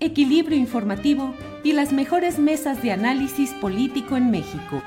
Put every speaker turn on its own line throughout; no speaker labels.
equilibrio informativo y las mejores mesas de análisis político en México.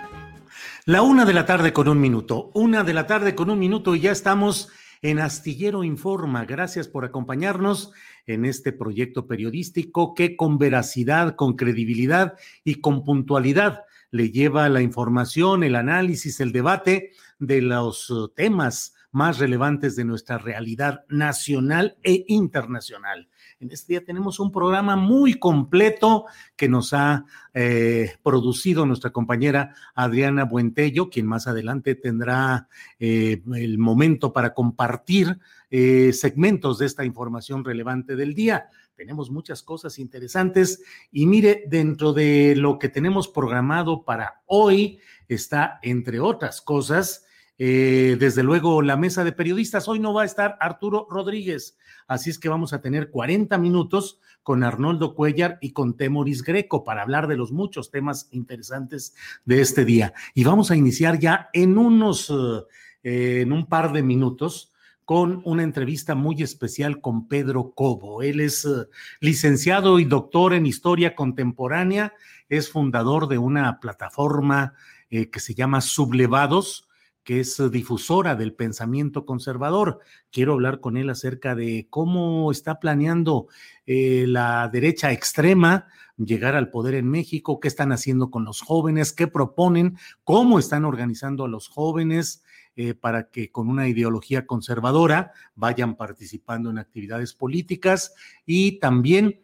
La una de la tarde con un minuto. Una de la tarde con un minuto y ya estamos en Astillero Informa. Gracias por acompañarnos en este proyecto periodístico que con veracidad, con credibilidad y con puntualidad le lleva la información, el análisis, el debate de los temas más relevantes de nuestra realidad nacional e internacional. En este día tenemos un programa muy completo que nos ha eh, producido nuestra compañera Adriana Buentello, quien más adelante tendrá eh, el momento para compartir eh, segmentos de esta información relevante del día. Tenemos muchas cosas interesantes y mire, dentro de lo que tenemos programado para hoy está, entre otras cosas, eh, desde luego, la mesa de periodistas. Hoy no va a estar Arturo Rodríguez, así es que vamos a tener 40 minutos con Arnoldo Cuellar y con Temoris Greco para hablar de los muchos temas interesantes de este día. Y vamos a iniciar ya en unos, eh, en un par de minutos con una entrevista muy especial con Pedro Cobo. Él es eh, licenciado y doctor en historia contemporánea, es fundador de una plataforma eh, que se llama Sublevados, que es eh, difusora del pensamiento conservador. Quiero hablar con él acerca de cómo está planeando eh, la derecha extrema llegar al poder en México, qué están haciendo con los jóvenes, qué proponen, cómo están organizando a los jóvenes eh, para que con una ideología conservadora vayan participando en actividades políticas y también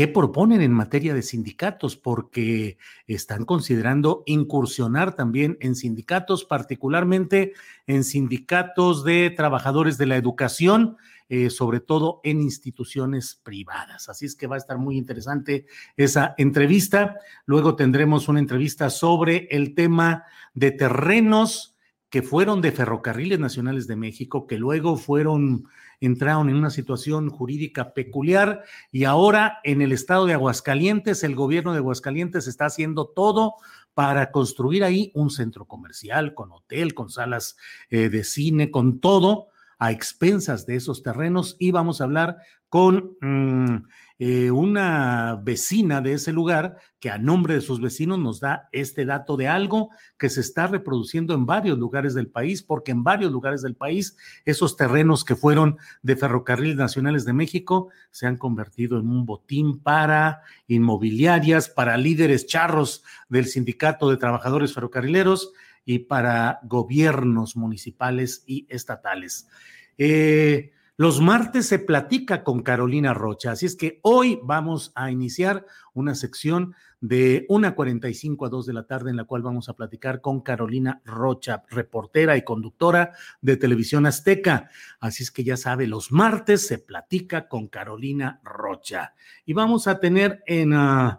¿Qué proponen en materia de sindicatos? Porque están considerando incursionar también en sindicatos, particularmente en sindicatos de trabajadores de la educación, eh, sobre todo en instituciones privadas. Así es que va a estar muy interesante esa entrevista. Luego tendremos una entrevista sobre el tema de terrenos que fueron de ferrocarriles nacionales de México, que luego fueron entraron en una situación jurídica peculiar y ahora en el estado de Aguascalientes, el gobierno de Aguascalientes está haciendo todo para construir ahí un centro comercial con hotel, con salas eh, de cine, con todo a expensas de esos terrenos. Y vamos a hablar con mm, eh, una vecina de ese lugar que a nombre de sus vecinos nos da este dato de algo que se está reproduciendo en varios lugares del país, porque en varios lugares del país esos terrenos que fueron de Ferrocarriles Nacionales de México se han convertido en un botín para inmobiliarias, para líderes charros del Sindicato de Trabajadores Ferrocarrileros y para gobiernos municipales y estatales. Eh, los martes se platica con Carolina Rocha, así es que hoy vamos a iniciar una sección de 1.45 a 2 de la tarde en la cual vamos a platicar con Carolina Rocha, reportera y conductora de Televisión Azteca. Así es que ya sabe, los martes se platica con Carolina Rocha. Y vamos a tener en... Uh,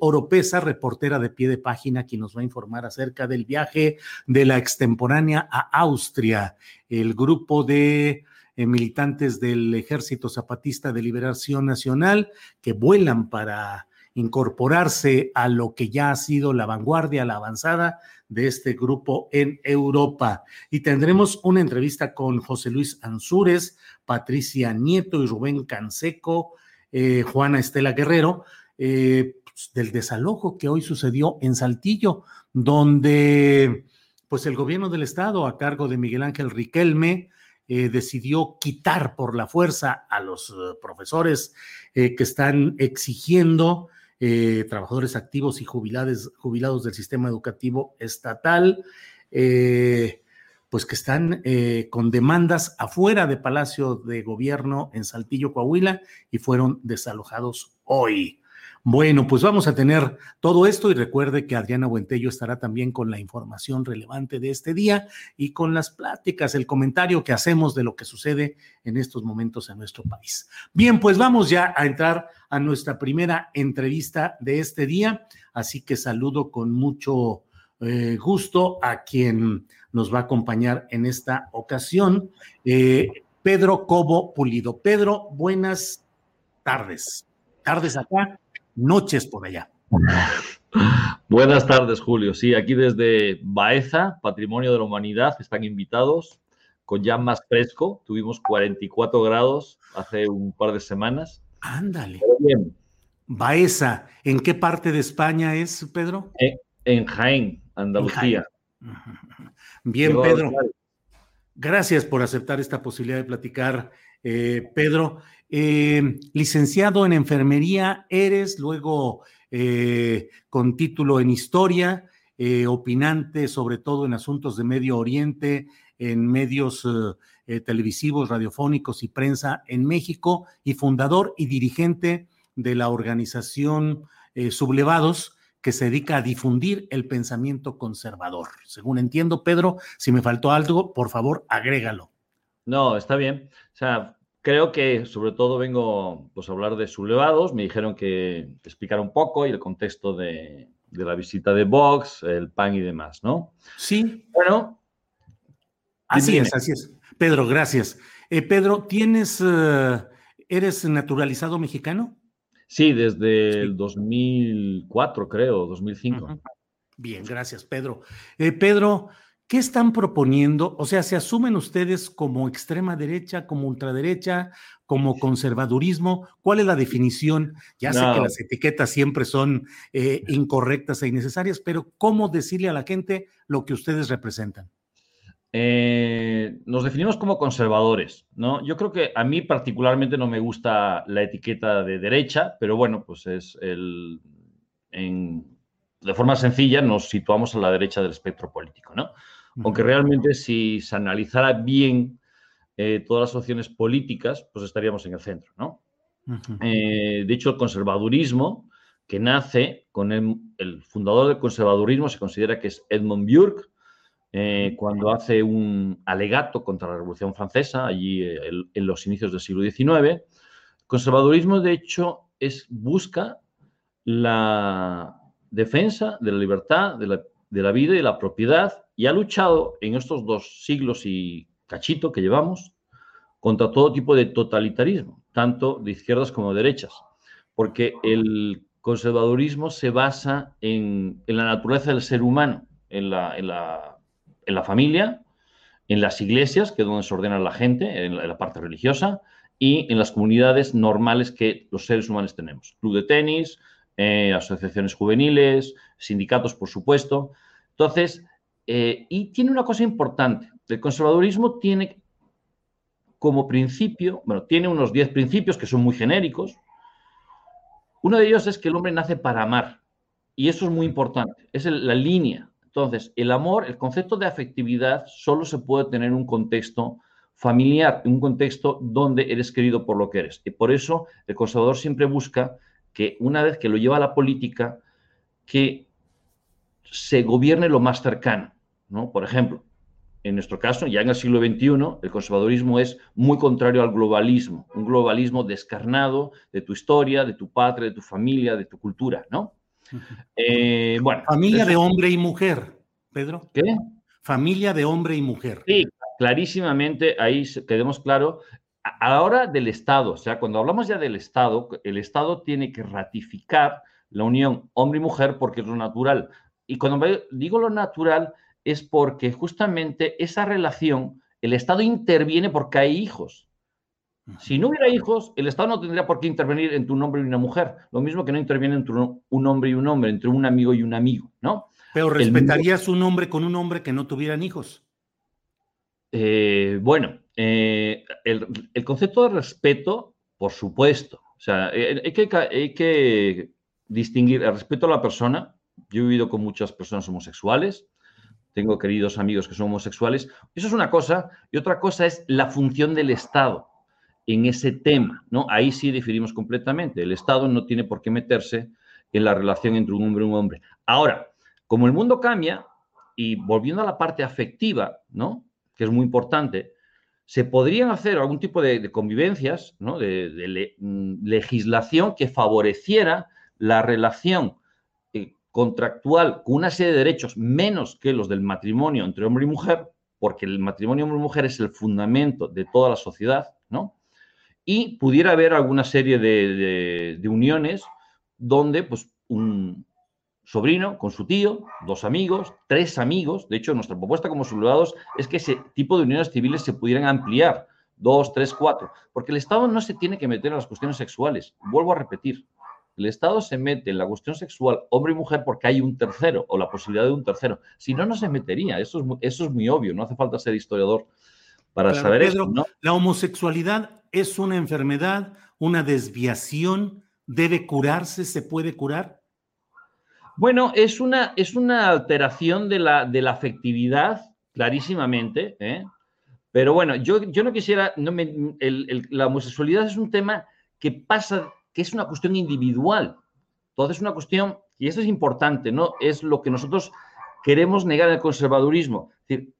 Oropesa, reportera de pie de página, quien nos va a informar acerca del viaje de la extemporánea a Austria, el grupo de eh, militantes del Ejército Zapatista de Liberación Nacional que vuelan para incorporarse a lo que ya ha sido la vanguardia, la avanzada de este grupo en Europa. Y tendremos una entrevista con José Luis Ansúrez, Patricia Nieto y Rubén Canseco, eh, Juana Estela Guerrero, eh, pues, del desalojo que hoy sucedió en Saltillo, donde pues el gobierno del estado a cargo de Miguel Ángel Riquelme eh, decidió quitar por la fuerza a los profesores que están exigiendo eh, trabajadores activos y jubilados, jubilados del sistema educativo estatal, eh, pues que están eh, con demandas afuera de Palacio de Gobierno en Saltillo, Coahuila, y fueron desalojados hoy. Bueno, pues vamos a tener todo esto y recuerde que Adriana Buentello estará también con la información relevante de este día y con las pláticas, el comentario que hacemos de lo que sucede en estos momentos en nuestro país. Bien, pues vamos ya a entrar a nuestra primera entrevista de este día, así que saludo con mucho eh, gusto a quien nos va a acompañar en esta ocasión, eh, Pedro Cobo Pulido. Pedro, buenas tardes. Tardes acá noches por allá.
Buenas tardes, Julio. Sí, aquí desde Baeza, Patrimonio de la Humanidad, están invitados con ya más fresco. Tuvimos 44 grados hace un par de semanas.
Ándale. Bien. Baeza, ¿en qué parte de España es, Pedro?
En, Jaén, Andalucía.
Bien, Pedro. Gracias por aceptar esta posibilidad de platicar, eh, Pedro. Eh, licenciado en enfermería eres, luego eh, con título en historia, eh, opinante sobre todo en asuntos de Medio Oriente, en medios televisivos, radiofónicos y prensa en México, y fundador y dirigente de la organización Sublevados, que se dedica a difundir el pensamiento conservador. Según entiendo, Pedro, si me faltó algo, por favor, agrégalo.
No, está bien. O sea, Creo que sobre todo vengo pues, a hablar de sublevados. Me dijeron que explicara un poco y el contexto de, la visita de Vox, el PAN y demás, ¿no?
Sí. Bueno. Así es, así es. Pedro, gracias. Eh, Pedro, ¿tienes, eh, eres naturalizado mexicano?
Sí, desde el 2004, creo, 2005.
Bien, gracias, Pedro. Eh, Pedro, ¿Qué están proponiendo? O sea, ¿se asumen ustedes como extrema derecha, como ultraderecha, como conservadurismo? ¿Cuál es la definición? Ya sé que las etiquetas siempre son eh, incorrectas e innecesarias, pero ¿cómo decirle a la gente lo que ustedes representan?
Eh, nos definimos como conservadores, ¿no? Yo creo que a mí particularmente no me gusta la etiqueta de derecha, pero bueno, pues es el... de forma sencilla nos situamos a la derecha del espectro político, ¿no? Aunque realmente si se analizara bien eh, todas las opciones políticas, pues estaríamos en el centro, ¿no? Eh, de hecho, el conservadurismo, que nace con el, fundador del conservadurismo, se considera que es Edmund Burke, eh, cuando hace un alegato contra la Revolución Francesa, allí en los inicios del siglo XIX. El conservadurismo, de hecho, es, busca la defensa de la libertad, de la, de la vida y la propiedad y ha luchado en estos dos siglos y cachito que llevamos contra todo tipo de totalitarismo, tanto de izquierdas como de derechas, porque el conservadurismo se basa en, la naturaleza del ser humano, en la, en, la, familia, en las iglesias, que es donde se ordena la gente, en la, parte religiosa, y en las comunidades normales que los seres humanos tenemos. Club de tenis, eh, asociaciones juveniles, sindicatos, por supuesto. Entonces, eh, y tiene una cosa importante, el conservadurismo tiene como principio, bueno, tiene unos 10 principios que son muy genéricos. Uno de ellos es que el hombre nace para amar, y eso es muy importante, es la línea. Entonces, el amor, el concepto de afectividad solo se puede tener en un contexto familiar, en un contexto donde eres querido por lo que eres. Y por eso el conservador siempre busca que una vez que lo lleva a la política, que se gobierne lo más cercano. Por ejemplo, en nuestro caso, ya en el siglo XXI, el conservadurismo es muy contrario al globalismo, un globalismo descarnado de tu historia, de tu patria, de tu familia, de tu cultura, ¿no?
Eh, bueno, Familia de hombre y mujer, Pedro.
¿Qué?
Familia de hombre y mujer.
Sí, clarísimamente, ahí quedemos claro. Ahora del Estado, o sea, cuando hablamos ya del Estado, el Estado tiene que ratificar la unión hombre y mujer porque es lo natural. Y cuando digo lo natural es porque justamente esa relación, el Estado interviene porque hay hijos. Si no hubiera hijos, el Estado no tendría por qué intervenir entre un hombre y una mujer. Lo mismo que no interviene entre un hombre y un hombre, entre un amigo y un amigo, ¿no?
Pero respetarías un hombre con un hombre que no tuvieran hijos.
Eh, bueno, eh, el, concepto de respeto, por supuesto. O sea, eh, hay que, hay que distinguir el respeto a la persona. Yo he vivido con muchas personas homosexuales, tengo queridos amigos que son homosexuales. Eso es una cosa. Y otra cosa es la función del Estado en ese tema, ¿no? Ahí sí diferimos completamente. El Estado no tiene por qué meterse en la relación entre un hombre y un hombre. Ahora, como el mundo cambia, y volviendo a la parte afectiva, ¿no? Que es muy importante, se podrían hacer algún tipo de, convivencias, de, mm, legislación que favoreciera la relación contractual con una serie de derechos menos que los del matrimonio entre hombre y mujer, porque el matrimonio hombre y mujer es el fundamento de toda la sociedad, ¿no? Y pudiera haber alguna serie de, de uniones donde, pues, un, sobrino con su tío, dos amigos, tres amigos. De hecho, nuestra propuesta como sublevados es que ese tipo de uniones civiles se pudieran ampliar, dos, tres, cuatro, porque el Estado no se tiene que meter en las cuestiones sexuales. Vuelvo a repetir, el Estado se mete en la cuestión sexual hombre y mujer porque hay un tercero o la posibilidad de un tercero. Si no, no se metería. Eso es, eso es muy obvio, no hace falta ser historiador para saber eso. ¿no?
La homosexualidad es una enfermedad, una desviación, debe curarse, se puede curar.
Bueno, es una, es una alteración de la, de la afectividad, clarísimamente, ¿eh? pero bueno, yo, yo no quisiera, no la homosexualidad es un tema que pasa, que es una cuestión individual, entonces es una cuestión, y eso es importante, ¿no? Es lo que nosotros queremos negar el conservadurismo.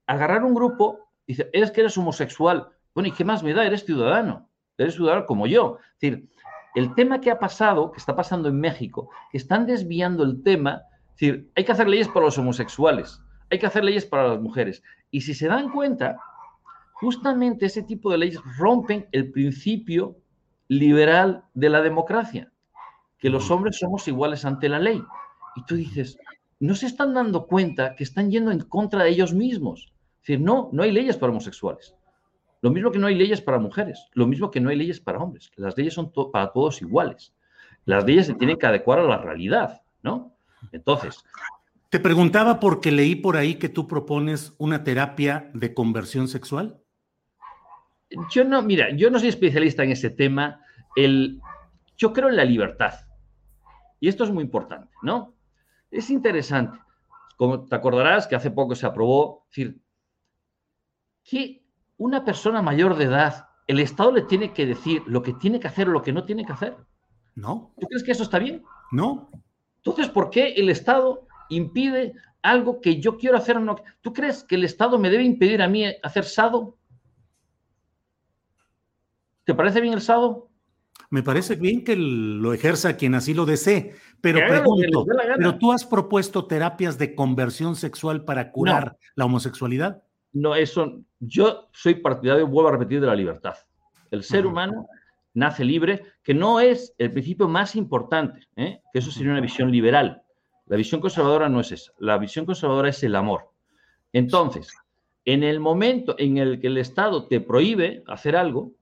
Agarrar un grupo y decir, eres que eres homosexual, bueno, ¿y qué más me da? Eres ciudadano, eres ciudadano como yo. Decir, el tema que ha pasado, que está pasando en México, que están desviando el tema, es decir, hay que hacer leyes para los homosexuales, hay que hacer leyes para las mujeres. Y si se dan cuenta, justamente ese tipo de leyes rompen el principio liberal de la democracia, que los hombres somos iguales ante la ley. Y tú dices, no se están dando cuenta que están yendo en contra de ellos mismos. Es decir, no, no hay leyes para homosexuales. Lo mismo que no hay leyes para mujeres, lo mismo que no hay leyes para hombres. Las leyes son para todos iguales. Las leyes se tienen que adecuar a la realidad, ¿no? Entonces.
Te preguntaba porque leí por ahí que tú propones una terapia de conversión sexual.
Yo no, mira, yo no soy especialista en ese tema. El, yo creo en la libertad. Y esto es muy importante, ¿no? Es interesante. Como te acordarás que hace poco se aprobó, decir, que una persona mayor de edad, el Estado le tiene que decir lo que tiene que hacer o lo que no tiene que hacer.
No.
¿Tú crees que eso está bien?
No.
Entonces, ¿por qué el Estado impide algo que yo quiero hacer o no? ¿Tú crees que el Estado me debe impedir a mí hacer sado? ¿Te parece bien el sado?
Me parece bien que lo ejerza quien así lo desee, pero pregunto, ¿pero tú has propuesto terapias de conversión sexual para curar la homosexualidad?
no, eso, yo soy partidario, vuelvo a repetir, de la libertad. El ser humano nace libre, que no es el principio más importante, ¿eh? que eso sería una visión liberal. La visión conservadora no es esa. La visión conservadora es el amor. Entonces, en el momento en el que el Estado te prohíbe hacer algo,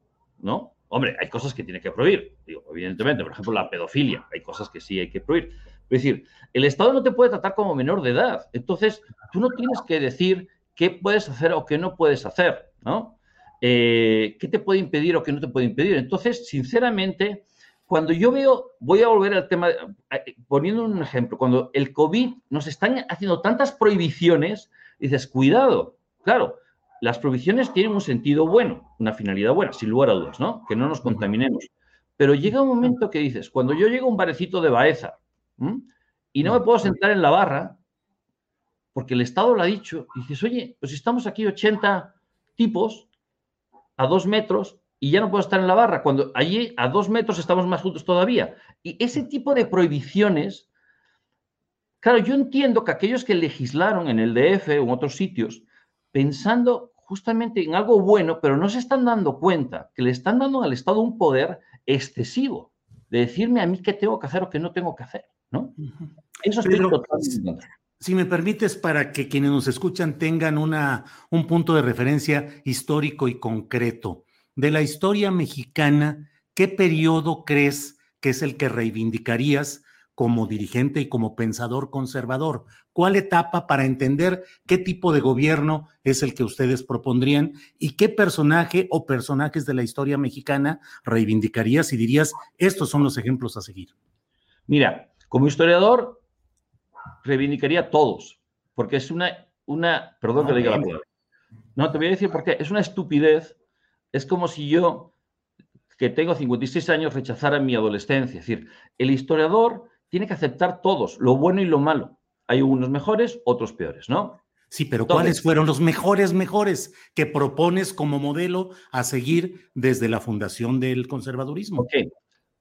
¿no? Hombre, hay cosas que tiene que prohibir. Digo, evidentemente, por ejemplo, la pedofilia. Hay cosas que sí hay que prohibir. Es decir, el Estado no te puede tratar como menor de edad. Entonces, tú no tienes que decir qué puedes hacer o qué no puedes hacer, ¿no? Eh, ¿Qué te puede impedir o qué no te puede impedir? Entonces, sinceramente, cuando yo veo, voy a volver al tema, eh, poniendo un ejemplo, cuando el COVID nos están haciendo tantas prohibiciones, dices, cuidado, claro, las prohibiciones tienen un sentido bueno, una finalidad buena, sin lugar a dudas, ¿no? Que no nos contaminemos. Pero llega un momento que dices, cuando yo llego a un barecito de Baeza y no me puedo sentar en la barra, porque el Estado lo ha dicho, y dices, oye, pues estamos aquí 80 tipos a dos metros y ya no puedo estar en la barra, cuando allí a dos metros estamos más juntos todavía. Y ese tipo de prohibiciones, claro, yo entiendo que aquellos que legislaron en el DF o en otros sitios, pensando justamente en algo bueno, pero no se están dando cuenta que le están dando al Estado un poder excesivo de decirme a mí qué tengo que hacer o qué no tengo que hacer. ¿no? Eso es
totalmente si me permites, para que quienes nos escuchan tengan una, un punto de referencia histórico y concreto. De la historia mexicana, ¿qué periodo crees que es el que reivindicarías como dirigente y como pensador conservador? ¿Cuál etapa para entender qué tipo de gobierno es el que ustedes propondrían y qué personaje o personajes de la historia mexicana reivindicarías y dirías, estos son los ejemplos a seguir?
Mira, como historiador, reivindicaría a todos, porque es una, una perdón que le diga la palabra. No, te voy a decir por qué. Es una estupidez. Es como si yo, que tengo 56 años, rechazara mi adolescencia. Es decir, el historiador tiene que aceptar todos, lo bueno y lo malo. Hay unos mejores, otros peores, ¿no?
Sí, pero ¿cuáles fueron los mejores, mejores que propones como modelo a seguir desde la fundación del conservadurismo?
Ok,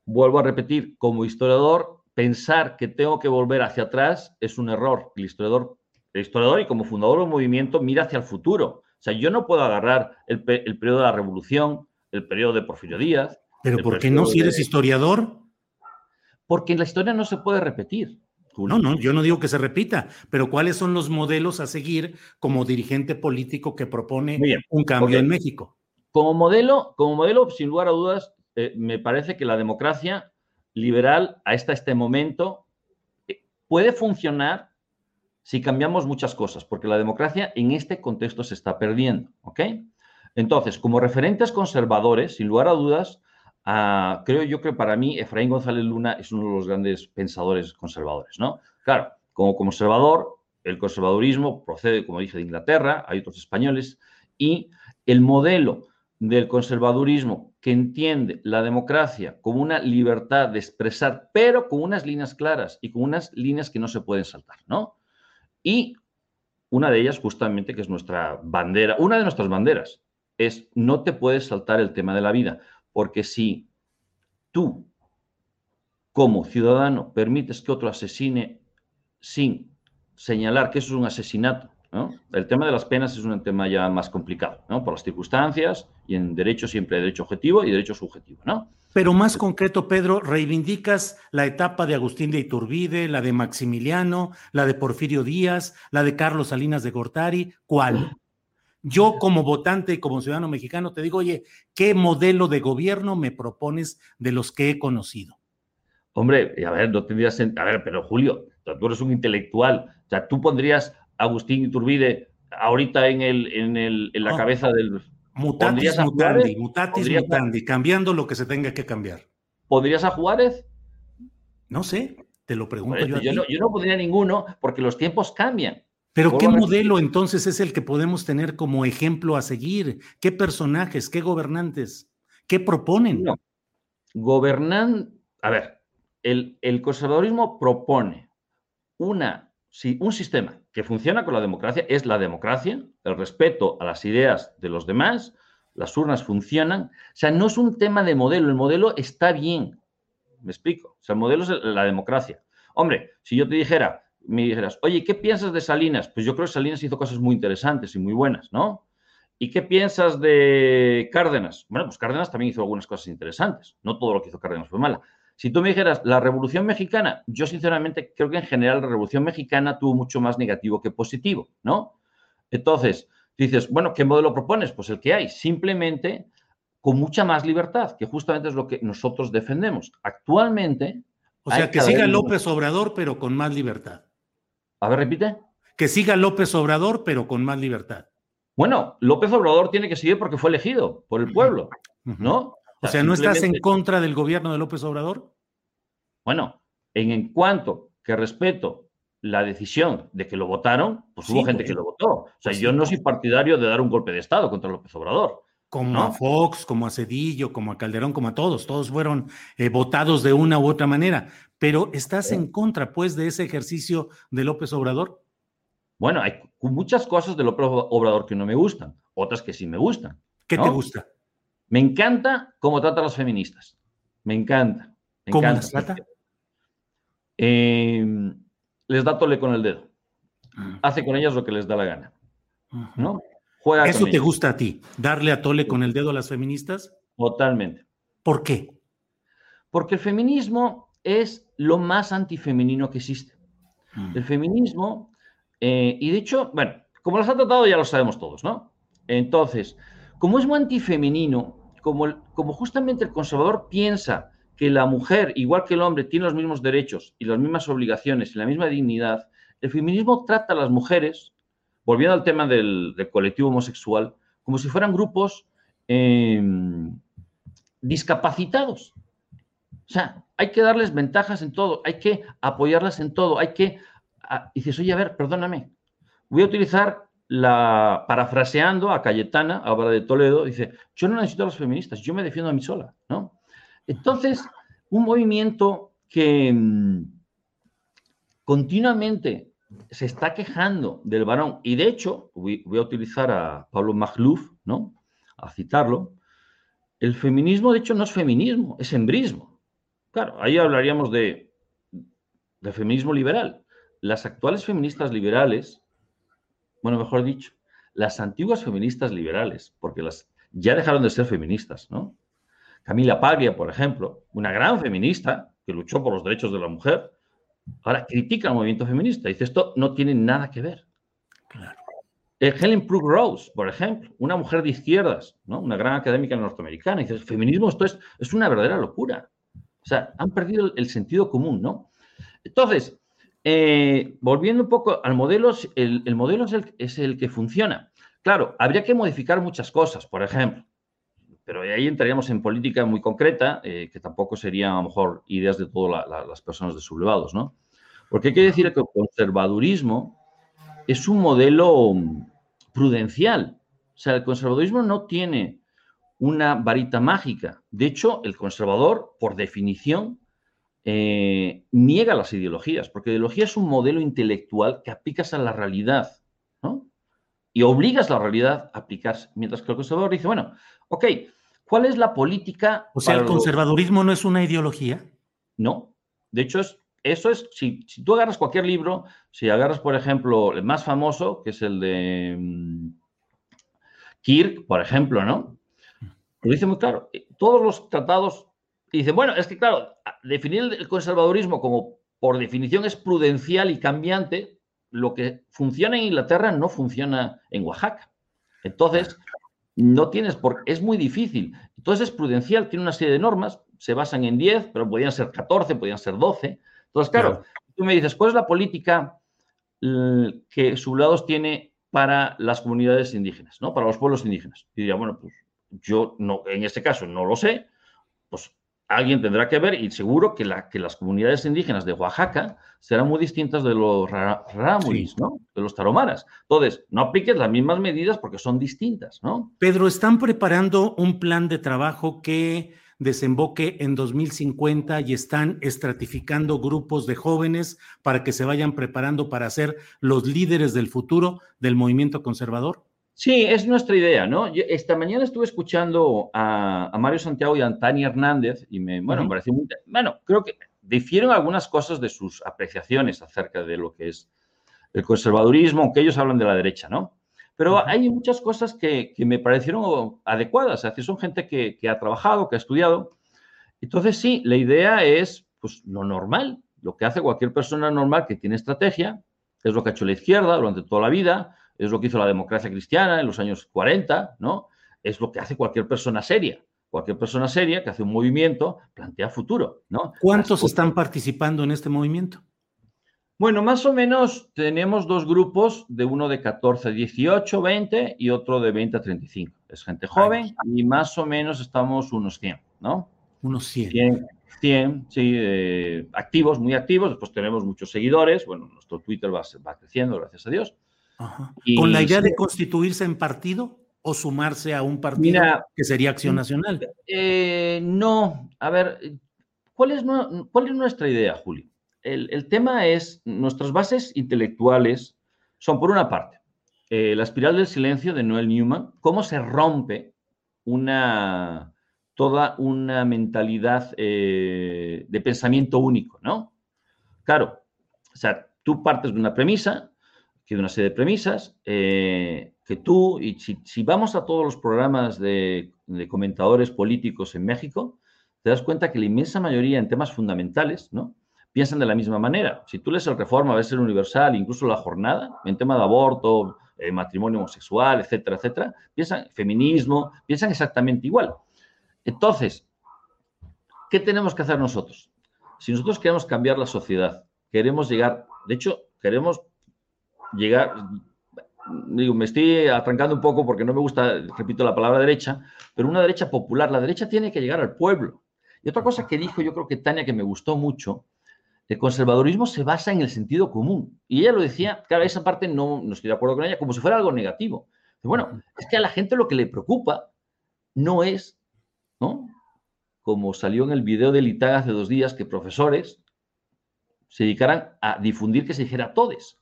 vuelvo a repetir, como historiador pensar que tengo que volver hacia atrás es un error. El historiador, el historiador y como fundador del movimiento mira hacia el futuro. O sea, yo no puedo agarrar el, periodo de la revolución, el periodo de Porfirio Díaz.
¿Pero por qué no si eres historiador?
Porque la historia no se puede repetir.
No, no, yo no digo que se repita, pero ¿cuáles son los modelos a seguir como dirigente político que propone un cambio en México?
Como modelo, como modelo, sin lugar a dudas, eh, me parece que la democracia liberal hasta este momento eh, puede funcionar si cambiamos muchas cosas, porque la democracia en este contexto se está perdiendo, ¿ok? Entonces, como referentes conservadores, sin lugar a dudas, ah, creo yo que para mí Efraín González Luna es uno de los grandes pensadores conservadores, ¿no? Claro, como conservador, el conservadurismo procede, como dije, de Inglaterra, hay otros españoles, y el modelo del conservadurismo que entiende la democracia como una libertad de expresar, pero con unas líneas claras y con unas líneas que no se pueden saltar, ¿no? Y una de ellas, justamente, que es nuestra bandera, una de nuestras banderas, es no te puedes saltar el tema de la vida, porque si tú, como ciudadano, permites que otro asesine sin señalar que eso es un asesinato, el tema de las penas es un tema ya más complicado, ¿no? Por las circunstancias y en derecho siempre hay derecho objetivo y derecho subjetivo, ¿no?
Pero más concreto, Pedro, reivindicas la etapa de Agustín de Iturbide, la de Maximiliano, la de Porfirio Díaz, la de Carlos Salinas de Gortari, ¿cuál? Yo como votante y como ciudadano mexicano te digo, oye, ¿qué modelo de gobierno me propones de los que he conocido?
Hombre, a ver, no tendrías... A ver, pero Julio, tú eres un intelectual, o sea, tú pondrías Agustín Iturbide ahorita en, el, en, el, en la cabeza del...
Mutatis mutandi, mutatis mutandi, cambiando lo que se tenga que cambiar.
¿Podrías a Juárez?
No sé, te lo pregunto yo.
yo, No, yo no podría ninguno porque los tiempos cambian.
Pero ¿qué modelo entonces es el que podemos tener como ejemplo a seguir? ¿Qué personajes, qué gobernantes, qué proponen? No.
Gobernan, a ver, el, el conservadurismo propone una si un sistema que funciona con la democracia es la democracia, el respeto a las ideas de los demás, las urnas funcionan. O sea, no es un tema de modelo, el modelo está bien. ¿Me explico? O sea, el modelo es la democracia. Hombre, si yo te dijera, me dijeras, oye, ¿qué piensas de Salinas? Pues yo creo que Salinas hizo cosas muy interesantes y muy buenas, ¿no? ¿Y qué piensas de Cárdenas? Bueno, pues Cárdenas también hizo algunas cosas interesantes. No todo lo que hizo Cárdenas fue mala. Si tú me dijeras la Revolución Mexicana, yo sinceramente creo que en general la Revolución Mexicana tuvo mucho más negativo que positivo, ¿no? Entonces, dices, bueno, ¿qué modelo propones? Pues el que hay, simplemente con mucha más libertad, que justamente es lo que nosotros defendemos. Actualmente...
O sea, que siga López Obrador, pero con más libertad.
A ver, repite.
Que siga López Obrador, pero con más libertad.
Bueno, López Obrador tiene que seguir porque fue elegido por el pueblo, ¿no?
O sea, ¿no estás en contra del gobierno de López Obrador?
Bueno, en, cuanto que respeto la decisión de que lo votaron, pues hubo gente que lo votó. O sea, pues yo no soy partidario de dar un golpe de Estado contra López Obrador.
Como a Fox, como a Cedillo, como a Calderón, como a todos. Todos fueron eh, votados de una u otra manera. Pero ¿estás en contra, pues, de ese ejercicio de López Obrador?
Bueno, hay muchas cosas de López Obrador que no me gustan, otras que sí me gustan.
¿Qué te gusta?
Me encanta cómo trata a las feministas. Me encanta.
¿Cómo las trata?
Em, les da tole con el dedo. Ah. Hace con ellas lo que les da la gana. ¿No?
Juega ¿Eso te gusta a ti? ¿Darle a tole con el dedo a las feministas?
Totalmente.
¿Por qué?
Porque el feminismo es lo más antifemenino que existe. Mm. El feminismo, eh, y de hecho, bueno, como los ha tratado ya lo sabemos todos, ¿no? Entonces, como es muy antifemenino, como, como justamente el conservador piensa que la mujer, igual que el hombre, tiene los mismos derechos y las mismas obligaciones y la misma dignidad, el feminismo trata a las mujeres, volviendo al tema del, colectivo homosexual, como si fueran grupos em, discapacitados. O sea, hay que darles ventajas en todo, hay que apoyarlas en todo, hay que... y dices, oye, a ver, perdóname, voy a utilizar la, parafraseando a Cayetana, ahora de Toledo, dice, yo no necesito a los feministas, yo me defiendo a mí sola, ¿no? Entonces, un movimiento que mm, continuamente se está quejando del varón, y de hecho, voy, a utilizar a Pablo Magluf, ¿no? A citarlo, el feminismo, de hecho, no es feminismo, es embrismo. Claro, ahí hablaríamos de, de feminismo liberal. Las actuales feministas liberales, bueno, mejor dicho, las antiguas feministas liberales, porque las ya dejaron de ser feministas, ¿no? Camila Paglia, por ejemplo, una gran feminista que luchó por los derechos de la mujer, ahora critica al movimiento feminista. Dice, esto no tiene nada que ver. Claro. Eh, Helen Brooke Rose, por ejemplo, una mujer de izquierdas, ¿no? una gran académica norteamericana, dice, el feminismo esto es, es una verdadera locura. O sea, han perdido el, sentido común, ¿no? Entonces, eh, volviendo un poco al modelo, el, modelo es el, es el que funciona. Claro, habría que modificar muchas cosas, por ejemplo, pero ahí entraríamos en política muy concreta, eh, que tampoco serían a lo mejor ideas de todas las personas de sublevados, ¿no? Porque hay que decir que el conservadurismo es un modelo prudencial. O sea, el conservadurismo no tiene una varita mágica. De hecho, el conservador, por definición, eh, niega las ideologías, porque ideología es un modelo intelectual que aplicas a la realidad. Y obligas la realidad a aplicarse. Mientras que el conservador dice, bueno, Ok, ¿cuál es la política?
O sea, ¿el conservadurismo no es una ideología?
No. De hecho, es, eso es, si, tú agarras cualquier libro, si agarras, por ejemplo, el más famoso, que es el de mm, Kirk, por ejemplo, ¿no? Lo dice muy claro. Eh, todos los tratados dicen, bueno, es que claro, definir el conservadurismo como por definición es prudencial y cambiante, lo que funciona en Inglaterra no funciona en Oaxaca. Entonces, no tienes, porque es muy difícil. Entonces es prudencial, tiene una serie de normas, se basan en 10, pero podían ser 14, podían ser 12. Entonces, claro, tú me dices, ¿cuál es la política que Sublados tiene para las comunidades indígenas, ¿no? para los pueblos indígenas? Y diría, bueno, pues yo no, en este caso no lo sé, pues alguien tendrá que ver y seguro que, la, que las comunidades indígenas de Oaxaca serán muy distintas de los rarámuris, ¿no? De los taromaras. Entonces, no apliques las mismas medidas porque son distintas, ¿no?
Pedro, ¿están preparando un plan de trabajo que desemboque en 2050 y están estratificando grupos de jóvenes para que se vayan preparando para ser los líderes del futuro del movimiento conservador?
Sí, es nuestra idea, ¿no? esta mañana estuve escuchando a, Mario Santiago y a Tania Hernández y me, bueno, me pareció muy... Bueno, creo que difieren algunas cosas de sus apreciaciones acerca de lo que es el conservadurismo, aunque ellos hablan de la derecha, ¿no? Pero hay muchas cosas que, me parecieron adecuadas, es decir, son gente que, que, ha trabajado, que ha estudiado. Entonces, sí, la idea es, pues, lo normal, lo que hace cualquier persona normal que tiene estrategia, es lo que ha hecho la izquierda durante toda la vida, es lo que hizo la democracia cristiana en los años 40, ¿no? Es lo que hace cualquier persona seria. Cualquier persona seria que hace un movimiento plantea futuro, ¿no?
¿Cuántos están participando en este movimiento?
Bueno, más o menos tenemos dos grupos, de uno de 14 a 18, 20 y otro de 20 a 35. Es gente joven y más o menos estamos unos 100, ¿no?
Unos 100.
100, 100 sí, eh, activos, muy activos. Después tenemos muchos seguidores. Bueno, nuestro Twitter va, va creciendo, gracias a Dios.
¿Con la idea de constituirse en partido o sumarse a un partido que sería Acción Nacional?
Eh, no, a ver, ¿cuál es, cuál es nuestra idea, Julio? El, tema es, nuestras bases intelectuales son, por una parte, eh, la espiral del silencio de Noel Newman, cómo se rompe una, toda una mentalidad eh, de pensamiento único, ¿no? Claro, o sea, tú partes de una premisa, de una serie de premisas, eh, que tú, y si, vamos a todos los programas de, comentadores políticos en México, te das cuenta que la inmensa mayoría en temas fundamentales, ¿no? Piensan de la misma manera. Si tú lees el Reforma, ves el Universal, incluso la jornada, en tema de aborto, eh, matrimonio homosexual, etcétera, etcétera, piensan feminismo, piensan exactamente igual. Entonces, ¿qué tenemos que hacer nosotros? Si nosotros queremos cambiar la sociedad, queremos llegar, de hecho, queremos llegar, digo, me estoy atrancando un poco porque no me gusta, repito, la palabra derecha, pero una derecha popular, la derecha tiene que llegar al pueblo. Y otra cosa que dijo, yo creo que Tania, que me gustó mucho, el conservadurismo se basa en el sentido común. Y ella lo decía, claro, esa parte no, no estoy de acuerdo con ella, como si fuera algo negativo. bueno, es que a la gente lo que le preocupa no es, ¿no? Como salió en el video de Litaga hace dos días, que profesores se dedicaran a difundir que se dijera todes.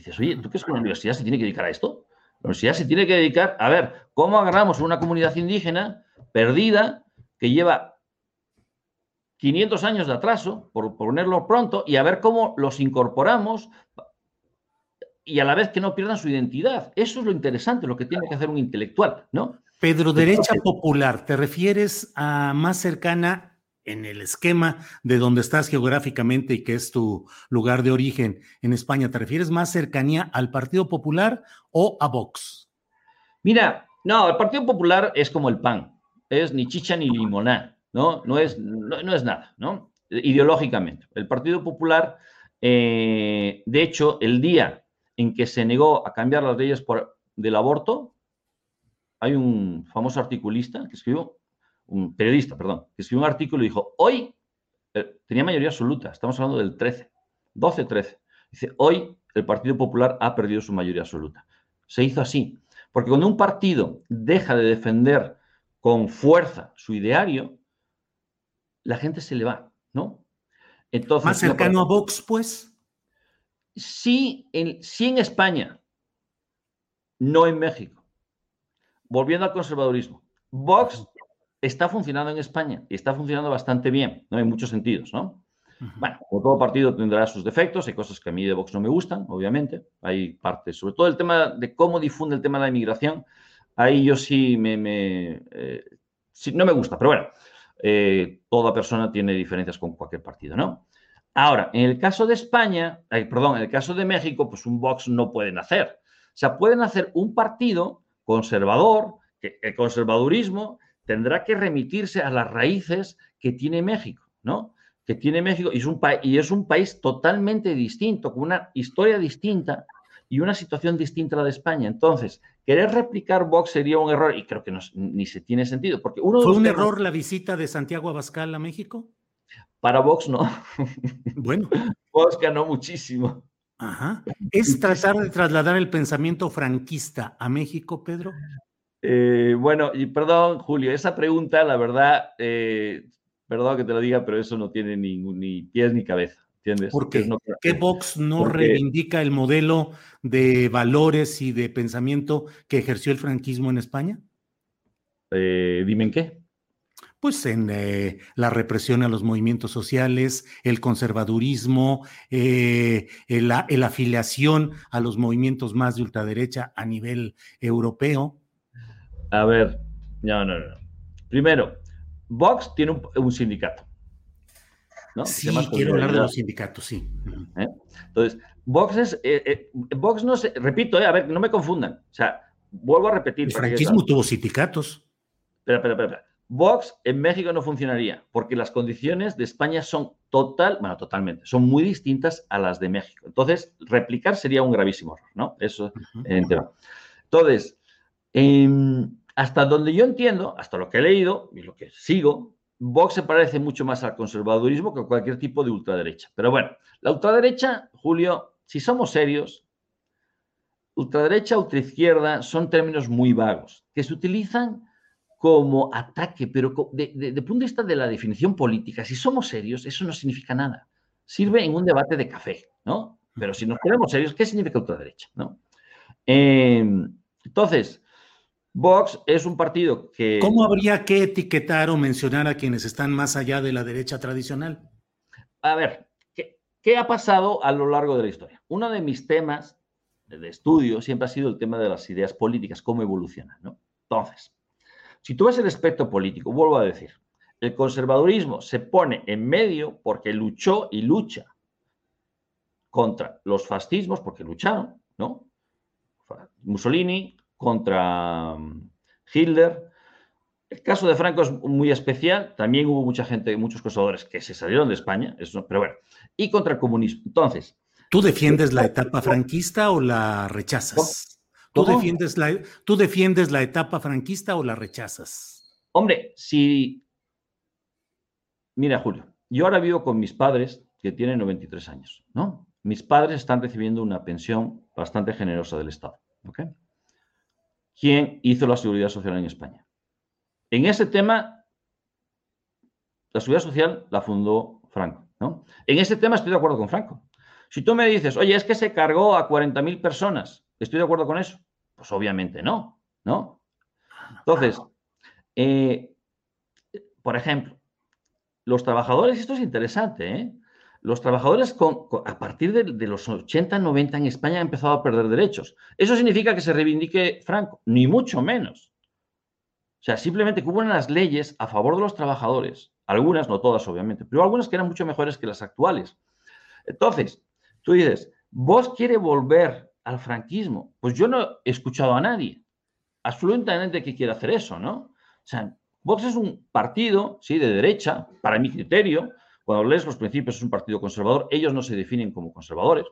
Dices, oye, ¿tú crees que la universidad se tiene que dedicar a esto? La universidad se tiene que dedicar a ver cómo agarramos una comunidad indígena perdida que lleva 500 años de atraso, por ponerlo pronto, y a ver cómo los incorporamos y a la vez que no pierdan su identidad. Eso es lo interesante, lo que tiene que hacer un intelectual, ¿no?
Pedro, derecha popular, ¿te refieres a más cercana en el esquema de donde estás geográficamente y que es tu lugar de origen en España? ¿Te refieres más cercanía al Partido Popular o a Vox?
Mira, no, el Partido Popular es como el pan, es ni chicha ni limoná. ¿no? No es, no, es nada, ¿no? Ideológicamente. El Partido Popular, eh, de hecho, el día en que se negó a cambiar las leyes del aborto, hay un famoso articulista que escribió, un periodista, perdón, que escribió un artículo y dijo, hoy, eh, tenía mayoría absoluta, estamos hablando del 13, 12-13, dice, hoy el Partido Popular ha perdido su mayoría absoluta. Se hizo así, porque cuando un partido deja de defender con fuerza su ideario, la gente se le va, ¿no?
Entonces, ¿Más cercano a Vox, pues?
Sí en, sí en España, no en México. Volviendo al conservadurismo. Vox está funcionando en España y está funcionando bastante bien, ¿no? En muchos sentidos, ¿no? Bueno, como todo partido tendrá sus defectos, hay cosas que a mí de Vox no me gustan, obviamente, hay partes, sobre todo el tema de cómo difunde el tema de la inmigración, ahí yo sí me, eh, sí, no me gusta, pero bueno, eh, toda persona tiene diferencias con cualquier partido, ¿no? Ahora, en el caso de España, perdón, en el caso de México, pues un Vox no pueden hacer. O sea, pueden hacer un partido conservador, que el conservadurismo tendrá que remitirse a las raíces que tiene México, ¿no? Que tiene México y es un, y es un país totalmente distinto, con una historia distinta y una situación distinta a la de España. Entonces, querer replicar Vox sería un error y creo que ni se tiene sentido. Porque uno
¿Fue un error la visita de Santiago Abascal a México?
Para Vox no.
Bueno.
Vox ganó muchísimo.
Ajá. ¿Es tratar de trasladar el pensamiento franquista a México, Pedro?
Eh, bueno, y perdón, Julio, esa pregunta, la verdad, eh, perdón que te lo diga, pero eso no tiene ni, ni pies ni cabeza. ¿Entiendes?
¿Por qué? ¿Qué Vox no reivindica el modelo de valores y de pensamiento que ejerció el franquismo en España?
Eh, dime en qué.
Pues en eh, la represión a los movimientos sociales, el conservadurismo, eh, la afiliación a los movimientos más de ultraderecha a nivel europeo.
A ver, no, no, no. Primero, Vox tiene un sindicato.
Sí, quiero hablar de los sindicatos, sí.
¿Eh? Entonces, Vox es, eh, eh, Vox no se, repito, a ver, no me confundan. O sea, vuelvo a repetir.
El franquismo tuvo sindicatos.
Espera, espera, espera. Vox en México no funcionaría porque las condiciones de España son total, bueno, totalmente, son muy distintas a las de México. Entonces, replicar sería un gravísimo error, ¿no? Eso Entonces, em, hasta donde yo entiendo, hasta lo que he leído y lo que sigo, Vox se parece mucho más al conservadurismo que a cualquier tipo de ultraderecha. Pero bueno, la ultraderecha, Julio, si somos serios, ultraderecha, ultraizquierda son términos muy vagos que se utilizan como ataque, pero de, de, punto de vista de la definición política, si somos serios, eso no significa nada. Sirve en un debate de café, ¿no? Pero si nos ponemos serios, ¿qué significa ultraderecha? Eh, entonces, Vox es un partido que...
¿Cómo habría que etiquetar o mencionar a quienes están más allá de la derecha tradicional?
A ver, ¿qué, ha pasado a lo largo de la historia? Uno de mis temas de estudio siempre ha sido el tema de las ideas políticas, cómo evolucionan, ¿no? Entonces, si tú ves el espectro político, vuelvo a decir, el conservadurismo se pone en medio porque luchó y lucha contra los fascismos, porque lucharon, ¿no? Mussolini contra mm, Hitler. El caso de Franco es muy especial. También hubo mucha gente, muchos conservadores que se salieron de España, eso, pero bueno, y contra el comunismo. Entonces.
¿Tú defiendes la etapa franquista o la rechazas? ¿Tú defiendes, la, ¿Tú defiendes la etapa franquista o la rechazas?
Hombre, si. Mira, Julio, yo ahora vivo con mis padres que tienen 93 años, ¿no? Mis padres están recibiendo una pensión bastante generosa del Estado, ¿ok? ¿Quién hizo la seguridad social en España? En ese tema, la seguridad social la fundó Franco, ¿no? En ese tema estoy de acuerdo con Franco. Si tú me dices, oye, es que se cargó a 40.000 personas, ¿estoy de acuerdo con eso? Pues obviamente no, ¿no? Entonces, eh, por ejemplo, los trabajadores, esto es interesante, ¿eh? Los trabajadores a partir de, de, los 80, 90 en España han empezado a perder derechos. ¿Eso significa que se reivindique Franco? Ni mucho menos. O sea, simplemente que hubo unas leyes a favor de los trabajadores, algunas, no todas obviamente, pero algunas que eran mucho mejores que las actuales. Entonces, tú dices, vos quiere volver al franquismo. Pues yo no he escuchado a nadie absolutamente que quiera hacer eso, ¿no? O sea, Vox es un partido, sí, de derecha, para mi criterio. Cuando lees los principios es un partido conservador. Ellos no se definen como conservadores.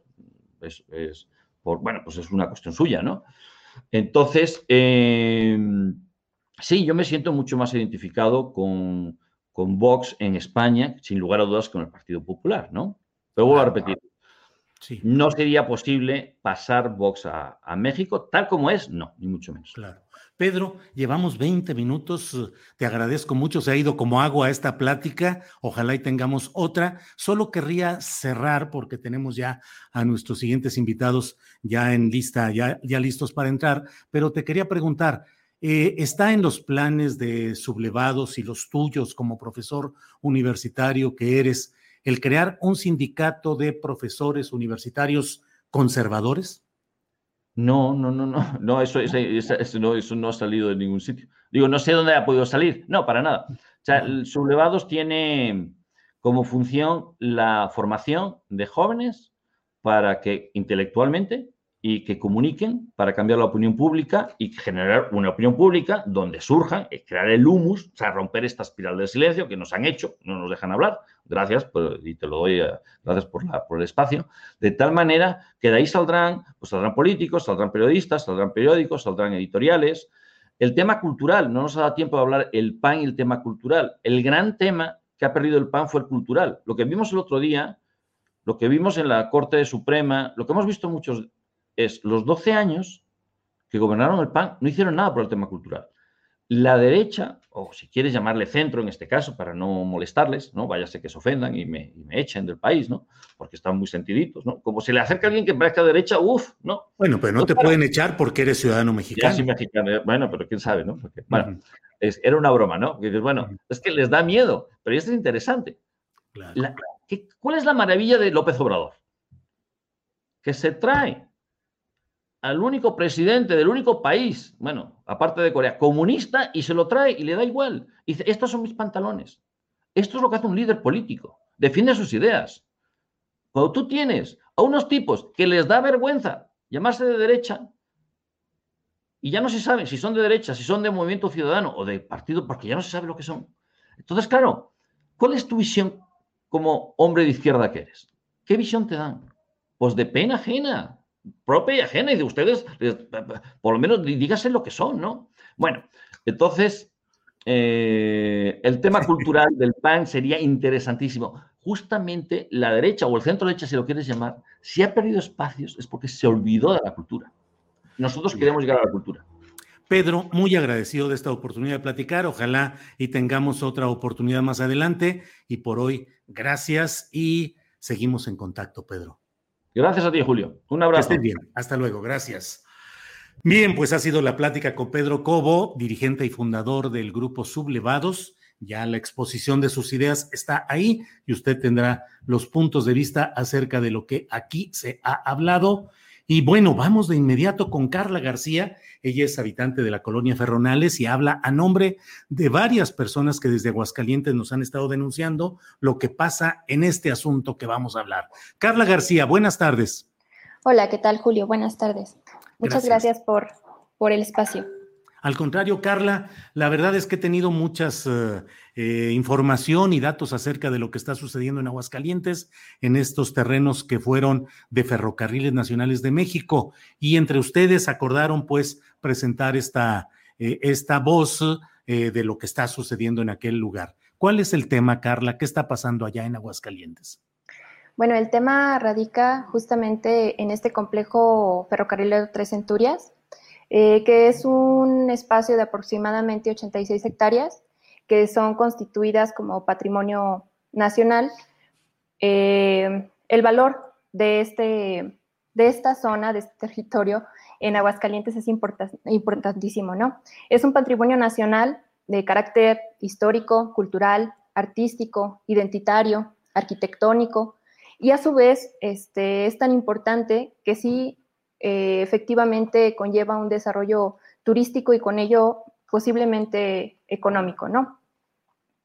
Es, por, bueno, pues es una cuestión suya, ¿no? Entonces, em, sí, yo me siento mucho más identificado con, con Vox en España, sin lugar a dudas, con el Partido Popular, ¿no? Pero vuelvo a repetir, no sería posible pasar Vox a, México tal como es, no, ni mucho menos.
Claro. Pedro, llevamos 20 minutos, te agradezco mucho, se ha ido como agua a esta plática, ojalá y tengamos otra. Solo querría cerrar porque tenemos ya a nuestros siguientes invitados ya en lista, ya, ya listos para entrar, pero te quería preguntar, eh, ¿está en los planes de sublevados y los tuyos como profesor universitario que eres? el crear un sindicato de profesores universitarios conservadores?
No, no, no, no, no, eso, no, eso no ha salido de ningún sitio. Digo, no sé dónde ha podido salir. No, para nada. O sea, el Sublevados tiene como función la formación de jóvenes para que intelectualmente y que comuniquen para cambiar la opinión pública y generar una opinión pública donde surjan, crear el humus, o sea, romper esta espiral del silencio que nos han hecho, no nos dejan hablar. Gracias, y te lo doy, eh, gracias por, la, por el espacio. De tal manera que de ahí saldrán, pues saldrán políticos, saldrán periodistas, saldrán periódicos, saldrán editoriales. El tema cultural, no nos ha dado tiempo de hablar el PAN y el tema cultural. El gran tema que ha perdido el PAN fue el cultural. Lo que vimos el otro día, lo que vimos en la Corte Suprema, lo que hemos visto muchos es los 12 años que gobernaron el PAN no hicieron nada por el tema cultural. La derecha, o si quieres llamarle centro en este caso, para no molestarles, ¿no? Váyase que se ofendan y me, echen del país, ¿no? Porque están muy sentiditos, ¿no? Como se le acerca a alguien que parezca derecha, uff, ¿no?
Bueno, pero no te pueden echar porque eres ciudadano mexicano.
sí, mexicano. Eh, bueno, pero quién sabe, ¿no? bueno, era una broma, ¿no? bueno, es que les da miedo, pero esto es interesante. ¿Cuál es la maravilla de López Obrador? Que se trae al único presidente del único país, bueno, aparte de Corea, comunista, y se lo trae y le da igual. Y dice, estos son mis pantalones. Esto es lo que hace un líder político. Defiende sus ideas. Cuando tú tienes a unos tipos que les da vergüenza llamarse de derecha, y ya no se sabe si son de derecha, si son de movimiento ciudadano o de partido, porque ya no se sabe lo que son. Entonces, claro, ¿cuál es tu visión como hombre de izquierda que eres? ¿Qué visión te dan? Pues de pena ajena, propia y ajena y de ustedes, por lo menos dígase lo que son, ¿no? Bueno, entonces, eh, el tema cultural del PAN sería interesantísimo. Justamente la derecha o el centro derecha, si lo quieres llamar, si ha perdido espacios es porque se olvidó de la cultura. Nosotros queremos llegar a la cultura.
Pedro, muy agradecido de esta oportunidad de platicar. Ojalá y tengamos otra oportunidad más adelante. Y por hoy, gracias y seguimos en contacto, Pedro.
Gracias a ti, Julio. Un abrazo.
bien. Hasta luego. Gracias. Bien, pues ha sido la plática con Pedro Cobo, dirigente y fundador del grupo Sublevados. Ya la exposición de sus ideas está ahí y usted tendrá los puntos de vista acerca de lo que aquí se ha hablado. Y bueno, vamos de inmediato con Carla García. Ella es habitante de la colonia Ferronales y habla a nombre de varias personas que desde Aguascalientes nos han estado denunciando lo que pasa en este asunto que vamos a hablar. Carla García, buenas tardes.
Hola, ¿qué tal, Julio? Buenas tardes. Muchas gracias, por, por el espacio.
Al contrario, Carla, la verdad es que he tenido muchas eh, eh, información y datos acerca de lo que está sucediendo en Aguascalientes, en estos terrenos que fueron de Ferrocarriles Nacionales de México. Y entre ustedes acordaron, pues, presentar esta, eh, esta voz de lo que está sucediendo en aquel lugar. ¿Cuál es el tema, Carla? ¿Qué está pasando allá en Aguascalientes?
Bueno, el tema radica justamente en este complejo ferrocarrilero Tres Centurias eh, que es un espacio de aproximadamente 86 hectáreas que son constituidas como patrimonio nacional. Eh, el valor de, este, de esta zona, de este territorio en Aguascalientes es importantísimo, ¿no? Es un patrimonio nacional de carácter histórico, cultural, artístico, identitario, arquitectónico, y a su vez este, es tan importante que sí eh, efectivamente conlleva un desarrollo turístico y con ello posiblemente económico, ¿no?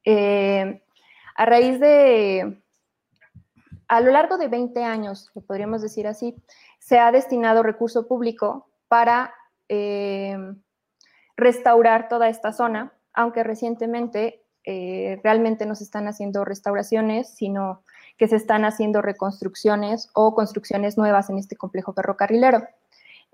Eh, a raíz de, a lo largo de 20 años, podríamos decir así, se ha destinado recurso público para eh, restaurar toda esta zona, aunque recientemente realmente no se están haciendo restauraciones, sino que se están haciendo reconstrucciones o construcciones nuevas en este complejo ferrocarrilero.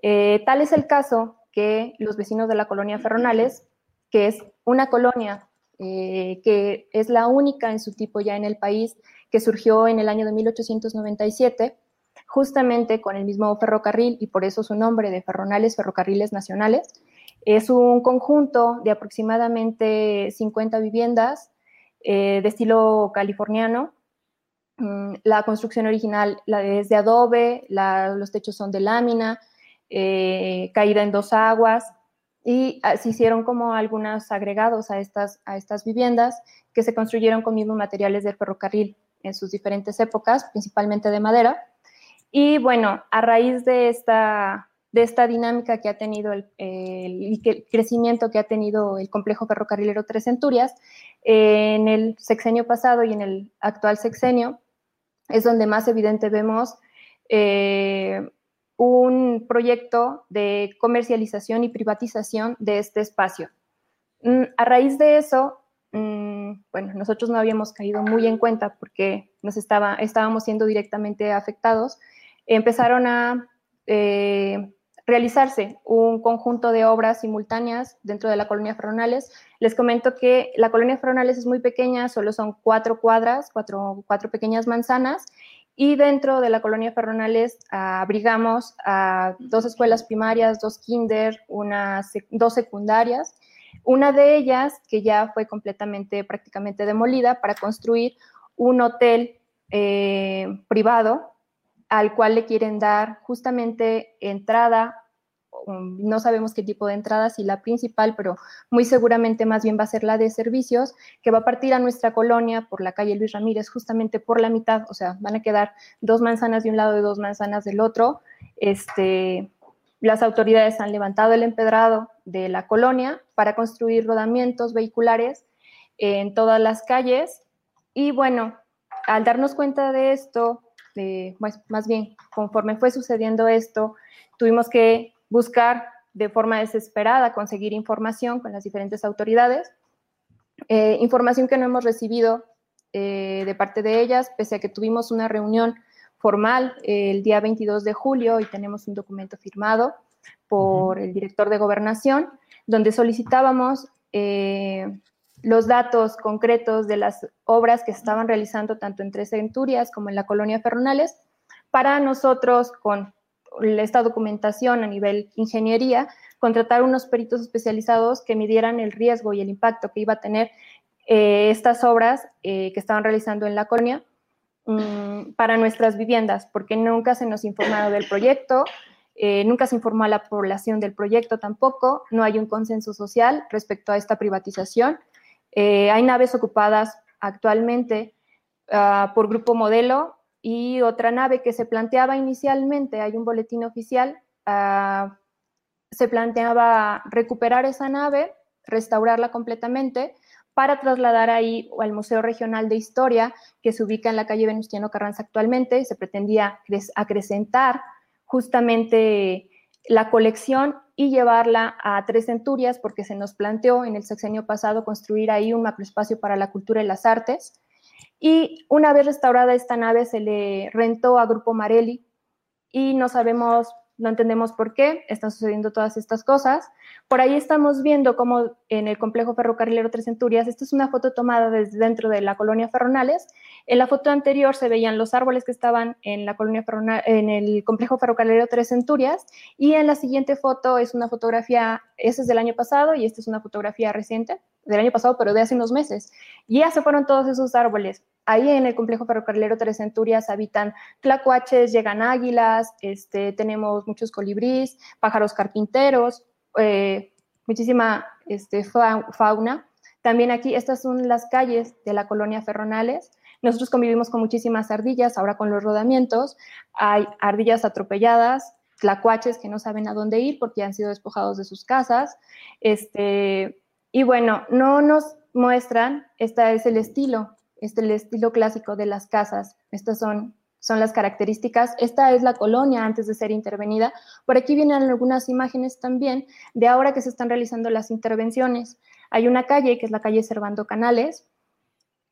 Eh, tal es el caso que los vecinos de la colonia Ferronales, que es una colonia eh, que es la única en su tipo ya en el país, que surgió en el año de 1897, justamente con el mismo ferrocarril y por eso su nombre de Ferronales, Ferrocarriles Nacionales. Es un conjunto de aproximadamente 50 viviendas eh, de estilo californiano, la construcción original es de adobe, los techos son de lámina, eh, caída en dos aguas, y ah, se hicieron como algunos agregados a estas, a estas viviendas que se construyeron con mismos materiales del ferrocarril en sus diferentes épocas, principalmente de madera. Y bueno, a raíz de esta, de esta dinámica que ha tenido el, crecimiento que ha tenido el complejo ferrocarrilero Tres Centurias, en el sexenio pasado y en el actual sexenio, es donde más evidente vemos eh, un proyecto de comercialización y privatización de este espacio. Mm, a raíz de eso, mm, bueno, nosotros no habíamos caído muy en cuenta porque nos estaba, estábamos siendo directamente afectados. Empezaron a eh, realizarse un conjunto de obras simultáneas dentro de la colonia Ferronales. Les comento que la colonia Ferronales es muy pequeña, solo son cuatro cuadras, cuatro, cuatro pequeñas manzanas, y dentro de la colonia Ferronales abrigamos a dos escuelas primarias, dos kinder, unas, dos secundarias, una de ellas que ya fue completamente, prácticamente demolida para construir un hotel eh, privado al cual le quieren dar justamente entrada no sabemos qué tipo de entrada, si la principal, pero muy seguramente más bien va a ser la de servicios, que va a partir a nuestra colonia por la calle Luis Ramírez, justamente por la mitad, o sea, van a quedar dos manzanas de un lado y dos manzanas del otro. Este, las autoridades han levantado el empedrado de la colonia para construir rodamientos vehiculares en todas las calles y bueno, al darnos cuenta de esto, más bien conforme fue sucediendo esto, tuvimos que buscar de forma desesperada conseguir información con las diferentes autoridades, eh, información que no hemos recibido eh, de parte de ellas, pese a que tuvimos una reunión formal el día 22 de julio y tenemos un documento firmado por el director de gobernación, donde solicitábamos eh, los datos concretos de las obras que se estaban realizando tanto en Tres Centurias como en la colonia Fernales, para nosotros, con esta documentación a nivel ingeniería, contratar unos peritos especializados que midieran el riesgo y el impacto que iba a tener eh, estas obras eh, que estaban realizando en la colonia mm, para nuestras viviendas, porque nunca se nos informado del proyecto, eh, nunca se informó a la población del proyecto tampoco, no hay un consenso social respecto a esta privatización. hay naves ocupadas actualmente ah, por Grupo Modelo y otra nave que se planteaba inicialmente, hay un boletín oficial, uh, se planteaba recuperar esa nave, restaurarla completamente para trasladar ahí al Museo Regional de Historia, que se ubica en la calle Venustiano Carranza actualmente. Se pretendía acrecentar justamente la colección y llevarla a Tres Centurias, porque se nos planteó en el sexenio pasado construir ahí un macroespacio para la cultura y las artes. Y una vez restaurada esta nave, se le rentó a Grupo Marelli y no sabemos no entendemos por qué están sucediendo todas estas cosas. Por ahí estamos viendo cómo en el complejo ferrocarrilero Tres Centurias, esta es una foto tomada desde dentro de la colonia Ferronales. En la foto anterior se veían los árboles que estaban en la colonia en el complejo ferrocarrilero Tres Centurias y en la siguiente foto es una fotografía, esa es del año pasado y esta es una fotografía reciente del año pasado, pero de hace unos meses. Ya se fueron todos esos árboles. Ahí en el complejo ferrocarrilero Tres Centurias habitan tlacuaches, llegan águilas, este, tenemos muchos colibríes, pájaros carpinteros, eh, muchísima este, fauna. También aquí, estas son las calles de la colonia Ferronales. Nosotros convivimos con muchísimas ardillas, ahora con los rodamientos. Hay ardillas atropelladas, tlacuaches que no saben a dónde ir porque han sido despojados de sus casas. Este, y bueno, no nos muestran, este es el estilo este, el estilo clásico de las casas. Estas son, son las características. Esta es la colonia antes de ser intervenida. Por aquí vienen algunas imágenes también de ahora que se están realizando las intervenciones. Hay una calle, que es la calle Servando Canales.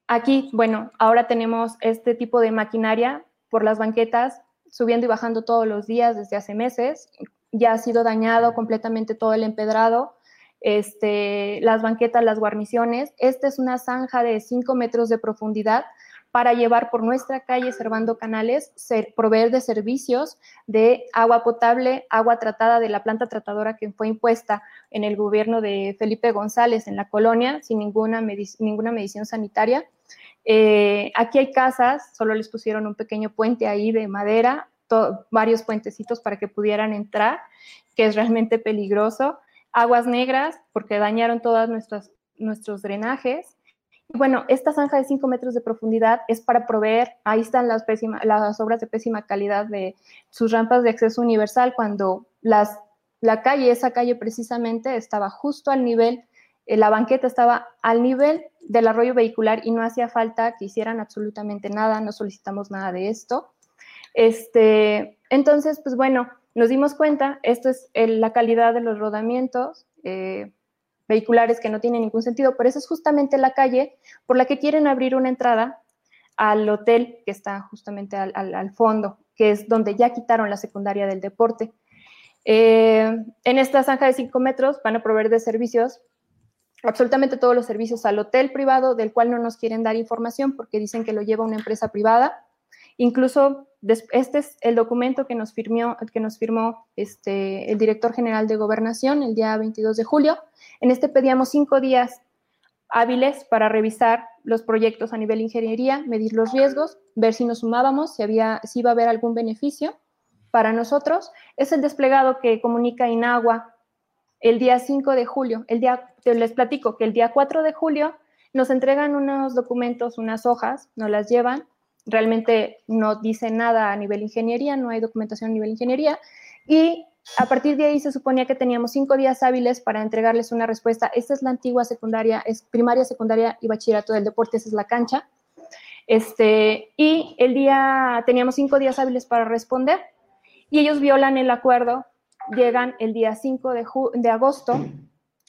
Aquí, bueno, ahora tenemos este tipo de maquinaria por las banquetas, subiendo y bajando todos los días desde hace meses. Ya ha sido dañado completamente todo el empedrado este, las banquetas, las guarniciones. Esta es una zanja de 5 metros de profundidad para llevar por nuestra calle Servando Canales, ser, proveer de servicios de agua potable, agua tratada de la planta tratadora que fue impuesta en el gobierno de Felipe González en la colonia, sin ninguna, ninguna medición sanitaria. Eh, aquí hay casas, solo les pusieron un pequeño puente ahí de madera, varios puentecitos para que pudieran entrar, que es realmente peligroso aguas negras porque dañaron todos nuestros drenajes. Bueno, esta zanja de 5 metros de profundidad es para proveer, ahí están las, las obras de pésima calidad de sus rampas de acceso universal cuando la calle, esa calle precisamente estaba justo al nivel, eh, la banqueta estaba al nivel del arroyo vehicular y no hacía falta que hicieran absolutamente nada, no solicitamos nada de esto. Este, entonces, pues bueno, nos dimos cuenta, esto es la calidad de los rodamientos eh, vehiculares que no tienen ningún sentido, pero esa es justamente la calle por la que quieren abrir una entrada al hotel que está justamente al, fondo, que es donde ya quitaron la secundaria del deporte. Eh, en esta zanja de 5 metros van a proveer de servicios, absolutamente todos los servicios al hotel privado, del cual no nos quieren dar información porque dicen que lo lleva una empresa privada. Incluso este es el documento que nos firmó, que nos firmó este, el director general de gobernación el día 22 de julio. En este pedíamos cinco días hábiles para revisar los proyectos a nivel ingeniería, medir los riesgos, ver si nos sumábamos, si, había, si iba a haber algún beneficio para nosotros. Es el desplegado que comunica Inagua el día 5 de julio. El día, les platico que el día 4 de julio nos entregan unos documentos, unas hojas, nos las llevan realmente no dice nada a nivel ingeniería, no hay documentación a nivel ingeniería. Y a partir de ahí se suponía que teníamos cinco días hábiles para entregarles una respuesta. Esta es la antigua secundaria, es primaria, secundaria y bachillerato del deporte, esa es la cancha. Este, y el día, teníamos cinco días hábiles para responder y ellos violan el acuerdo, llegan el día 5 de, de agosto,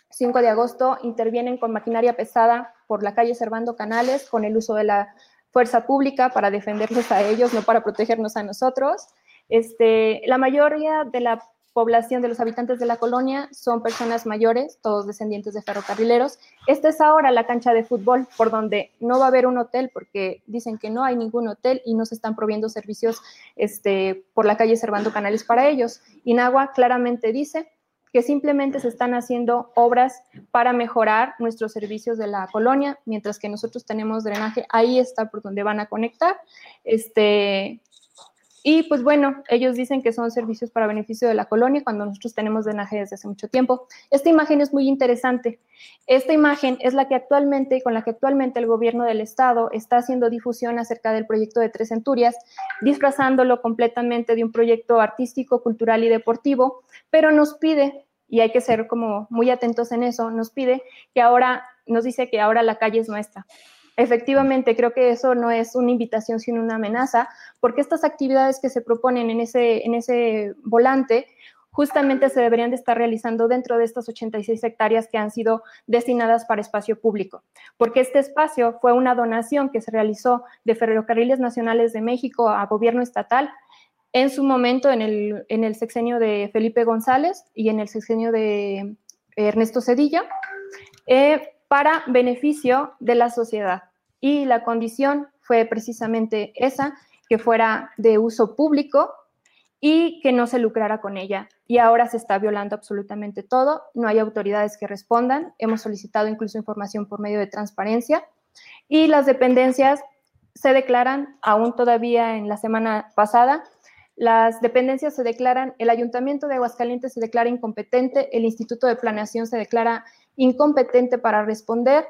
5 de agosto, intervienen con maquinaria pesada por la calle Servando Canales con el uso de la fuerza pública para defenderlos a ellos, no para protegernos a nosotros. Este, la mayoría de la población de los habitantes de la colonia son personas mayores, todos descendientes de ferrocarrileros. Esta es ahora la cancha de fútbol por donde no va a haber un hotel porque dicen que no hay ningún hotel y no se están proviendo servicios este, por la calle Servando Canales para ellos. Inagua claramente dice que simplemente se están haciendo obras para mejorar nuestros servicios de la colonia, mientras que nosotros tenemos drenaje, ahí está por donde van a conectar. Este, Y pues bueno, ellos dicen que son servicios para beneficio de la colonia cuando nosotros tenemos drenaje desde hace mucho tiempo. Esta imagen es muy interesante. Esta imagen es la que actualmente, con la que actualmente el gobierno del estado está haciendo difusión acerca del proyecto de Tres Centurias, disfrazándolo completamente de un proyecto artístico, cultural y deportivo, pero nos pide, y hay que ser como muy atentos en eso, nos pide que ahora, nos dice que ahora la calle es nuestra efectivamente creo que eso no es una invitación sino una amenaza, porque estas actividades que se proponen en ese, en ese volante justamente se deberían de estar realizando dentro de estas 86 hectáreas que han sido destinadas para espacio público, porque este espacio fue una donación que se realizó de Ferrocarriles Nacionales de México a gobierno estatal en su momento en el, en el sexenio de Felipe González y en el sexenio de Ernesto Cedillo, eh, para beneficio de la sociedad y la condición fue precisamente esa, que fuera de uso público y que no se lucrara con ella. Y ahora se está violando absolutamente todo, no hay autoridades que respondan, hemos solicitado incluso información por medio de transparencia y las dependencias se declaran, aún todavía en la semana pasada, las dependencias se declaran, el Ayuntamiento de Aguascalientes se declara incompetente, el Instituto de Planeación se declara incompetente para responder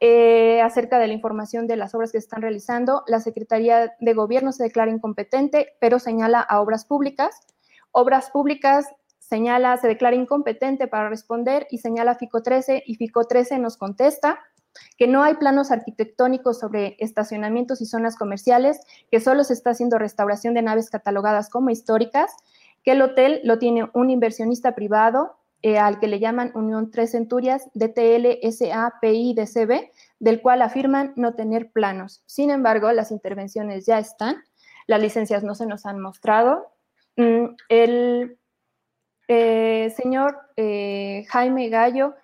eh, acerca de la información de las obras que se están realizando. La Secretaría de Gobierno se declara incompetente, pero señala a obras públicas. Obras públicas señala, se declara incompetente para responder y señala FICO 13 y FICO 13 nos contesta que no hay planos arquitectónicos sobre estacionamientos y zonas comerciales, que solo se está haciendo restauración de naves catalogadas como históricas, que el hotel lo tiene un inversionista privado, eh, al que le llaman Unión Tres Centurias, DTL, SA, PI, DCB, del cual afirman no tener planos. Sin embargo, las intervenciones ya están, las licencias no se nos han mostrado. Mm, el eh, señor eh, Jaime Gallo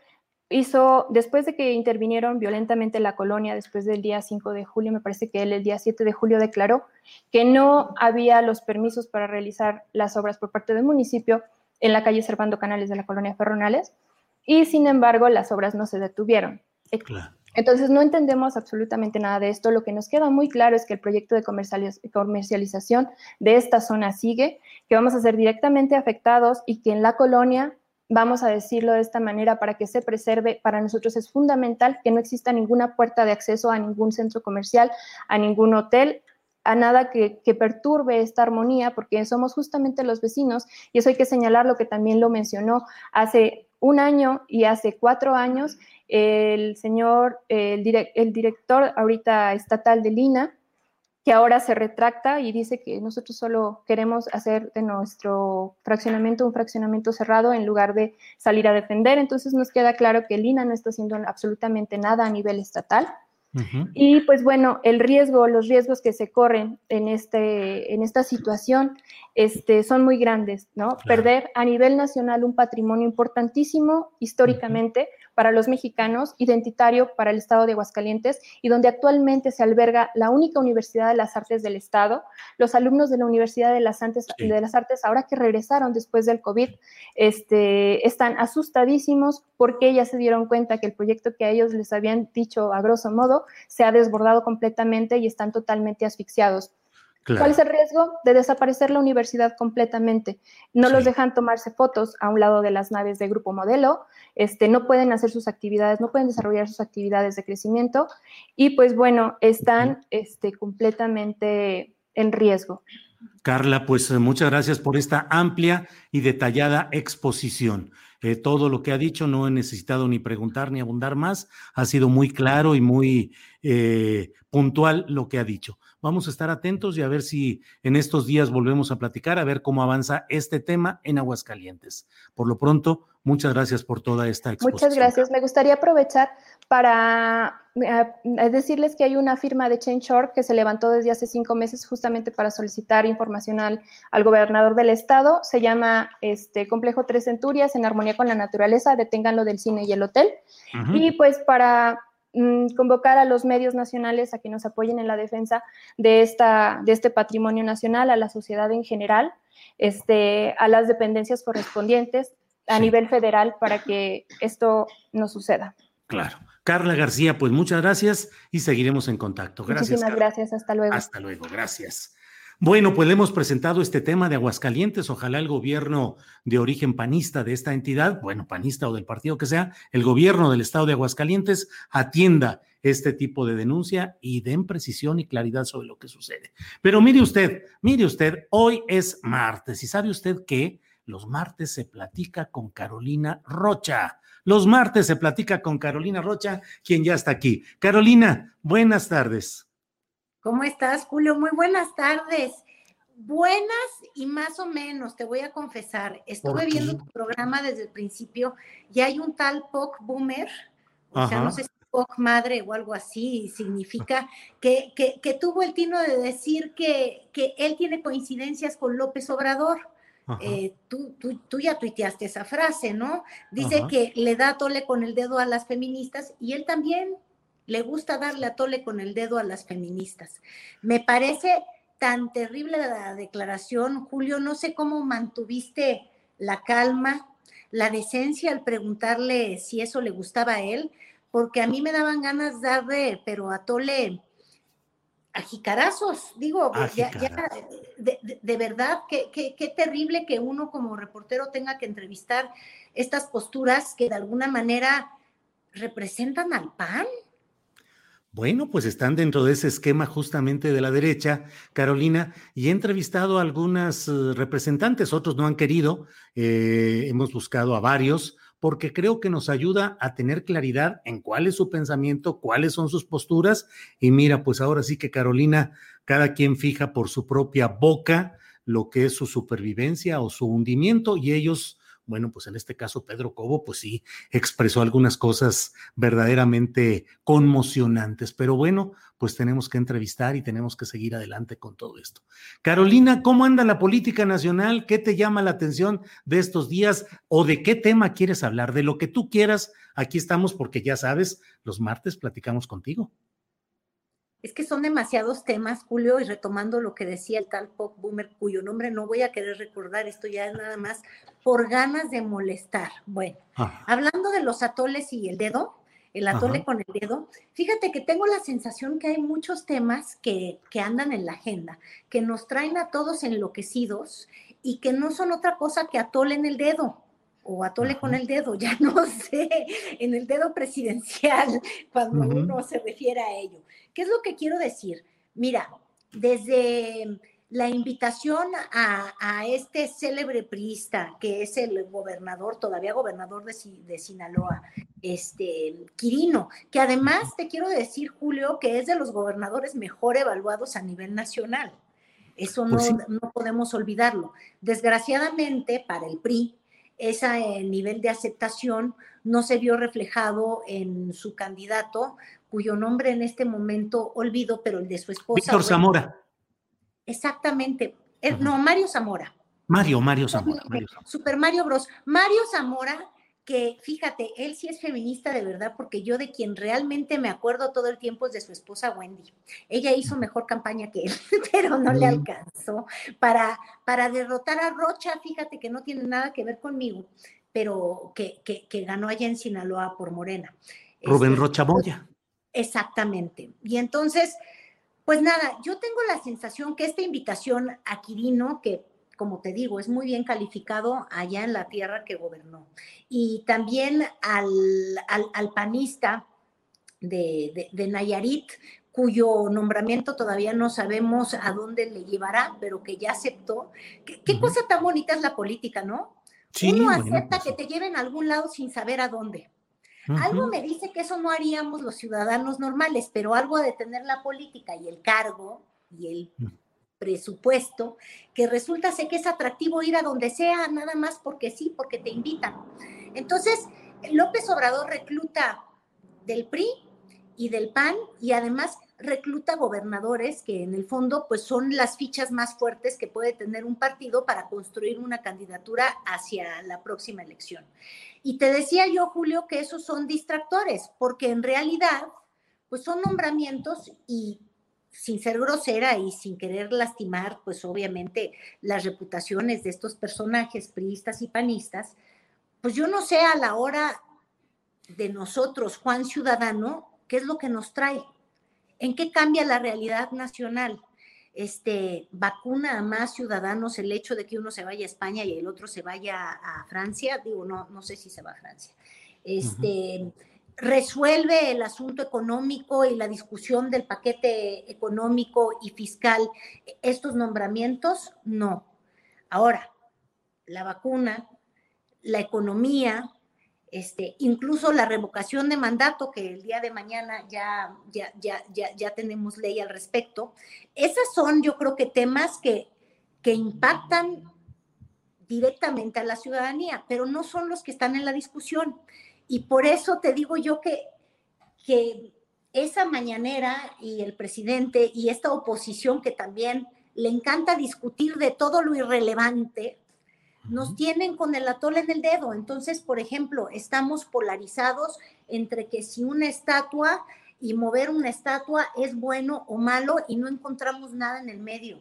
hizo, después de que intervinieron violentamente la colonia, después del día 5 de julio, me parece que él el día 7 de julio declaró que no había los permisos para realizar las obras por parte del municipio en la calle Servando Canales de la colonia Ferronales, y sin embargo las obras no se detuvieron. Entonces no entendemos absolutamente nada de esto. Lo que nos queda muy claro es que el proyecto de comercialización de esta zona sigue, que vamos a ser directamente afectados y que en la colonia, vamos a decirlo de esta manera para que se preserve, para nosotros es fundamental que no exista ninguna puerta de acceso a ningún centro comercial, a ningún hotel, a nada que, perturbe esta armonía, porque somos justamente los vecinos, y eso hay que señalar lo que también lo mencionó hace un año y hace cuatro años, el señor, el, el director ahorita estatal de Lina, que ahora se retracta y dice que nosotros solo queremos hacer de nuestro fraccionamiento un fraccionamiento cerrado en lugar de salir a defender. Entonces nos queda claro que Lina no está haciendo absolutamente nada a nivel estatal. Y pues bueno, el riesgo, los riesgos que se corren en, este, en esta situación este, son muy grandes, ¿no? Perder a nivel nacional un patrimonio importantísimo históricamente, para los mexicanos, identitario para el Estado de Aguascalientes y donde actualmente se alberga la única Universidad de las Artes del Estado. Los alumnos de la Universidad de las, Artes, de las Artes, ahora que regresaron después del COVID, este, están asustadísimos porque ya se dieron cuenta que el proyecto que a ellos les habían dicho a grosso modo se ha desbordado completamente y están totalmente asfixiados. ¿Cuál es el riesgo? De desaparecer la universidad completamente. No los dejan tomarse fotos a un lado de las naves de grupo modelo, este, no pueden hacer sus actividades, no pueden desarrollar sus actividades de crecimiento y pues bueno, están este, completamente en riesgo.
Carla, pues muchas gracias por esta amplia y detallada exposición. Eh, todo lo que ha dicho no he necesitado ni preguntar ni abundar más. Ha sido muy claro y muy eh, puntual lo que ha dicho. Vamos a estar atentos y a ver si en estos días volvemos a platicar, a ver cómo avanza este tema en Aguascalientes. Por lo pronto, muchas gracias por toda esta exposición.
Muchas gracias. Me gustaría aprovechar para eh, decirles que hay una firma de Change.org que se levantó desde hace cinco meses justamente para solicitar información al, gobernador del estado. Se llama este Complejo Tres Centurias en armonía con la naturaleza, deténganlo del cine y el hotel. Y pues para Mm, convocar a los medios nacionales a que nos apoyen en la defensa de, esta, de este patrimonio nacional, a la sociedad en general, este, a las dependencias correspondientes a nivel federal para que esto no suceda.
Claro. Carla García, pues muchas gracias y seguiremos en contacto. Gracias.
Muchísimas gracias, hasta luego.
Hasta luego, gracias. Bueno, pues le hemos presentado este tema de Aguascalientes. Ojalá el gobierno de origen panista de esta entidad, bueno, panista o del partido que sea, el gobierno del estado de Aguascalientes atienda este tipo de denuncia y den precisión y claridad sobre lo que sucede. Pero mire usted, mire usted, hoy es martes y sabe usted que los martes se platica con Carolina Rocha. Los martes se platica con Carolina Rocha, quien ya está aquí. Carolina, buenas tardes.
¿Cómo estás, Julio? Muy buenas tardes. Buenas y más o menos, te voy a confesar. Estuve viendo tu programa desde el principio y hay un tal POC Boomer, o sea, no sé si POC madre o algo así, significa que, que, tuvo el tino de decir que, que él tiene coincidencias con López Obrador. Eh, tú, tú, tú, ya tuiteaste esa frase, ¿no? Dice que le da tole con el dedo a las feministas y él también le gusta darle a tole con el dedo a las feministas. Me parece tan terrible la declaración, Julio, no sé cómo mantuviste la calma, la decencia al preguntarle si eso le gustaba a él, porque a mí me daban ganas de darle, pero a tole a jicarazos, digo, ya, de, verdad, qué, qué terrible que uno como reportero tenga que entrevistar estas posturas que de alguna manera representan al PAN.
Bueno, pues están dentro de ese esquema justamente de la derecha, Carolina, y he entrevistado a algunas eh, representantes, otros no han querido, eh, hemos buscado a varios, porque creo que nos ayuda a tener claridad en cuál es su pensamiento, cuáles son sus posturas, y mira, pues ahora sí que Carolina, cada quien fija por su propia boca lo que es su supervivencia o su hundimiento, y ellos bueno, pues en este caso Pedro Cobo, pues sí, expresó algunas cosas verdaderamente conmocionantes, pero bueno, pues tenemos que entrevistar y tenemos que seguir adelante con todo esto. Carolina, ¿cómo anda la política nacional? ¿Qué te llama la atención de estos días o de qué tema quieres hablar? De lo que tú quieras, aquí estamos porque ya sabes, los martes platicamos contigo
es que son demasiados temas, Julio, y retomando lo que decía el tal Pop Boomer, cuyo nombre no voy a querer recordar, esto ya es nada más por ganas de molestar. Bueno, hablando de los atoles y el dedo, el atole con el dedo, fíjate que tengo la sensación que hay muchos temas que, que andan en la agenda, que nos traen a todos enloquecidos y que no son otra cosa que atole en el dedo o atole con el dedo, ya no sé, en el dedo presidencial, cuando uno se refiere a ello. ¿Qué es lo que quiero decir? Mira, desde la invitación a, este célebre priista, que es el gobernador, todavía gobernador de, de, Sinaloa, este Quirino, que además te quiero decir, Julio, que es de los gobernadores mejor evaluados a nivel nacional. Eso pues no, no podemos olvidarlo. Desgraciadamente, para el PRI, ese nivel de aceptación no se vio reflejado en su candidato, cuyo nombre en este momento olvido, pero el de su esposa.
Víctor Zamora.
Exactamente. Eh, no, Mario Zamora.
Mario, Mario Zamora, Mario Zamora.
Super Mario Bros. Mario Zamora, que fíjate, él sí es feminista de verdad, porque yo de quien realmente me acuerdo todo el tiempo es de su esposa Wendy. Ella hizo mejor campaña que él, pero no le alcanzó. Para, para derrotar a Rocha, fíjate que no tiene nada que ver conmigo, pero que, que, ganó allá en Sinaloa por Morena.
Rubén este, Rocha Moya.
Exactamente. Y entonces, pues nada, yo tengo la sensación que esta invitación a Quirino, que como te digo, es muy bien calificado allá en la tierra que gobernó, y también al, al, panista de, de, Nayarit, cuyo nombramiento todavía no sabemos a dónde le llevará, pero que ya aceptó. Qué, cosa tan bonita es la política, ¿no? Sí, Uno acepta que te lleven a algún lado sin saber a dónde. Algo me dice que eso no haríamos los ciudadanos normales, pero algo de tener la política y el cargo y el mm. Presupuesto, que resulta ser que es atractivo ir a donde sea, nada más porque sí, porque te invitan. Entonces, López Obrador recluta del PRI y del PAN y además recluta gobernadores que en el fondo pues son las fichas más fuertes que puede tener un partido para construir una candidatura hacia la próxima elección. Y te decía yo, Julio, que esos son distractores, porque en realidad pues son nombramientos y sin ser grosera y sin querer lastimar, pues obviamente las reputaciones de estos personajes priistas y panistas, pues yo no sé a la hora de nosotros, Juan Ciudadano, qué es lo que nos trae. ¿En qué cambia la realidad nacional? este, vacuna a más ciudadanos el hecho de que uno se vaya a España y el otro se vaya a Francia, digo, no, no sé si se va a Francia. Este, resuelve el asunto económico y la discusión del paquete económico y fiscal estos nombramientos? No. Ahora, la vacuna, la economía, este, incluso la revocación de mandato, que el día de mañana ya, ya, ya, ya, tenemos ley al respecto, esas son yo creo que temas que, que impactan directamente a la ciudadanía, pero no son los que están en la discusión. Y por eso te digo yo que, que esa mañanera y el presidente y esta oposición que también le encanta discutir de todo lo irrelevante, nos tienen con el atole en el dedo. Entonces, por ejemplo, estamos polarizados entre que si una estatua y mover una estatua es bueno o malo y no encontramos nada en el medio.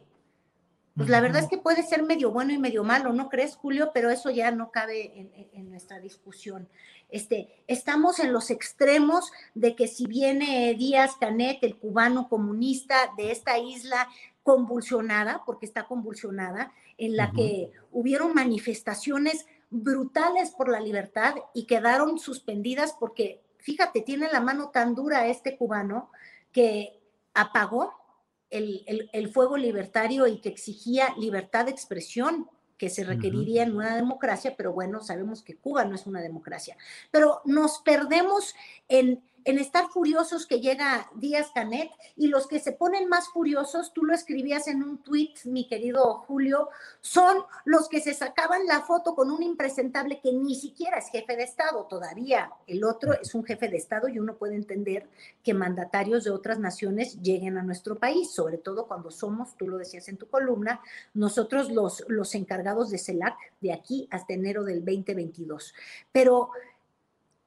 Pues la verdad es que puede ser medio bueno y medio malo, ¿no crees, Julio? Pero eso ya no cabe en, nuestra discusión. Este, estamos en los extremos de que si viene Díaz Canet, el cubano comunista de esta isla convulsionada, porque está convulsionada, en la que hubieron manifestaciones brutales por la libertad y quedaron suspendidas porque, fíjate, tiene la mano tan dura este cubano que apagó el, fuego libertario y que exigía libertad de expresión que se requeriría en una democracia, pero bueno, sabemos que Cuba no es una democracia. Pero nos perdemos en en estar furiosos que llega Díaz Canet y los que se ponen más furiosos, tú lo escribías en un tweet, mi querido Julio, son los que se sacaban la foto con un impresentable que ni siquiera es jefe de Estado todavía. El otro es un jefe de Estado y uno puede entender que mandatarios de otras naciones lleguen a nuestro país, sobre todo cuando somos, tú lo decías en tu columna, nosotros los, los encargados de CELAC de aquí hasta enero del 2022. Pero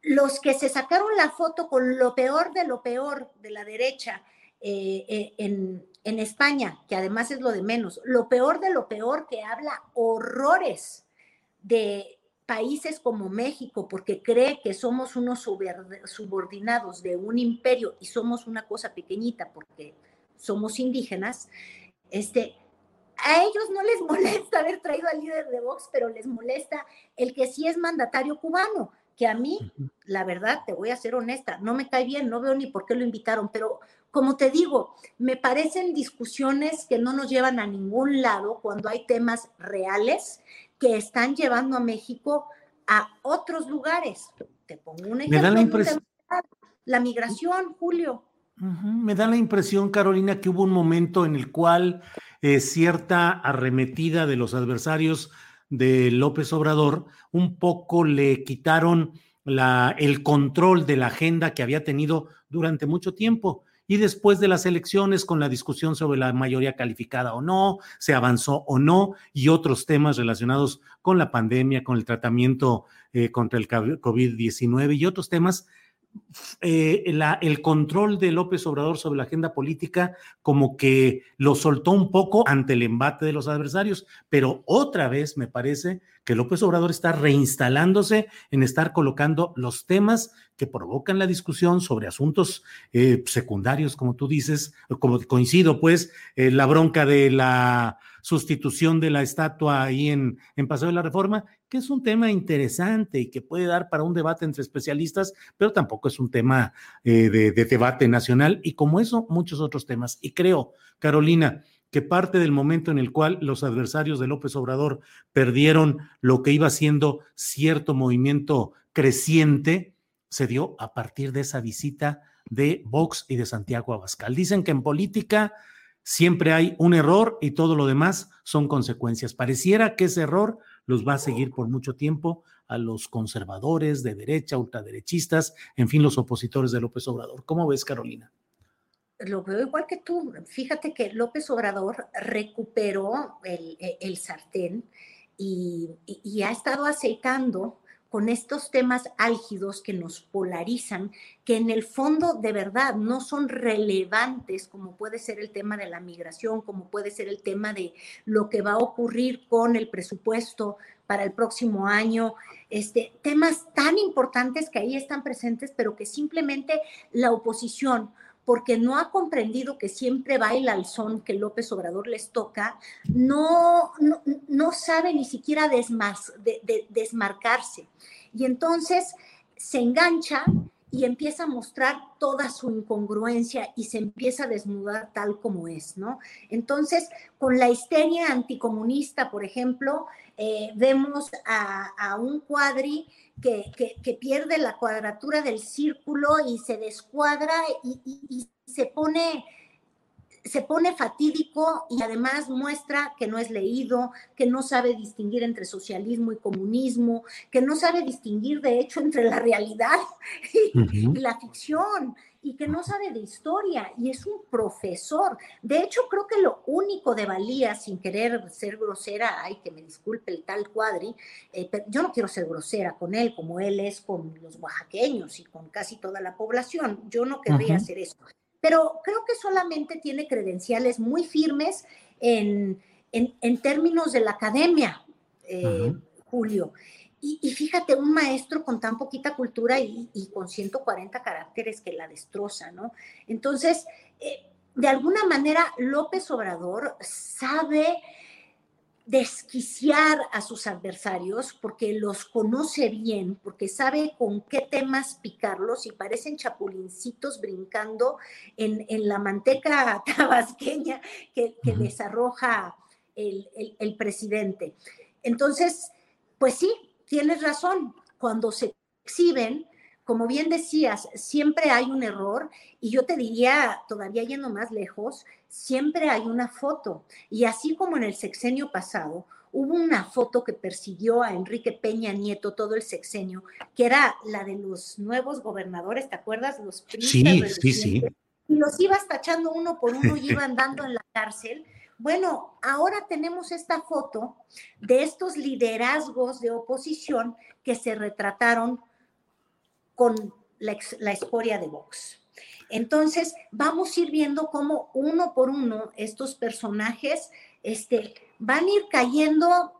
los que se sacaron la foto con lo peor de lo peor de la derecha eh, eh, en, en, España, que además es lo de menos, lo peor de lo peor que habla horrores de países como México, porque cree que somos unos subordinados de un imperio y somos una cosa pequeñita porque somos indígenas, este, a ellos no les molesta haber traído al líder de Vox, pero les molesta el que sí es mandatario cubano que a mí, la verdad, te voy a ser honesta, no me cae bien, no veo ni por qué lo invitaron, pero como te digo, me parecen discusiones que no nos llevan a ningún lado cuando hay temas reales que están llevando a México a otros lugares. Te pongo un ejemplo.
Me da la impresión.
La migración, Julio.
Me da la impresión, Carolina, que hubo un momento en el cual eh, cierta arremetida de los adversarios de López Obrador, un poco le quitaron la, el control de la agenda que había tenido durante mucho tiempo. Y después de las elecciones, con la discusión sobre la mayoría calificada o no, se avanzó o no, y otros temas relacionados con la pandemia, con el tratamiento eh, contra el COVID-19 y otros temas, eh, el control de López Obrador sobre la agenda política como que lo soltó un poco ante el embate de los adversarios, pero otra vez me parece que López Obrador está reinstalándose en estar colocando los temas que provocan la discusión sobre asuntos eh, secundarios, como tú dices, como coincido, pues, eh, la bronca de la sustitución de la estatua ahí en, en Paseo de la Reforma, que es un tema interesante y que puede dar para un debate entre especialistas, pero tampoco es un tema eh, de, de debate nacional y como eso, muchos otros temas. Y creo, Carolina, que parte del momento en el cual los adversarios de López Obrador perdieron lo que iba siendo cierto movimiento creciente, se dio a partir de esa visita de Vox y de Santiago Abascal. Dicen que en política siempre hay un error y todo lo demás son consecuencias. Pareciera que ese error los va a seguir por mucho tiempo a los conservadores de derecha, ultraderechistas, en fin, los opositores de López Obrador. ¿Cómo ves, Carolina?
Lo veo igual que tú. Fíjate que López Obrador recuperó el, sartén y, y ha estado aceitando con estos temas álgidos que nos polarizan, que en el fondo de verdad no son relevantes, como puede ser el tema de la migración, como puede ser el tema de lo que va a ocurrir con el presupuesto para el próximo año, este, temas tan importantes que ahí están presentes, pero que simplemente la oposición, porque no ha comprendido que siempre baila al son que López Obrador les toca, no, no, sabe ni siquiera desmarcarse. Y entonces se engancha y empieza a mostrar toda su incongruencia y se empieza a desnudar tal como es, ¿no? Entonces, con la histeria anticomunista, por ejemplo, eh, vemos a, un cuadri que, pierde la cuadratura del círculo y se descuadra y se pone se pone fatídico y además muestra que no es leído, que no sabe distinguir entre socialismo y comunismo, que no sabe distinguir de hecho entre la realidad y, la ficción y que no sabe de historia y es un profesor. De hecho, creo que lo único de valía, sin querer ser grosera, ay, que me disculpe el tal cuadri, eh, pero yo no quiero ser grosera con él como él es con los oaxaqueños y con casi toda la población. Yo no querría hacer eso pero creo que solamente tiene credenciales muy firmes en, términos de la academia, eh, Julio. Y, fíjate, un maestro con tan poquita cultura y, con 140 caracteres que la destroza, ¿no? Entonces, eh, de alguna manera, López Obrador sabe desquiciar a sus adversarios porque los conoce bien, porque sabe con qué temas picarlos y parecen chapulincitos brincando en, la manteca tabasqueña que, les arroja el, el presidente. Entonces, pues sí, tienes razón, cuando se exhiben, como bien decías, siempre hay un error y yo te diría, todavía yendo más lejos, siempre hay una foto. Y así como en el sexenio pasado, hubo una foto que persiguió a Enrique Peña Nieto todo el sexenio, que era la de los nuevos gobernadores, ¿te acuerdas? Los
Sí, sí, sí.
Y los ibas tachando uno por uno y iban dando en la cárcel. Bueno, ahora tenemos esta foto de estos liderazgos de oposición que se retrataron con la, la escoria de Vox. Entonces, vamos a ir viendo cómo uno por uno estos personajes este, van a ir cayendo,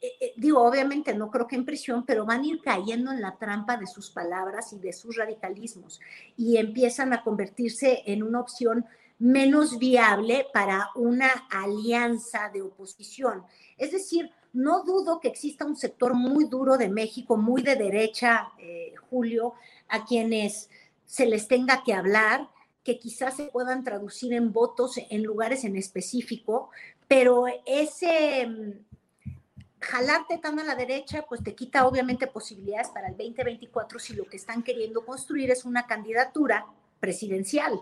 eh, eh, digo, obviamente no creo que en prisión, pero van a ir cayendo en la trampa de sus palabras y de sus radicalismos y empiezan a convertirse en una opción menos viable para una alianza de oposición. Es decir, no dudo que exista un sector muy duro de México, muy de derecha, eh, Julio, a quienes se les tenga que hablar, que quizás se puedan traducir en votos en lugares en específico, pero ese mm, jalarte tan a la derecha, pues te quita obviamente posibilidades para el 2024 si lo que están queriendo construir es una candidatura presidencial.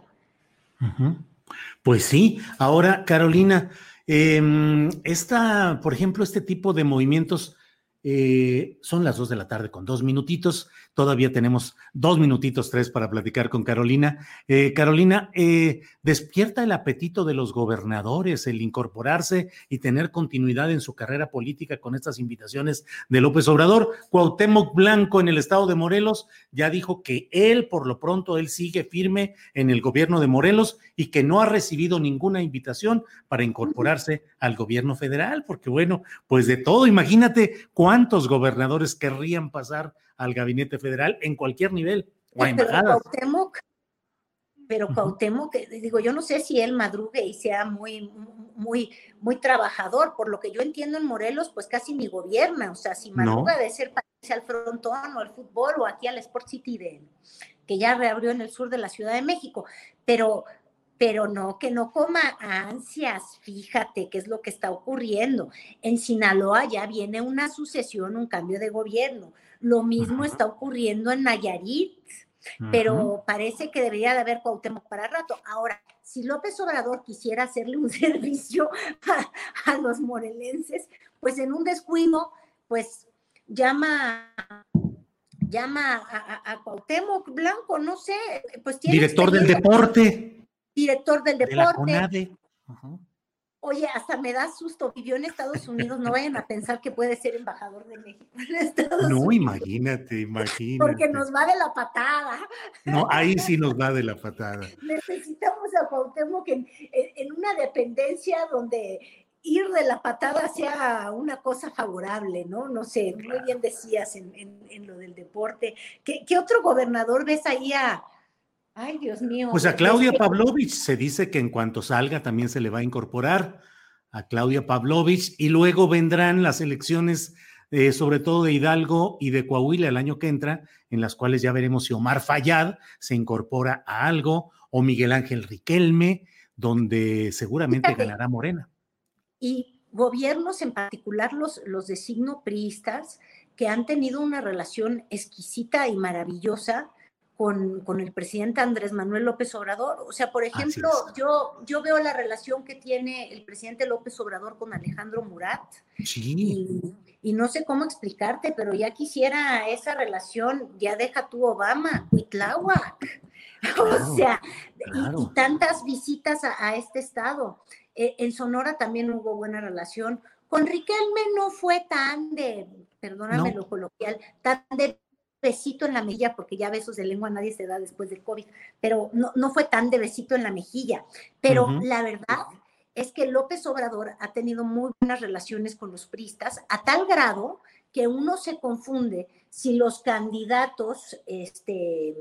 Pues sí, ahora Carolina, eh, esta, por ejemplo, este tipo de movimientos eh, son las dos de la tarde con dos minutitos. Todavía tenemos dos minutitos, tres para platicar con Carolina. Eh, Carolina, eh, ¿despierta el apetito de los gobernadores el incorporarse y tener continuidad en su carrera política con estas invitaciones de López Obrador? Cuauhtémoc Blanco en el estado de Morelos ya dijo que él, por lo pronto, él sigue firme en el gobierno de Morelos y que no ha recibido ninguna invitación para incorporarse al gobierno federal, porque bueno, pues de todo, imagínate ¿Cuántos gobernadores querrían pasar al gabinete federal en cualquier nivel o a
embajadas? Pero Cuauhtémoc, digo, yo no sé si él madrugue y sea muy, muy, muy trabajador. Por lo que yo entiendo en Morelos, pues casi ni gobierna. O sea, si madruga de ser al frontón o al fútbol o aquí al Sport City de, que ya reabrió en el sur de la Ciudad de México. Pero, pero no, que no coma ansias, fíjate qué es lo que está ocurriendo. En Sinaloa ya viene una sucesión, un cambio de gobierno. Lo mismo está ocurriendo en Nayarit, pero parece que debería de haber Cuauhtémoc para rato. Ahora, si López Obrador quisiera hacerle un servicio a, los morelenses, pues en un descuido, pues llama llama a, a, Cuauhtémoc Blanco, no sé, pues tiene
director del deporte.
Director del deporte. Oye, hasta me da susto, vivió en Estados Unidos, no vayan a pensar que puede ser embajador de México en Estados
no, imagínate, imagínate.
Porque nos va de la patada.
No, ahí sí nos va de la patada.
Necesitamos a Cuauhtémoc en, en una dependencia donde ir de la patada sea una cosa favorable, ¿no? No sé, muy bien decías en, en, lo del deporte. ¿Qué, ¿Qué, otro gobernador ves ahí a, Ay, Dios mío.
Pues a Claudia Pavlovich se dice que en cuanto salga también se le va a incorporar a Claudia Pavlovich y luego vendrán las elecciones, eh, sobre todo de Hidalgo y de Coahuila el año que entra, en las cuales ya veremos si Omar Fayad se incorpora a algo o Miguel Ángel Riquelme, donde seguramente ganará Morena.
Y gobiernos, en particular los, los de signo priistas, que han tenido una relación exquisita y maravillosa con, con, el presidente Andrés Manuel López Obrador. O sea, por ejemplo, yo, yo veo la relación que tiene el presidente López Obrador con Alejandro Murat.
Sí.
Y, no sé cómo explicarte, pero ya quisiera esa relación, ya deja tú Obama, Huitláhuac. o sea, y, tantas visitas a, este estado. E, en Sonora también hubo buena relación. Con Riquelme no fue tan de, perdóname lo coloquial, tan de besito en la mejilla, porque ya besos de lengua nadie se da después del COVID, pero no, no fue tan de besito en la mejilla. Pero la verdad es que López Obrador ha tenido muy buenas relaciones con los pristas, a tal grado que uno se confunde si los candidatos este,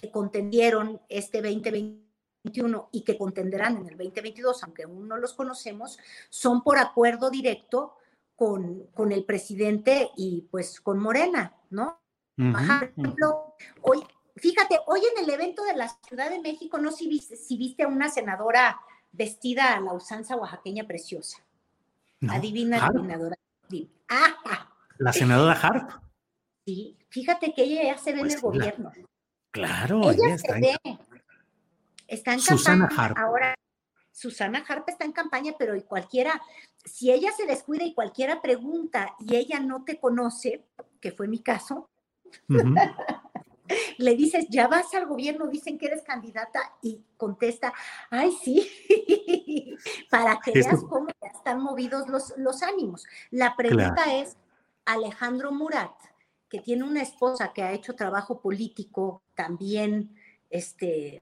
que contendieron este 2021 y que contenderán en el 2022, aunque aún no los conocemos, son por acuerdo directo con, con el presidente y pues con Morena, ¿no? Por ejemplo, hoy, fíjate, hoy en el evento de la Ciudad de México, no si viste, si viste a una senadora vestida a la usanza oaxaqueña preciosa. Adivina, adivinadora.
¿La senadora Harp?
Sí, fíjate que ella ya se ve en pues el gobierno.
Claro, ella, está
se ve. Está en Susana Harp. Ahora, Susana Harp está en campaña, pero y cualquiera, si ella se descuida y cualquiera pregunta y ella no te conoce, que fue mi caso, le dices, ya vas al gobierno, dicen que eres candidata y contesta, ay, sí, para que veas cómo están movidos los, los ánimos. La pregunta es, Alejandro Murat, que tiene una esposa que ha hecho trabajo político también, este,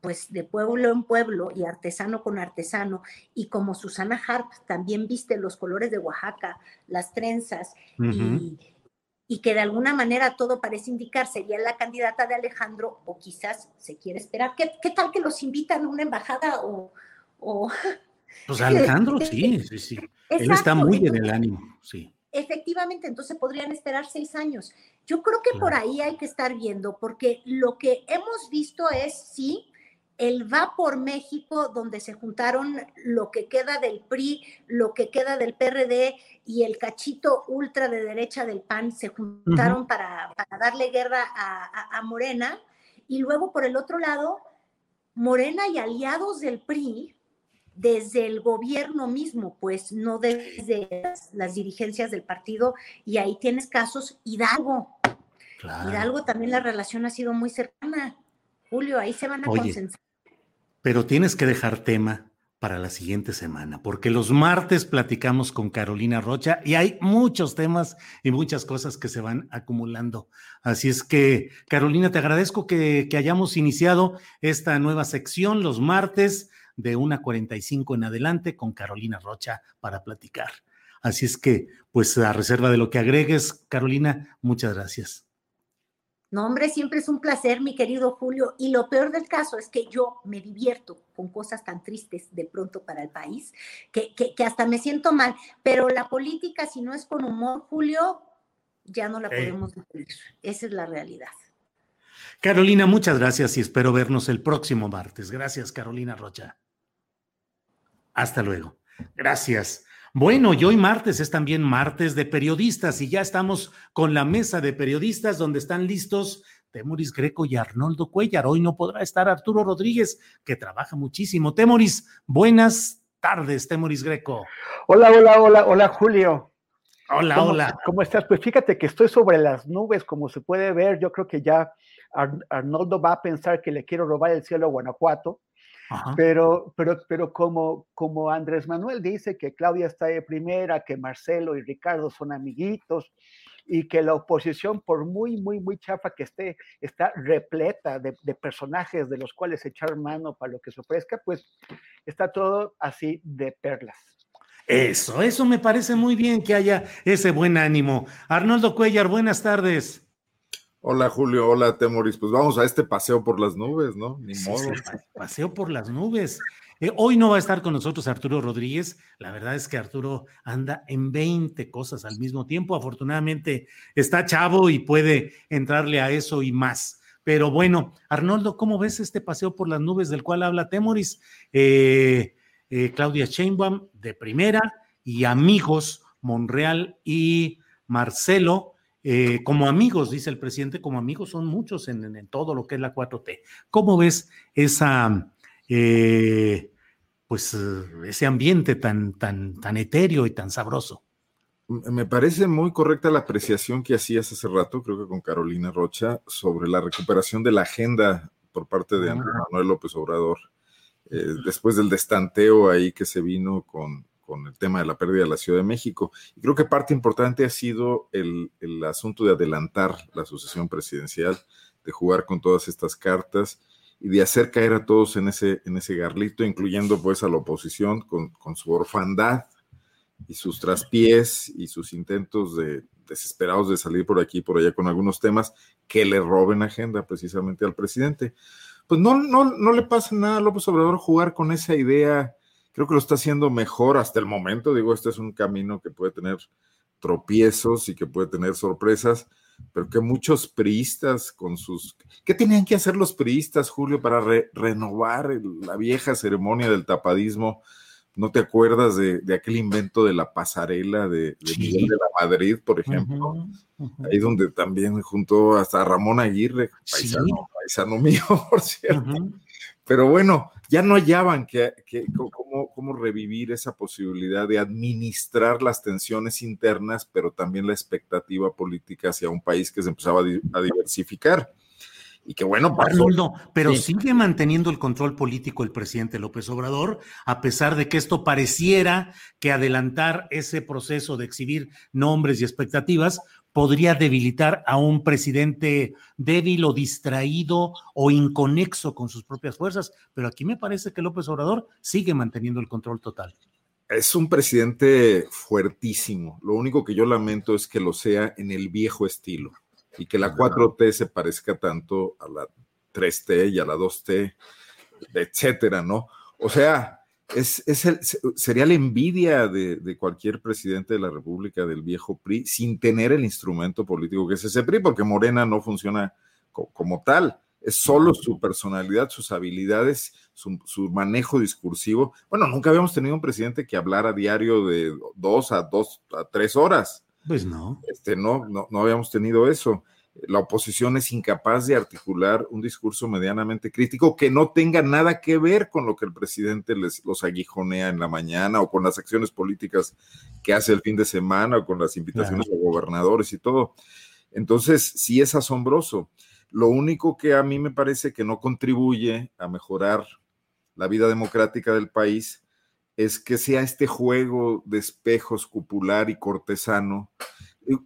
pues de pueblo en pueblo y artesano con artesano, y como Susana Harp también viste los colores de Oaxaca, las trenzas, y y que de alguna manera todo parece indicar sería la candidata de Alejandro o quizás se quiere esperar. ¿Qué, tal que los invitan a una embajada o...
Pues Alejandro, sí, sí, sí. Él está muy en el ánimo, sí.
Efectivamente, entonces podrían esperar seis años. Yo creo que por ahí hay que estar viendo, porque lo que hemos visto es, sí, el Va por México, donde se juntaron lo que queda del PRI, lo que queda del PRD y el cachito ultra de derecha del PAN, se juntaron para, darle guerra a, Morena. Y luego, por el otro lado, Morena y aliados del PRI, desde el gobierno mismo, pues no desde las, dirigencias del partido, y ahí tienes casos Hidalgo. Hidalgo también la relación ha sido muy cercana. Julio, ahí se van a concentrar
pero tienes que dejar tema para la siguiente semana, porque los martes platicamos con Carolina Rocha y hay muchos temas y muchas cosas que se van acumulando. Así es que, Carolina, te agradezco que, hayamos iniciado esta nueva sección los martes de 1.45 en adelante con Carolina Rocha para platicar. Así es que, pues a reserva de lo que agregues, Carolina, muchas gracias.
No, hombre, siempre es un placer, mi querido Julio. Y lo peor del caso es que yo me divierto con cosas tan tristes de pronto para el país, que, hasta me siento mal. Pero la política, si no es con humor, Julio, ya no la podemos vivir. Esa es la realidad.
Carolina, muchas gracias y espero vernos el próximo martes. Gracias, Carolina Rocha. Hasta luego. Gracias. Bueno, y hoy martes es también martes de periodistas y ya estamos con la mesa de periodistas donde están listos Temoris Greco y Arnoldo Cuellar. Hoy no podrá estar Arturo Rodríguez, que trabaja muchísimo. Temoris, buenas tardes, Temoris Greco.
Hola, hola, hola, hola, Julio.
Hola, hola.
¿Cómo estás? Pues fíjate que estoy sobre las nubes, como se puede ver. Yo creo que ya Arnoldo va a pensar que le quiero robar el cielo a Guanajuato. Pero, pero, pero como, como Andrés Manuel dice que Claudia está de primera, que Marcelo y Ricardo son amiguitos y que la oposición, por muy, muy, muy chafa que esté, está repleta de, de personajes de los cuales echar mano para lo que se ofrezca, pues está todo así de perlas.
Eso, eso me parece muy bien que haya ese buen ánimo. Arnoldo Cuellar, buenas tardes.
Hola Julio, hola Temoris. Pues vamos a este paseo por las nubes, ¿no? Ni modo.
paseo por las nubes. Eh, hoy no va a estar con nosotros Arturo Rodríguez. La verdad es que Arturo anda en 20 cosas al mismo tiempo. Afortunadamente está chavo y puede entrarle a eso y más. Pero bueno, Arnoldo, ¿cómo ves este paseo por las nubes del cual habla Temoris? Eh, eh, Claudia Sheinbaum de primera y amigos Monreal y Marcelo eh, como amigos, dice el presidente, como amigos son muchos en, todo lo que es la 4T. ¿Cómo ves esa, eh, pues, eh, ese ambiente tan, tan, tan etéreo y tan sabroso?
Me parece muy correcta la apreciación que hacías hace rato, creo que con Carolina Rocha, sobre la recuperación de la agenda por parte de Andrés Manuel López Obrador, después del destanteo ahí que se vino con, con el tema de la pérdida de la Ciudad de México. Y creo que parte importante ha sido el, asunto de adelantar la sucesión presidencial, de jugar con todas estas cartas y de hacer caer a todos en ese, en ese garlito, incluyendo pues a la oposición con, su orfandad y sus traspiés y sus intentos de desesperados de salir por aquí y por allá con algunos temas que le roben agenda precisamente al presidente. Pues no, no, no le pasa nada a López Obrador jugar con esa idea creo que lo está haciendo mejor hasta el momento. Digo, este es un camino que puede tener tropiezos y que puede tener sorpresas, pero que muchos priistas con sus... ¿Qué tenían que hacer los priistas, Julio, para renovar la vieja ceremonia del tapadismo? ¿No te acuerdas de, aquel invento de la pasarela de, Miguel de la Madrid, por ejemplo? Ahí donde también juntó hasta Ramón Aguirre, paisano, paisano mío, por cierto. Pero bueno, ya no hallaban que, cómo, revivir esa posibilidad de administrar las tensiones internas, pero también la expectativa política hacia un país que se empezaba a, diversificar. Y que bueno,
Arnoldo, pero sigue manteniendo el control político el presidente López Obrador, a pesar de que esto pareciera que adelantar ese proceso de exhibir nombres y expectativas podría debilitar a un presidente débil o distraído o inconexo con sus propias fuerzas, pero aquí me parece que López Obrador sigue manteniendo el control total.
Es un presidente fuertísimo. Lo único que yo lamento es que lo sea en el viejo estilo y que la 4T se parezca tanto a la 3T y a la 2T, etcétera, ¿no? O sea, es, el, sería la envidia de, cualquier presidente de la República del viejo PRI sin tener el instrumento político que es ese PRI, porque Morena no funciona como tal. Es solo su personalidad, sus habilidades, su, manejo discursivo. Bueno, nunca habíamos tenido un presidente que hablara diario de dos a dos a tres horas.
Pues no.
Este, no, no, no habíamos tenido eso la oposición es incapaz de articular un discurso medianamente crítico que no tenga nada que ver con lo que el presidente les, los aguijonea en la mañana o con las acciones políticas que hace el fin de semana o con las invitaciones a gobernadores y todo. Entonces, sí es asombroso. Lo único que a mí me parece que no contribuye a mejorar la vida democrática del país es que sea este juego de espejos cupular y cortesano.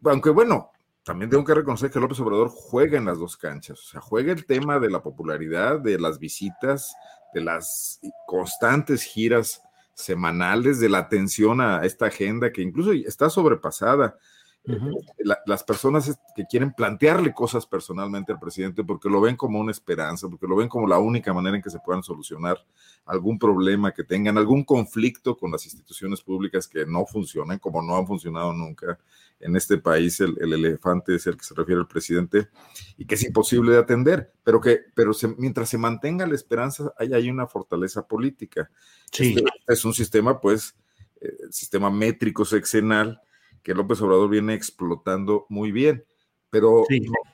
Aunque bueno, también tengo que reconocer que López Obrador juega en las dos canchas, o sea, juega el tema de la popularidad, de las visitas, de las constantes giras semanales, de la atención a esta agenda que incluso está sobrepasada las personas que quieren plantearle cosas personalmente al presidente porque lo ven como una esperanza, porque lo ven como la única manera en que se puedan solucionar algún problema que tengan, algún conflicto con las instituciones públicas que no funcionan, como no han funcionado nunca en este país. El, elefante es el que se refiere al presidente y que es imposible de atender, pero que pero mientras se mantenga la esperanza, ahí hay una fortaleza política. Este, este es un sistema, pues, el eh, sistema métrico sexenal que López Obrador viene explotando muy bien, pero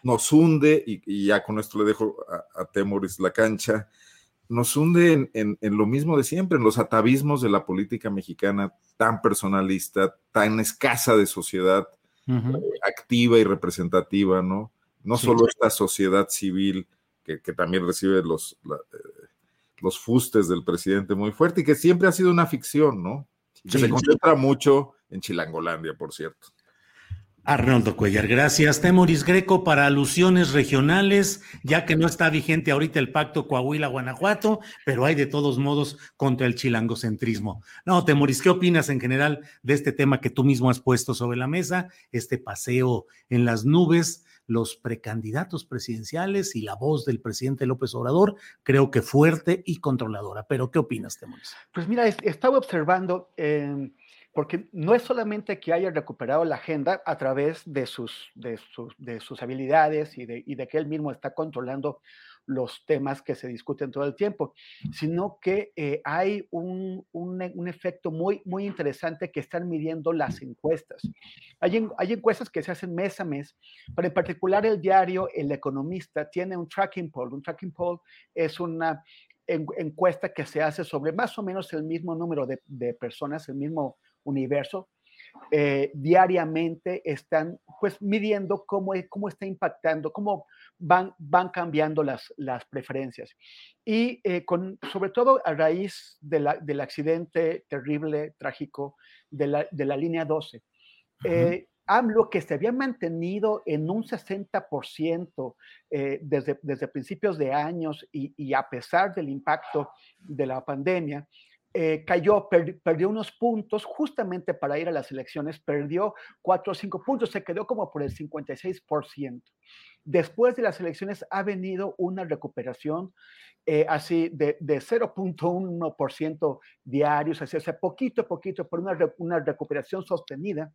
nos hunde, y, ya con esto le dejo a, Temoris la cancha, nos hunde en, lo mismo de siempre, en los atavismos de la política mexicana tan personalista, tan escasa de sociedad eh, activa y representativa, ¿no? No solo esta sociedad civil que, también recibe los, eh, los fustes del presidente muy fuerte y que siempre ha sido una ficción, ¿no? Que se concentra mucho en Chilangolandia, por cierto.
Arnoldo Cuellar, gracias. Temoris Greco para alusiones regionales, ya que no está vigente ahorita el pacto Coahuila-Guanajuato, pero hay de todos modos contra el chilangocentrismo. No, Temoris, ¿qué opinas en general de este tema que tú mismo has puesto sobre la mesa, este paseo en las nubes los precandidatos presidenciales y la voz del presidente López Obrador, creo que fuerte y controladora. Pero, ¿qué opinas, Temoris?
Pues mira, estaba observando, eh, porque no es solamente que haya recuperado la agenda a través de sus, de sus, de sus habilidades y de, y de que él mismo está controlando los temas que se discuten todo el tiempo, sino que eh, hay un, un, efecto muy, muy interesante que están midiendo las encuestas. Hay, hay, encuestas que se hacen mes a mes, pero en particular el diario El Economista tiene un tracking poll. Un tracking poll es una encuesta que se hace sobre más o menos el mismo número de, de personas, el mismo universo, eh, diariamente están pues midiendo cómo, cómo está impactando, cómo van, van cambiando las, las preferencias. Y eh, con, sobre todo a raíz de la, del accidente terrible, trágico de la, de la línea 12, eh, AMLO, que se había mantenido en un 60% eh, desde, desde principios de años y, y, a pesar del impacto de la pandemia, eh, cayó, perdió unos puntos justamente para ir a las elecciones, perdió cuatro o cinco puntos, se quedó como por el 56%. Después de las elecciones ha venido una recuperación eh, así de, de 0.1% diarios, así, o poquito a poquito, por una, una recuperación sostenida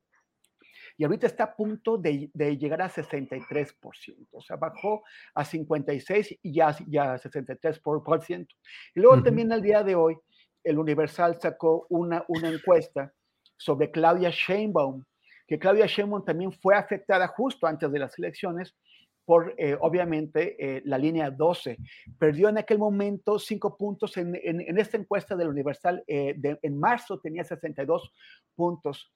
y ahorita está a punto de, de, llegar a 63%, o sea, bajó a 56 y ya, ya a 63%. Y luego uh -huh. también al día de hoy, el Universal sacó una, una encuesta sobre Claudia Sheinbaum, que Claudia Sheinbaum también fue afectada justo antes de las elecciones por, eh, obviamente, eh, la línea 12. Perdió en aquel momento cinco puntos en, en, esta encuesta del Universal. Eh, en marzo tenía 62 puntos.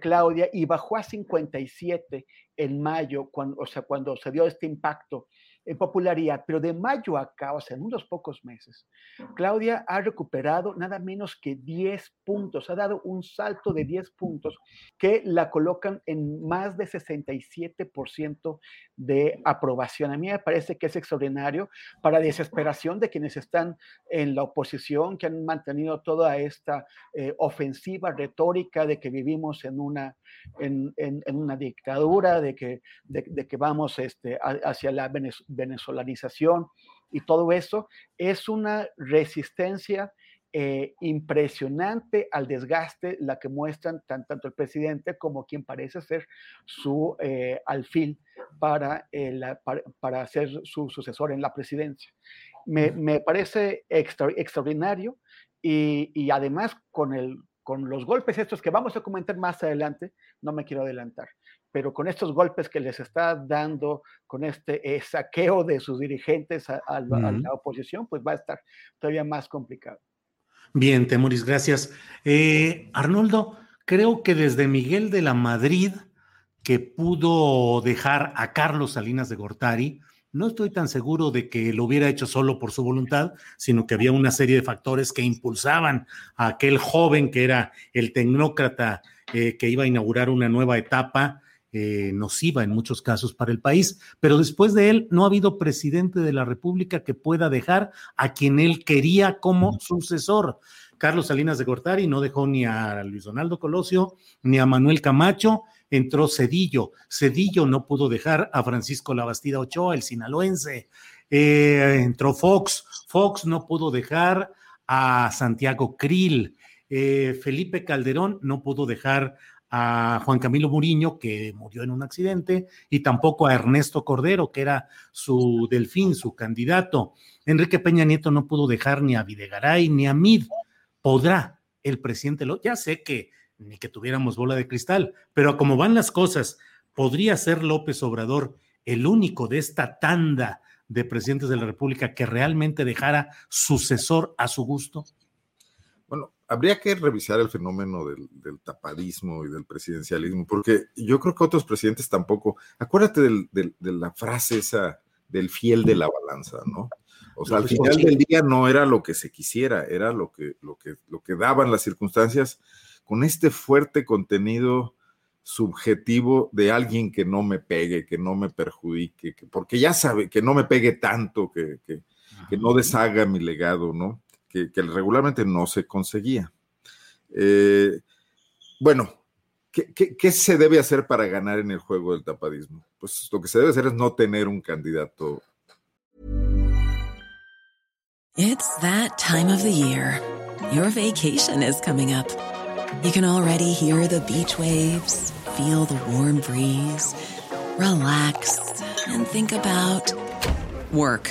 Claudia y bajó a 57 en mayo, cuando, o sea, cuando se dio este impacto en popularidad, pero de mayo acá, o sea, en unos pocos meses, Claudia ha recuperado nada menos que 10 puntos, ha dado un salto de 10 puntos que la colocan en más de 67% de aprobación. A mí me parece que es extraordinario para desesperación de quienes están en la oposición, que han mantenido toda esta eh, ofensiva retórica de que vivimos en una, en, en, en una dictadura, de que, de, de que vamos este, hacia la Venezuela venezolanización y todo eso, es una resistencia eh, impresionante al desgaste la que muestran tan, tanto el presidente como quien parece ser su eh, alfil para, eh, para, para, ser su sucesor en la presidencia. Me, me parece extra, extraordinario y, y, además con, el, con los golpes estos que vamos a comentar más adelante, no me quiero adelantar, pero con estos golpes que les está dando, con este eh, saqueo de sus dirigentes a, a, uh -huh. a, la oposición, pues va a estar todavía más complicado.
Bien, Temuris, gracias. Eh, Arnoldo, creo que desde Miguel de la Madrid, que pudo dejar a Carlos Salinas de Gortari, no estoy tan seguro de que lo hubiera hecho solo por su voluntad, sino que había una serie de factores que impulsaban a aquel joven que era el tecnócrata eh, que iba a inaugurar una nueva etapa eh, nociva en muchos casos para el país, pero después de él no ha habido presidente de la República que pueda dejar a quien él quería como sucesor. Carlos Salinas de Gortari no dejó ni a Luis Donaldo Colosio ni a Manuel Camacho, entró Cedillo. Cedillo no pudo dejar a Francisco Labastida Ochoa, el sinaloense. Eh, entró Fox. Fox no pudo dejar a Santiago Krill. Eh, Felipe Calderón no pudo dejar a Juan Camilo Muriño, que murió en un accidente, y tampoco a Ernesto Cordero, que era su delfín, su candidato. Enrique Peña Nieto no pudo dejar ni a Videgaray ni a Mid. ¿Podrá el presidente? Lo, ya sé que ni que tuviéramos bola de cristal, pero como van las cosas, ¿podría ser López Obrador el único de esta tanda de presidentes de la República que realmente dejara sucesor a su gusto?
Habría que revisar el fenómeno del, del, tapadismo y del presidencialismo, porque yo creo que otros presidentes tampoco. Acuérdate del, del, de la frase esa del fiel de la balanza, ¿no? O sea, al final del día no era lo que se quisiera, era lo que, lo que, lo que daban las circunstancias con este fuerte contenido subjetivo de alguien que no me pegue, que no me perjudique, que, porque ya sabe que no me pegue tanto, que, que, que no deshaga mi legado, ¿no? Que, regularmente no se conseguía. Eh, bueno, ¿Qué, se debe hacer para ganar en el juego del tapadismo? Pues lo que se debe hacer es no tener un candidato.
It's that time of the year. Your vacation is coming up. You can already hear the beach waves, feel the warm breeze, relax and think about work.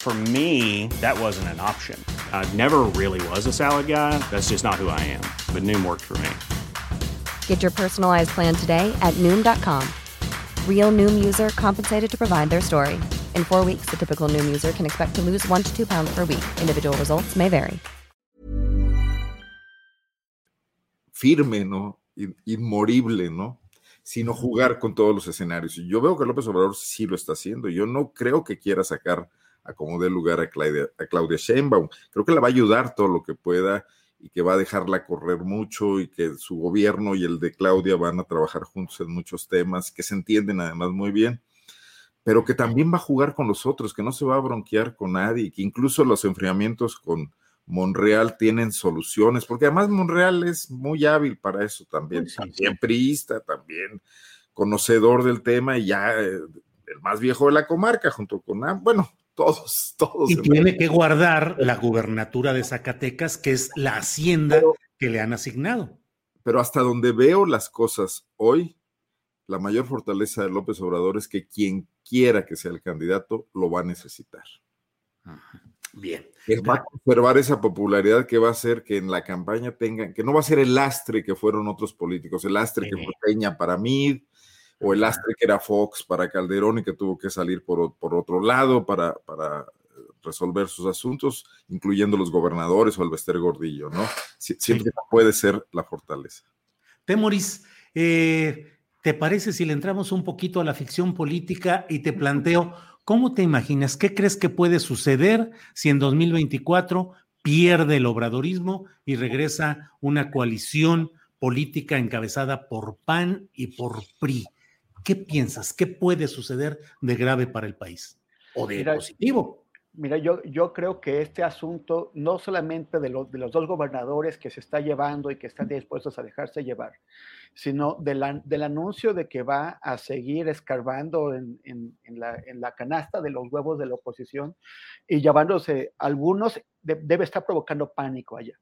For me, that wasn't an option. I never really was a salad guy. That's just not who I am. But Noom worked for me.
Get your personalized plan today at noom.com. Real noom user compensated to provide their story. In four weeks, the typical noom user can expect to lose one to two pounds per week. Individual results may vary.
Firme, ¿no? Inmorible, ¿no? Sino jugar con todos los escenarios. Yo veo que López Obrador sí lo está haciendo. Yo no creo que quiera sacar a como dé lugar a Claudia, a Claudia Sheinbaum. Creo que la va a ayudar todo lo que pueda y que va a dejarla correr mucho y que su gobierno y el de Claudia van a trabajar juntos en muchos temas que se entienden además muy bien, pero que también va a jugar con los otros, que no se va a bronquear con nadie, y que incluso los enfriamientos con Monreal tienen soluciones, porque además Monreal es muy hábil para eso también, también priista, también conocedor del tema y ya eh, el más viejo de la comarca junto con, bueno, todos, todos.
Y tiene que guardar la gubernatura de Zacatecas, que es la hacienda que le han asignado.
Pero hasta donde veo las cosas hoy, la mayor fortaleza de López Obrador es que quien quiera que sea el candidato lo va a necesitar.
Bien.
va a conservar esa popularidad que va a hacer que en la campaña tengan, que no va a ser el lastre que fueron otros políticos, el lastre que fue Peña para mí, o el astre que era Fox para Calderón y que tuvo que salir por, por otro lado para, para, resolver sus asuntos, incluyendo los gobernadores o el Bester Gordillo, ¿no? Siempre puede ser la fortaleza.
Temoris, eh, ¿te parece si le entramos un poquito a la ficción política y te planteo, ¿cómo te imaginas? ¿Qué crees que puede suceder si en 2024 pierde el obradorismo y regresa una coalición política encabezada por PAN y por PRI? ¿Qué piensas? ¿Qué puede suceder de grave para el país? ¿O de positivo?
Mira, yo, yo creo que este asunto, no solamente de, de los dos gobernadores que se está llevando y que están dispuestos a dejarse llevar, sino del anuncio de que va a seguir escarbando en, la, canasta de los huevos de la oposición y llevándose algunos, debe estar provocando pánico allá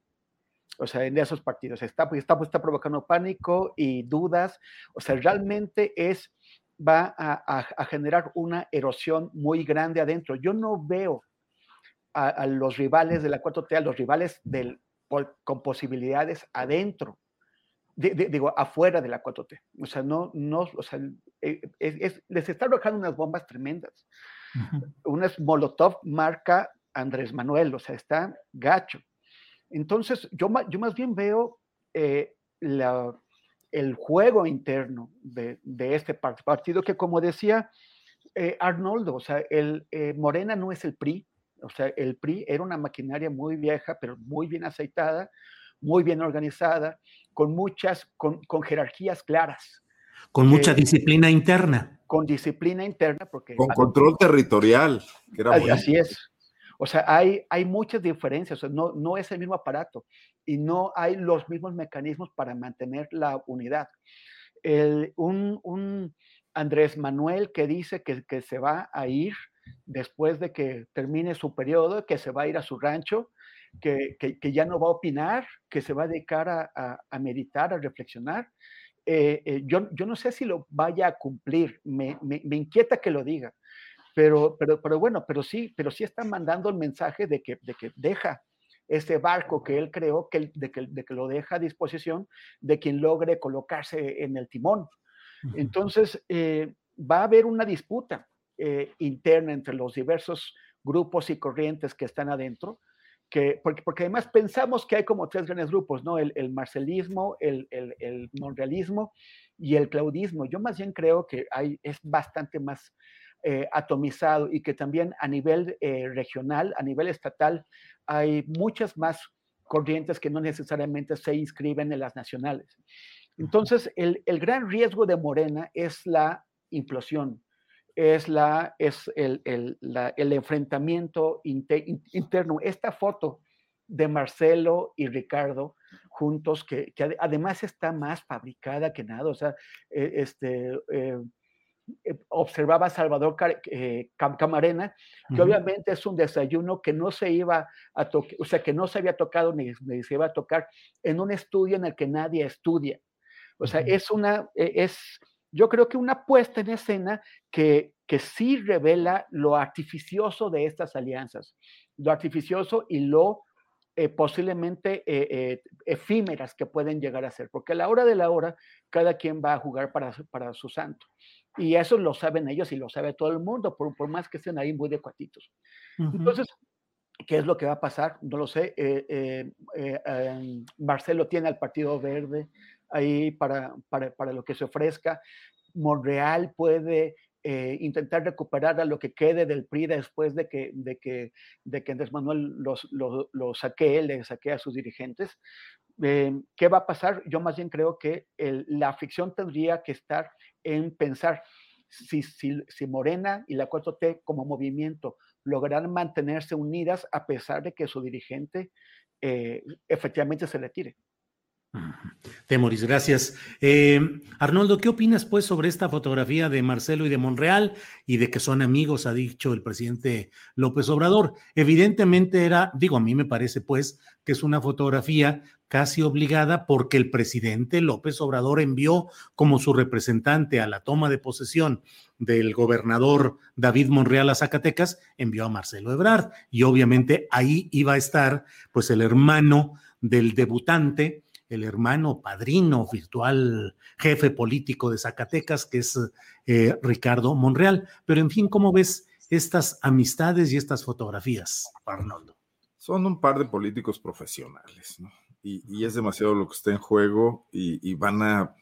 o sea, en esos partidos. Está, está, está provocando pánico y dudas. O sea, realmente es, va a, generar una erosión muy grande adentro. Yo no veo a, los rivales de la 4T, a los rivales del, con posibilidades adentro. digo, afuera de la 4T. O sea, no, no, o sea, eh, les está arrojando unas bombas tremendas. Unas Molotov marca Andrés Manuel, o sea, está gacho. Entonces, yo, yo más bien veo eh, el juego interno de, este partido que, como decía eh, Arnoldo, o sea, el, eh, Morena no es el PRI, o sea, el PRI era una maquinaria muy vieja, pero muy bien aceitada, muy bien organizada, con muchas, con, jerarquías claras.
Con mucha disciplina interna.
Con disciplina interna, porque...
Con control territorial,
que era Así es. O sea, hay, hay muchas diferencias, o sea, no, no es el mismo aparato y no hay los mismos mecanismos para mantener la unidad. un, Andrés Manuel que dice que, que, se va a ir después de que termine su periodo, que se va a ir a su rancho, que, que, ya no va a opinar, que se va a dedicar a, a, meditar, a reflexionar. Eh, eh, yo, yo, no sé si lo vaya a cumplir, me, me, me inquieta que lo diga, pero, pero, pero bueno, pero sí, pero sí está mandando el mensaje de que, de que deja ese barco que él creó, que, de, que, de que lo deja a disposición de quien logre colocarse en el timón. Entonces, eh, va a haber una disputa eh, interna entre los diversos grupos y corrientes que están adentro, que, porque, porque además pensamos que hay como tres grandes grupos, ¿no? El, el marcelismo, el, el, el monrealismo y el claudismo. Yo más bien creo que hay, es bastante más eh, atomizado y que también a nivel eh, regional, a nivel estatal, hay muchas más corrientes que no necesariamente se inscriben en las nacionales. Entonces, el, el gran riesgo de Morena es la implosión, es, la, es el, el, la, el enfrentamiento interno. Esta foto de Marcelo y Ricardo juntos, que, que, además está más fabricada que nada, o sea, eh, este, eh, observaba Salvador eh, Camarena, que obviamente es un desayuno que no se iba a tocar, o sea, que no se había tocado ni, ni, se iba a tocar en un estudio en el que nadie estudia. O sea, es una, e, es, yo creo que una puesta en escena que, que sí revela lo artificioso de estas alianzas, lo artificioso y lo eh, posiblemente eh, eh, efímeras que pueden llegar a ser, porque a la hora de la hora cada quien va a jugar para, para su santo. Y eso lo saben ellos y lo sabe todo el mundo, por, por más que estén ahí muy de cuatitos. Uh -huh. Entonces, ¿qué es lo que va a pasar? No lo sé. Em, Marcelo tiene al Partido Verde ahí para, para, para lo que se ofrezca. Monreal puede eh, intentar recuperar a lo que quede del PRI después de que, de que, de que Andrés Manuel los, los, los le saquee a sus dirigentes. Eh, ¿Qué va a pasar? Yo más bien creo que la ficción tendría que estar en pensar si, si, si Morena y la 4T como movimiento lograrán mantenerse unidas a pesar de que su dirigente eh, efectivamente se retire.
Temoris, gracias. Eh, Arnoldo, ¿qué opinas pues sobre esta fotografía de Marcelo y de Monreal y de que son amigos, ha dicho el presidente López Obrador? Evidentemente era, digo, a mí me parece pues que es una fotografía casi obligada porque el presidente López Obrador envió como su representante a la toma de posesión del gobernador David Monreal a Zacatecas, envió a Marcelo Ebrard y obviamente ahí iba a estar pues el hermano del debutante, el hermano padrino virtual jefe político de Zacatecas, que es eh, Ricardo Monreal. Pero en fin, ¿cómo ves estas amistades y estas fotografías, Arnoldo?
Son un par de políticos profesionales, ¿no? Y, y es demasiado lo que está en juego y, y van a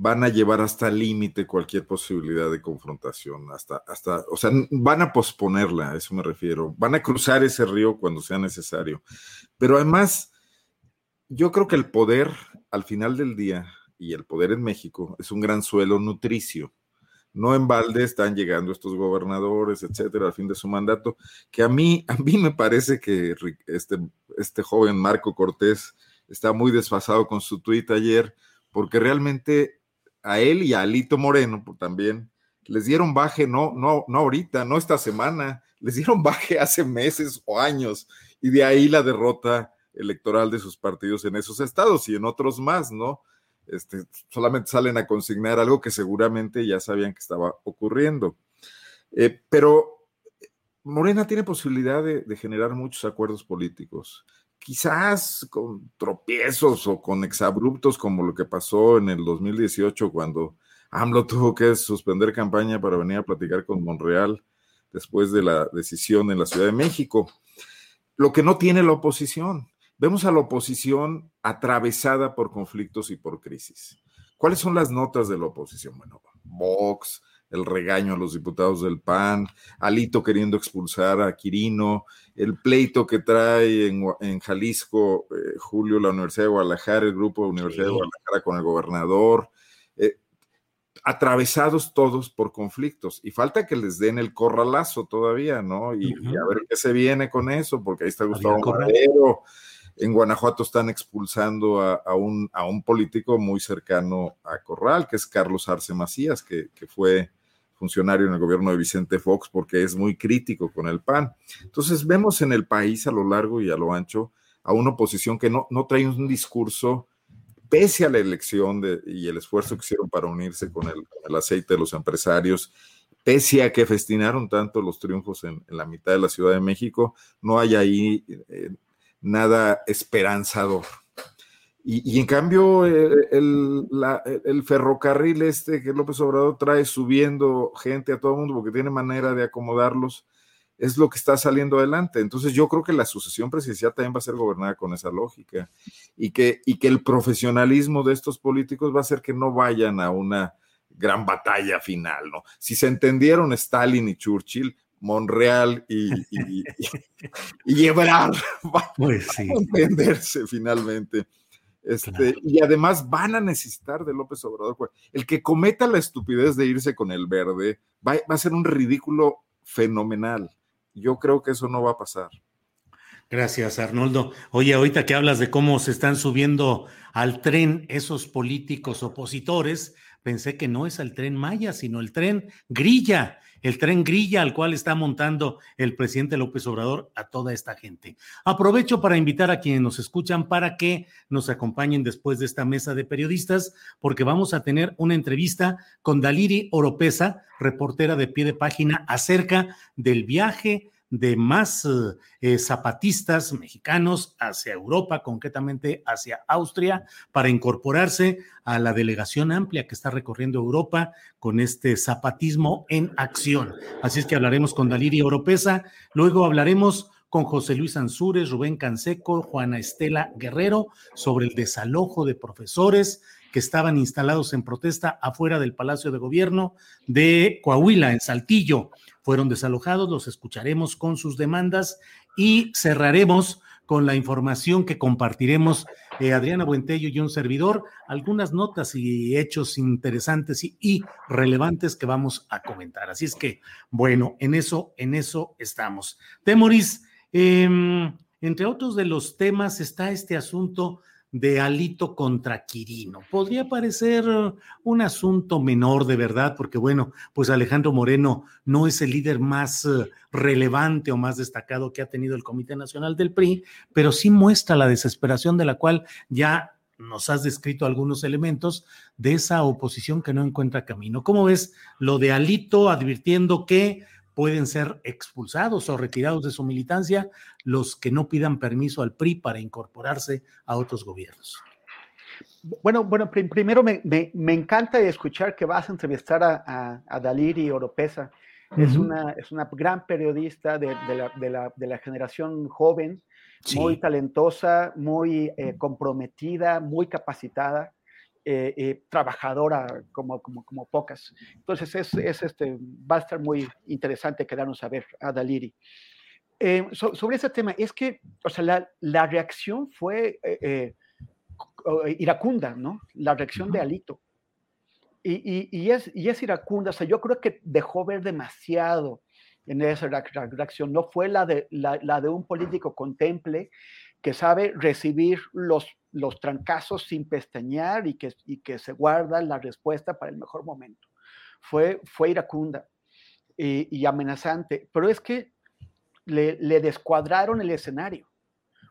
van a llevar hasta el límite cualquier posibilidad de confrontación, hasta, hasta, o sea, van a posponerla, a eso me refiero, van a cruzar ese río cuando sea necesario. Pero además, yo creo que el poder al final del día y el poder en México es un gran suelo nutricio. No en balde están llegando estos gobernadores, etcétera, al fin de su mandato, que a mí, a mí me parece que este, este joven Marco Cortés está muy desfasado con su tuit ayer, porque realmente a él y a Alito Moreno también les dieron baje, no, no, no ahorita, no esta semana, les dieron baje hace meses o años, y de ahí la derrota electoral de sus partidos en esos estados y en otros más, ¿no? Este, solamente salen a consignar algo que seguramente ya sabían que estaba ocurriendo. Eh, pero Morena tiene posibilidad de, de, generar muchos acuerdos políticos, quizás con tropiezos o con exabruptos como lo que pasó en el 2018 cuando AMLO tuvo que suspender campaña para venir a platicar con Monreal después de la decisión en la Ciudad de México. Lo que no tiene la oposición, vemos a la oposición atravesada por conflictos y por crisis. ¿Cuáles son las notas de la oposición? Bueno, Vox, el regaño a los diputados del PAN, Alito queriendo expulsar a Quirino, el pleito que trae en, en Jalisco, eh, Julio, la Universidad de Guadalajara, el grupo de Universidad sí. de Guadalajara con el gobernador, eh, atravesados todos por conflictos. Y falta que les den el corralazo todavía, ¿no? Y, uh -huh. y a ver qué se viene con eso, porque ahí está Gustavo Madero en Guanajuato están expulsando a, un, a, un, político muy cercano a Corral, que es Carlos Arce Macías, que, que, fue funcionario en el gobierno de Vicente Fox, porque es muy crítico con el PAN. Entonces vemos en el país a lo largo y a lo ancho a una oposición que no, no trae un discurso, pese a la elección y el esfuerzo que hicieron para unirse con el, el aceite de los empresarios, pese a que festinaron tanto los triunfos en, en, la mitad de la Ciudad de México, no hay ahí eh, nada esperanzador. Y, en cambio, la, el, ferrocarril este que López Obrador trae subiendo gente a todo el mundo porque tiene manera de acomodarlos, es lo que está saliendo adelante. Entonces yo creo que la sucesión presidencial también va a ser gobernada con esa lógica y que, y que el profesionalismo de estos políticos va a hacer que no vayan a una gran batalla final, ¿no? Si se entendieron Stalin y Churchill, Monreal y, y, y, Ebrard van
pues
a entenderse finalmente. Este, Y además van a necesitar de López Obrador. El que cometa la estupidez de irse con el verde va, va a ser un ridículo fenomenal. Yo creo que eso no va a pasar.
Gracias, Arnoldo. Oye, ahorita que hablas de cómo se están subiendo al tren esos políticos opositores, pensé que no es el tren Maya, sino el tren Grilla, el tren Grilla al cual está montando el presidente López Obrador a toda esta gente. Aprovecho para invitar a quienes nos escuchan para que nos acompañen después de esta mesa de periodistas, porque vamos a tener una entrevista con Daliri Oropesa, reportera de pie de página, acerca del viaje de más eh, zapatistas mexicanos hacia Europa, concretamente hacia Austria, para incorporarse a la delegación amplia que está recorriendo Europa con este zapatismo en acción. Así es que hablaremos con Daliria Oropesa, luego hablaremos con José Luis Ansúrez, Rubén Canseco, Juana Estela Guerrero sobre el desalojo de profesores que estaban instalados en protesta afuera del Palacio de Gobierno de Coahuila, en Saltillo fueron desalojados, los escucharemos con sus demandas y cerraremos con la información que compartiremos eh, Adriana Buentello y un servidor, algunas notas y hechos interesantes y, relevantes que vamos a comentar. Así es que, bueno, en eso, en eso estamos. Temoris, em, entre otros de los temas está este asunto de Alito contra Quirino. Podría parecer un asunto menor de verdad, porque bueno, pues Alejandro Moreno no es el líder más eh, relevante o más destacado que ha tenido el Comité Nacional del PRI, pero sí muestra la desesperación de la cual ya nos has descrito algunos elementos de esa oposición que no encuentra camino. ¿Cómo ves lo de Alito advirtiendo que pueden ser expulsados o retirados de su militancia los que no pidan permiso al PRI para incorporarse a otros gobiernos.
Bueno, bueno primero me, encanta escuchar que vas a entrevistar a, a, Daliri Oropesa. es, una, es una gran periodista de, la, generación joven, muy talentosa, muy eh, comprometida, muy capacitada. Eh, eh, trabajadora como, como, como, pocas. Entonces es, es, este, va a estar muy interesante quedarnos a ver a Daliri. Eh, sobre ese tema, es que, o sea, la, la reacción fue iracunda, ¿no? La reacción de Alito. Y, y, y, es, y es iracunda, o sea, yo creo que dejó ver demasiado en esa reacción, no fue la de, la, la de un político contemple que sabe recibir los los trancazos sin pestañear y que, y que se guarda la respuesta para el mejor momento. Fue, fue iracunda y, amenazante, pero es que le, le, descuadraron el escenario.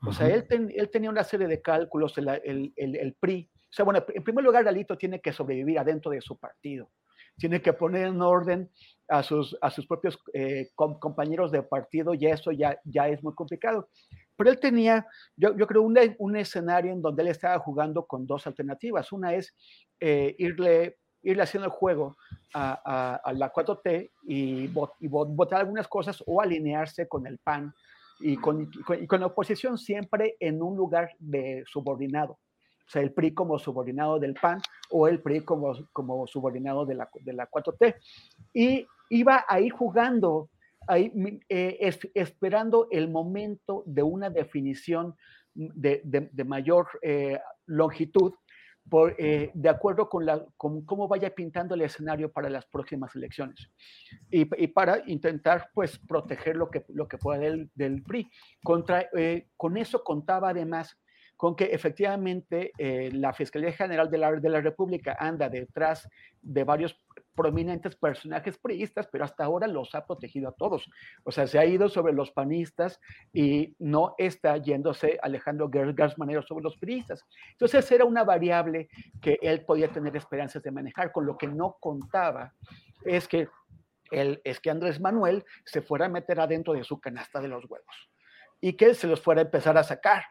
O sea, él, él, tenía una serie de cálculos, el, el, el, PRI. O sea, bueno, en primer lugar, Galito tiene que sobrevivir adentro de su partido. Tiene que poner en orden a sus, a sus propios eh, compañeros de partido y eso ya, ya es muy complicado. Pero él tenía, yo, yo creo, un, un, escenario en donde él estaba jugando con dos alternativas. Una es eh, irle, irle haciendo el juego a, a, la 4T y, votar algunas cosas o alinearse con el PAN y con, y con, la oposición siempre en un lugar de subordinado. O sea, el PRI como subordinado del PAN o el PRI como, como subordinado de la, de la 4T. Y iba ahí jugando ahí eh, esperando el momento de una definición de, mayor eh, longitud, por, eh, de acuerdo con, la, con cómo vaya pintando el escenario para las próximas elecciones y, para intentar pues proteger lo que, lo que pueda del, del PRI. Contra, con eso contaba además con que efectivamente la Fiscalía General de la, de la República anda detrás de varios prominentes personajes priistas, pero hasta ahora los ha protegido a todos. O sea, se ha ido sobre los panistas y no está yéndose Alejandro Gergas Manero sobre los priistas. Entonces era una variable que él podía tener esperanzas de manejar. Con lo que no contaba es que, él, es que Andrés Manuel se fuera a meter adentro de su canasta de los huevos y que se los fuera a empezar a sacar.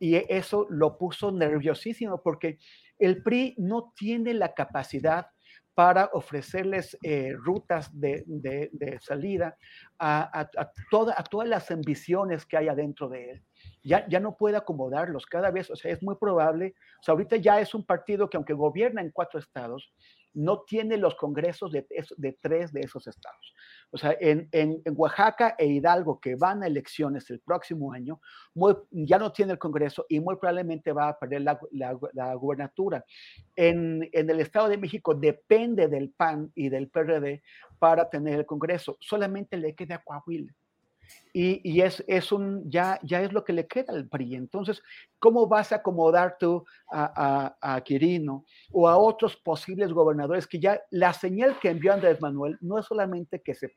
Y eso lo puso nerviosísimo porque el PRI no tiene la capacidad para ofrecerles eh, rutas de, salida a, todas las ambiciones que hay adentro de él. Ya, ya no puede acomodarlos cada vez, o sea, es muy probable, o sea, ahorita ya es un partido que aunque gobierna en cuatro estados, no tiene los congresos de, tres de esos estados. O sea, en, en, Oaxaca e Hidalgo, que van a elecciones el próximo año, ya no tiene el Congreso y muy probablemente va a perder la, la, gubernatura. En, en, el Estado de México depende del PAN y del PRD para tener el Congreso. Solamente le queda Coahuila y, es, es, un, ya, ya es lo que le queda al PRI. Entonces, ¿cómo vas a acomodar tú a, a, Quirino o a otros posibles gobernadores que ya la señal que envió Andrés Manuel no es solamente que se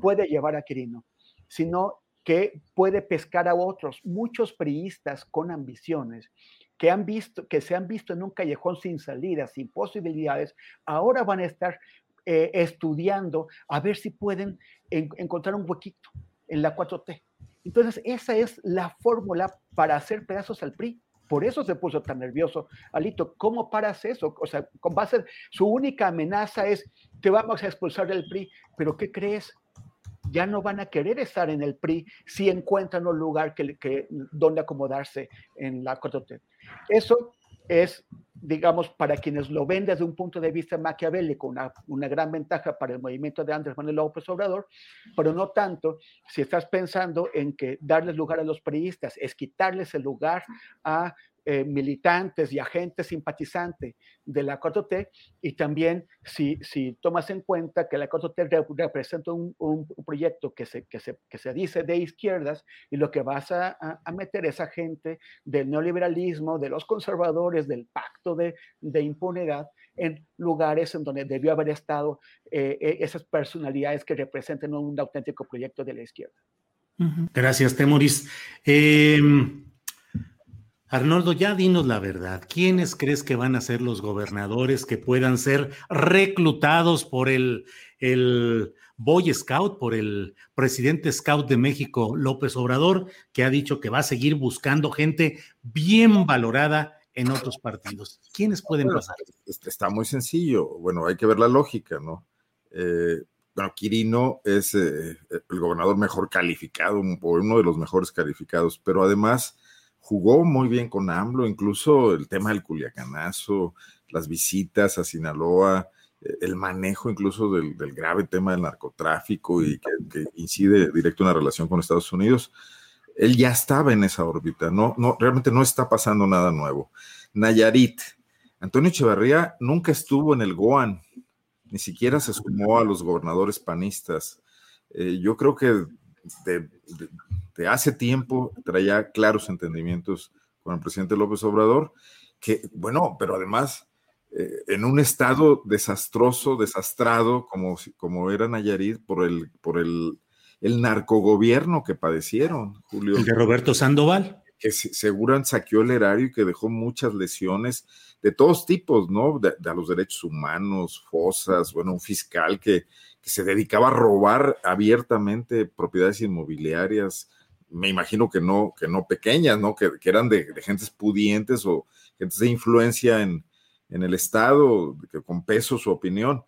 puede llevar a Quirino, sino que puede pescar a otros, muchos priistas con ambiciones que, han visto, que se han visto en un callejón sin salida, sin posibilidades, ahora van a estar eh, estudiando a ver si pueden encontrar un huequito en la 4T. Entonces, esa es la fórmula para hacer pedazos al PRI. Por eso se puso tan nervioso. Alito, ¿cómo paras eso? O sea, a ser, su única amenaza es, te vamos a expulsar del PRI, pero ¿qué crees? Ya no van a querer estar en el PRI si encuentran un lugar que, que, donde acomodarse en la 4T. Eso es digamos, para quienes lo ven desde un punto de vista maquiavélico, una, una, gran ventaja para el movimiento de Andrés Manuel López Obrador, pero no tanto si estás pensando en que darles lugar a los periodistas es quitarles el lugar a eh, militantes y agentes simpatizantes de la 4T y también si, si tomas en cuenta que la 4T representa un, un, proyecto que se, que, se, que se dice de izquierdas y lo que vas a, a, meter es a gente del neoliberalismo, de los conservadores, del pacto de, de impunidad en lugares en donde debió haber estado eh, eh, esas personalidades que representan un auténtico proyecto de la izquierda.
Gracias, Temoris. Eh, Arnoldo, ya dinos la verdad. ¿Quiénes crees que van a ser los gobernadores que puedan ser reclutados por el, el Boy Scout, por el presidente Scout de México, López Obrador, que ha dicho que va a seguir buscando gente bien valorada en otros partidos? ¿Quiénes pueden pasar?
Este, está muy sencillo. Bueno, hay que ver la lógica, ¿no? Eh, bueno, Quirino es eh, el gobernador mejor calificado, uno de los mejores calificados, pero además jugó muy bien con AMLO, incluso el tema del culiacanazo, las visitas a Sinaloa, eh, el manejo incluso del, grave tema del narcotráfico y que, incide directo en la relación con Estados Unidos. Él ya estaba en esa órbita, no, no, realmente no está pasando nada nuevo. Nayarit, Antonio Echevarría nunca estuvo en el GOAN, ni siquiera se sumó a los gobernadores panistas. Eh, yo creo que de, hace tiempo traía claros entendimientos con el presidente López Obrador, que, bueno, pero además eh, en un estado desastroso, desastrado, como, como era Nayarit, por el, por el, el narcogobierno que padecieron, Julio.
El de Roberto Sandoval.
Que seguran saqueó el erario y que dejó muchas lesiones de todos tipos, ¿no? De, a los derechos humanos, fosas, bueno, un fiscal que, que se dedicaba a robar abiertamente propiedades inmobiliarias, me imagino que no, que no pequeñas, ¿no? Que, eran de, gentes pudientes o gentes de influencia en, el Estado, que con peso su opinión.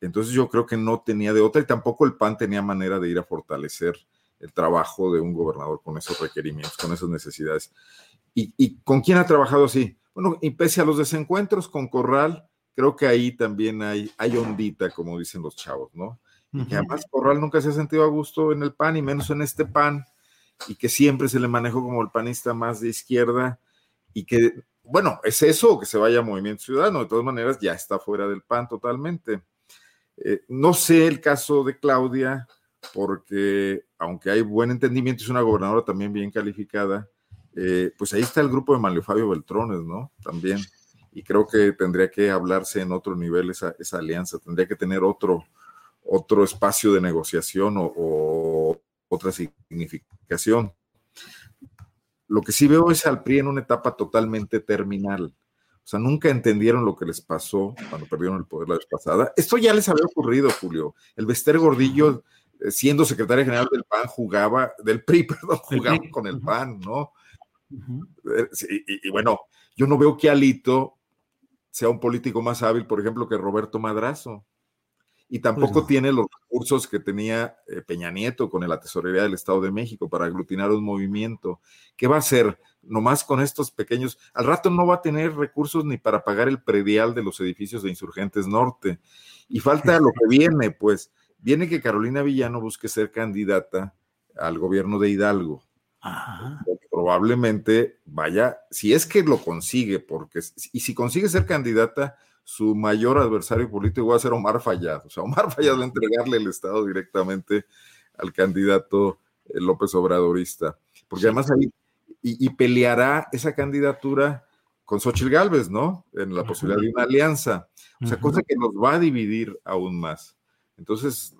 Entonces yo creo que no tenía de otra y tampoco el PAN tenía manera de ir a fortalecer el trabajo de un gobernador con esos requerimientos, con esas necesidades. ¿Y, con quién ha trabajado así? Bueno, y pese a los desencuentros con Corral, creo que ahí también hay, hay ondita, como dicen los chavos, ¿no? Y que además Corral nunca se ha sentido a gusto en el PAN y menos en este PAN y que siempre se le manejó como el panista más de izquierda y que, bueno, es eso, que se vaya a Movimiento Ciudadano, de todas maneras ya está fuera del PAN totalmente. Eh, no sé el caso de Claudia, porque aunque hay buen entendimiento, es una gobernadora también bien calificada, eh, pues ahí está el grupo de Mario Fabio Beltrones, ¿no? También. Y creo que tendría que hablarse en otro nivel esa, esa alianza, tendría que tener otro, otro espacio de negociación o otra significación. Lo que sí veo es al PRI en una etapa totalmente terminal. O sea, nunca entendieron lo que les pasó cuando perdieron el poder la vez pasada. Esto ya les había ocurrido, Julio. El Bester Gordillo, eh, siendo secretario general del PAN, jugaba, del PRI, perdón, jugaba con el PAN, ¿no? Eh, y, bueno, yo no veo que Alito sea un político más hábil, por ejemplo, que Roberto Madrazo. Y tampoco
Pues no.
tiene los recursos que tenía eh, Peña Nieto con la Tesorería del Estado de México para aglutinar un movimiento. ¿Qué va a hacer? Nomás con estos pequeños. Al rato no va a tener recursos ni para pagar el predial de los edificios de Insurgentes Norte. Y falta lo que viene, pues. Viene que Carolina Villano busque ser candidata al gobierno de Hidalgo.
Ajá.
Probablemente vaya, si es que lo consigue, porque y si consigue ser candidata, su mayor adversario político va a ser Omar Fayad. O sea, Omar Fayad va a entregarle el Estado directamente al candidato eh, López Obradorista. Porque además ahí, y, y peleará esa candidatura con Xochitl Gálvez, ¿no? En la posibilidad de una alianza. O sea, cosa que nos va a dividir aún más. Entonces,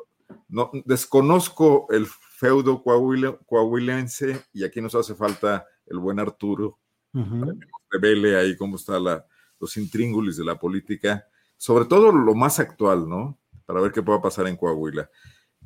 no, desconozco el feudo coahuila- coahuilense y aquí nos hace falta el buen Arturo, revele ahí cómo están los intríngulis de la política, sobre todo lo más actual, ¿no? Para ver qué pueda pasar en Coahuila.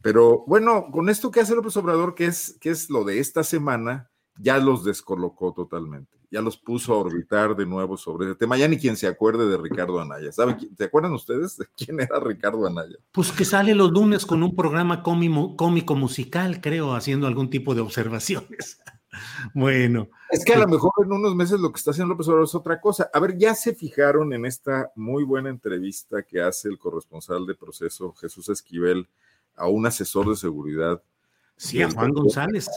Pero bueno, con esto que hace López Obrador, que es, que es lo de esta semana, ya los descolocó totalmente, ya los puso a orbitar de nuevo sobre ese tema. Ya ni quien se acuerde de Ricardo Anaya. ¿Saben? ¿Se acuerdan ustedes de quién era Ricardo Anaya?
Pues que sale los lunes con un programa cómico musical, creo, haciendo algún tipo de observaciones. bueno.
Es que a lo mejor en unos meses lo que está haciendo López Obrador es otra cosa. A ver, ya se fijaron en esta muy buena entrevista que hace el corresponsal de proceso, Jesús Esquivel, a un asesor de seguridad.
Sí, a Juan González.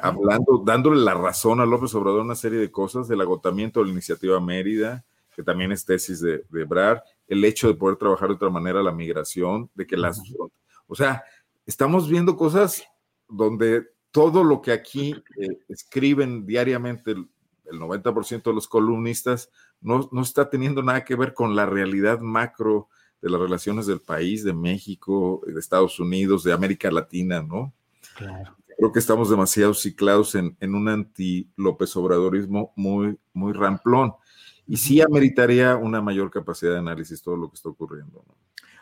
Hablando, dándole la razón a López Obrador una serie de cosas, del agotamiento de la iniciativa Mérida, que también es tesis de, de Ebrard, el hecho de poder trabajar de otra manera la migración, de que las... O sea, estamos viendo cosas donde todo lo que aquí eh, escriben diariamente el, el 90% de los columnistas no, no está teniendo nada que ver con la realidad macro de las relaciones del país, de México, de Estados Unidos, de América Latina, ¿no?
Claro.
Creo que estamos demasiado ciclados en, en un anti-López Obradorismo muy, muy ramplón. Y sí ameritaría una mayor capacidad de análisis todo lo que está ocurriendo. ¿no?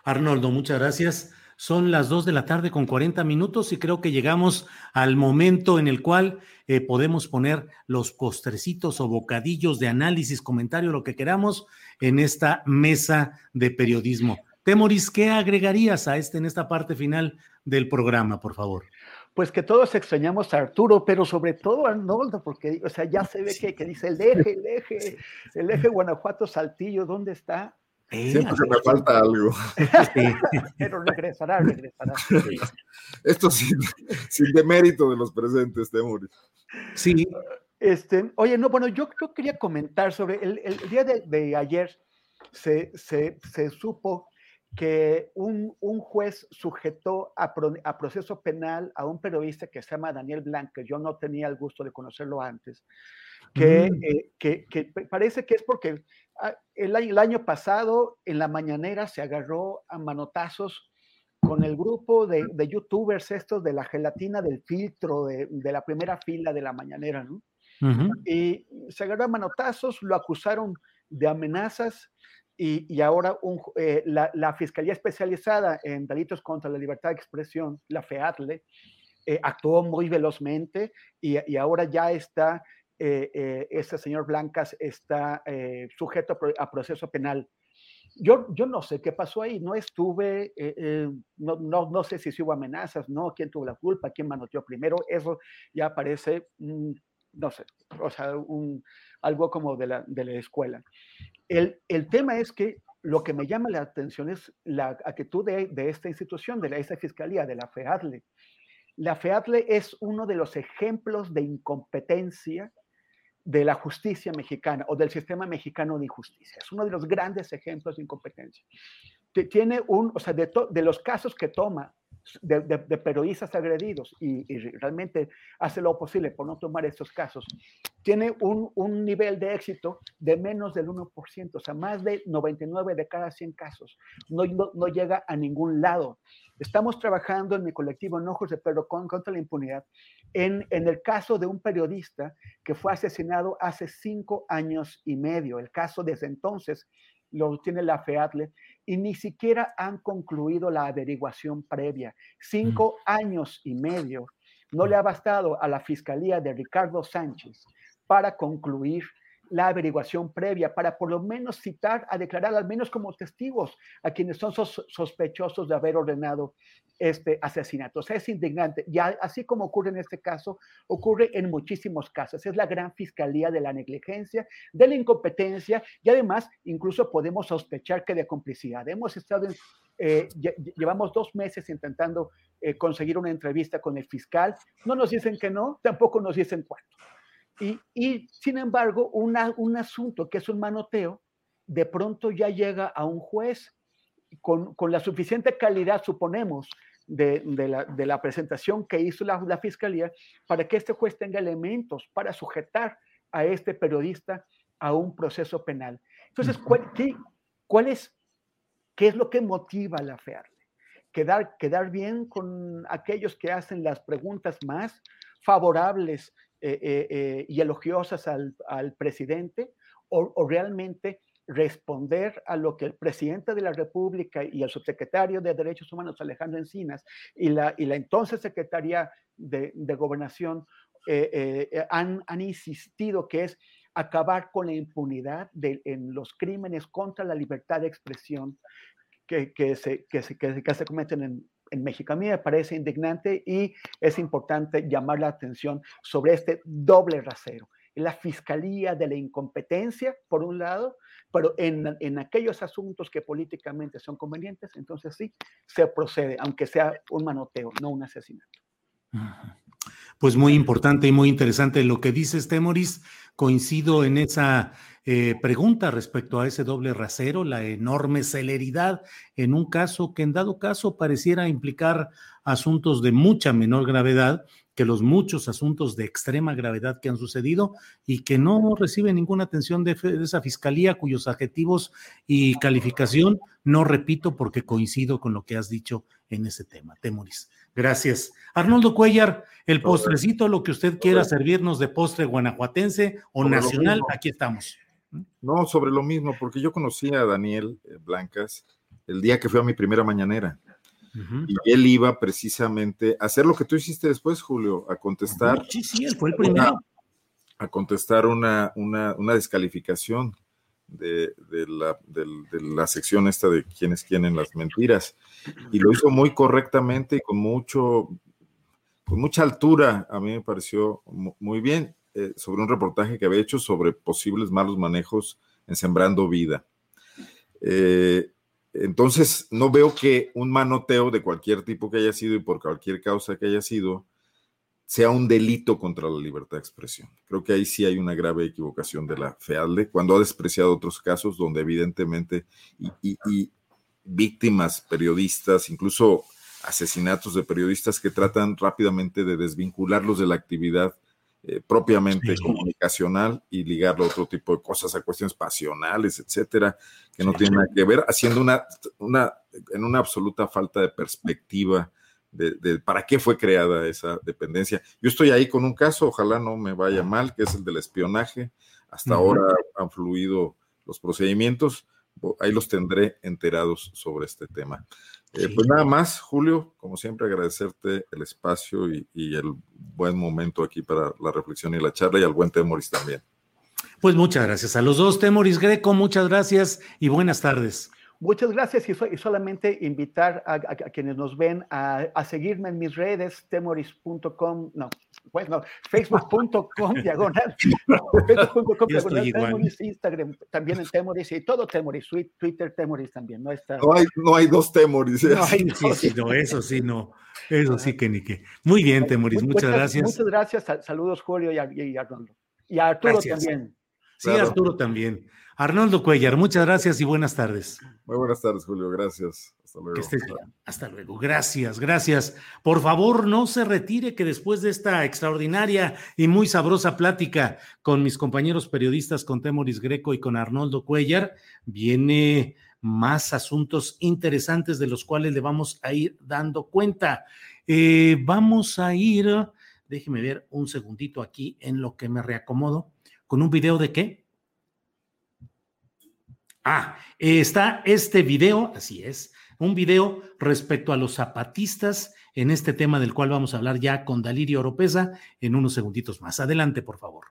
Arnoldo, muchas gracias. Son las 2 de la tarde con 40 minutos y creo que llegamos al momento en el cual eh, podemos poner los postrecitos o bocadillos de análisis, comentario, lo que queramos en esta mesa de periodismo. Temoris, ¿qué agregarías a este en esta parte final del programa, por favor?
Pues que todos extrañamos a Arturo, pero sobre todo a Arnoldo, porque, o sea, ya se ve que, que dice el eje, el eje, el eje Guanajuato-Saltillo, ¿dónde está?
Siempre que me falta algo.
Pero regresará, regresará.
Esto sin, sin demérito de los presentes, Temuris.
Sí.
Este, oye, no, bueno, yo, yo quería comentar sobre el, el día de, de ayer se, se, se, supo que un, un juez sujetó a, pro, a, proceso penal a un periodista que se llama Daniel Blanc, que yo no tenía el gusto de conocerlo antes, que, mm. eh, que, que, parece que es porque el año, el año, pasado en la mañanera se agarró a manotazos con el grupo de, de youtubers estos de la gelatina del filtro de, de, la primera fila de la mañanera, ¿no? Uh -huh. Y se agarró a manotazos, lo acusaron de amenazas y, y ahora un, eh, la, la, Fiscalía Especializada en Delitos contra la Libertad de Expresión, la FEATLE, eh, actuó muy velozmente y, y ahora ya está este señor Blancas está eh, sujeto a proceso penal. Yo, yo no sé qué pasó ahí, no estuve, eh, no, no, no, sé si hubo amenazas, no, quién tuvo la culpa, quién manoteó primero, eso ya parece, mm, no sé, o sea, un, algo como de la, de la escuela. El, el, tema es que lo que me llama la atención es la actitud de, de esta institución, de la, esta fiscalía, de la FEADLE. La FEADLE es uno de los ejemplos de incompetencia de la justicia mexicana o del sistema mexicano de injusticia. Es uno de los grandes ejemplos de incompetencia. Tiene un, o sea, de, to, de los casos que toma de, de, de periodistas agredidos y, y, realmente hace lo posible por no tomar estos casos, tiene un, un, nivel de éxito de menos del 1%, o sea, más de 99 de cada 100 casos. No, no, no llega a ningún lado. Estamos trabajando en mi colectivo Enojos de Perro contra la impunidad en, en, el caso de un periodista que fue asesinado hace cinco años y medio. El caso desde entonces lo tiene la FEATLE y ni siquiera han concluido la averiguación previa. Cinco mm. años y medio no le ha bastado a la fiscalía de Ricardo Sánchez para concluir la averiguación previa para por lo menos citar, a declarar al menos como testigos a quienes son sospechosos de haber ordenado este asesinato. O sea, es indignante. Y así como ocurre en este caso, ocurre en muchísimos casos. Es la gran fiscalía de la negligencia, de la incompetencia y además incluso podemos sospechar que de complicidad. Hemos estado en, eh, llevamos dos meses intentando eh, conseguir una entrevista con el fiscal. No nos dicen que no, tampoco nos dicen cuánto. Y, y sin embargo, una, un asunto que es un manoteo, de pronto ya llega a un juez con, con la suficiente calidad, suponemos, de, de, la, de, la, presentación que hizo la, la, fiscalía para que este juez tenga elementos para sujetar a este periodista a un proceso penal. Entonces, ¿cuál, qué, cuál es, qué es lo que motiva a la FEARLE? Quedar, quedar bien con aquellos que hacen las preguntas más favorables y elogiosas al, al presidente o, o realmente responder a lo que el presidente de la República y el subsecretario de Derechos Humanos, Alejandro Encinas, y la, y la entonces secretaria de, de Gobernación eh, eh, han, han, insistido que es acabar con la impunidad de, en los crímenes contra la libertad de expresión que, que, se, que, se, que se cometen en, en México. A mí me parece indignante y es importante llamar la atención sobre este doble rasero la fiscalía de la incompetencia, por un lado, pero en, en, aquellos asuntos que políticamente son convenientes, entonces sí, se procede, aunque sea un manoteo, no un asesinato.
Pues muy importante y muy interesante lo que dices, Temoris. Coincido en esa eh, pregunta respecto a ese doble rasero, la enorme celeridad en un caso que en dado caso pareciera implicar asuntos de mucha menor gravedad, que los muchos asuntos de extrema gravedad que han sucedido y que no reciben ninguna atención de, de, esa fiscalía cuyos adjetivos y calificación no repito porque coincido con lo que has dicho en ese tema. Temoris. Gracias. Arnoldo Cuellar, el postrecito, lo que usted quiera servirnos de postre guanajuatense o nacional, aquí estamos.
No, sobre lo mismo, porque yo conocí a Daniel eh, Blancas el día que fue a mi primera mañanera. Y él iba precisamente a hacer lo que tú hiciste después, Julio, a contestar.
Sí, sí, él fue el primero.
Una, a contestar una, una, una descalificación de, de, la, de, de, la, sección esta de quiénes quieren las mentiras. Y lo hizo muy correctamente y con mucho, con mucha altura. A mí me pareció muy bien eh, sobre un reportaje que había hecho sobre posibles malos manejos en Sembrando Vida. Eh, entonces, no veo que un manoteo de cualquier tipo que haya sido y por cualquier causa que haya sido, sea un delito contra la libertad de expresión. Creo que ahí sí hay una grave equivocación de la FEALDE cuando ha despreciado otros casos donde evidentemente y, víctimas, periodistas, incluso asesinatos de periodistas que tratan rápidamente de desvincularlos de la actividad eh, propiamente sí. comunicacional y ligarlo a otro tipo de cosas, a cuestiones pasionales, etcétera, que no sí, tienen nada que ver, haciendo una, una, en una absoluta falta de perspectiva de, de, para qué fue creada esa dependencia. Yo estoy ahí con un caso, ojalá no me vaya mal, que es el del espionaje. Hasta uh -huh. ahora han fluido los procedimientos, ahí los tendré enterados sobre este tema. Eh, pues nada más, Julio, como siempre, agradecerte el espacio y, y, el buen momento aquí para la reflexión y la charla y al buen Temoris también.
Pues muchas gracias a los dos, Temoris Greco, muchas gracias y buenas tardes.
Muchas gracias y, so, y solamente invitar a, a, a, quienes nos ven a, a seguirme en mis redes, temoris.com, no, pues no, facebook.com diagonal, facebook.com diagonal, temoris, Instagram también en temoris y todo temoris, Twitter temoris también, no está.
No hay, no hay dos temoris. ¿eh?
No hay, sí, sí, no, eso sí, no, eso sí que ni que. Muy bien, temoris, muchas, muchas gracias.
Muchas gracias, saludos Julio y, y Arnoldo. Y a Arturo gracias. también.
Sí, claro. Arturo también. Arnoldo Cuellar, muchas gracias y buenas tardes.
Muy buenas tardes, Julio. Gracias. Hasta luego.
Hasta luego. Gracias, gracias. Por favor, no se retire que después de esta extraordinaria y muy sabrosa plática con mis compañeros periodistas, con Temoris Greco y con Arnoldo Cuellar, viene más asuntos interesantes de los cuales le vamos a ir dando cuenta. Eh, vamos a ir, déjeme ver un segundito aquí en lo que me reacomodo, con un video de qué? Ah, está este video, así es, un video respecto a los zapatistas en este tema del cual vamos a hablar ya con Dalirio Oropesa en unos segunditos más. Adelante, por favor.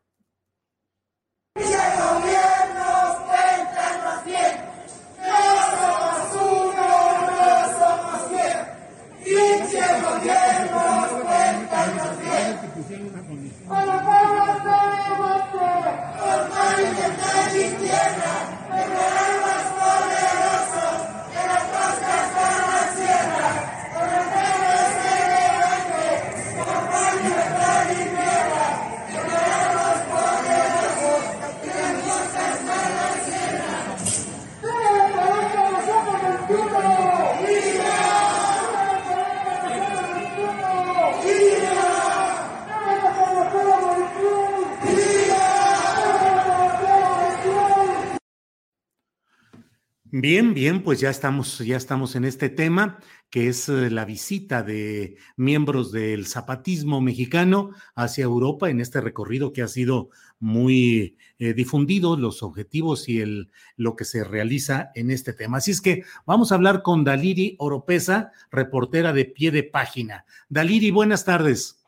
Bien, bien, pues ya estamos, ya estamos en este tema, que es eh, la visita de miembros del zapatismo mexicano hacia Europa en este recorrido que ha sido muy eh, difundido, los objetivos y el, lo que se realiza en este tema. Así es que vamos a hablar con Daliri Oropesa, reportera de pie de página. Daliri, buenas tardes.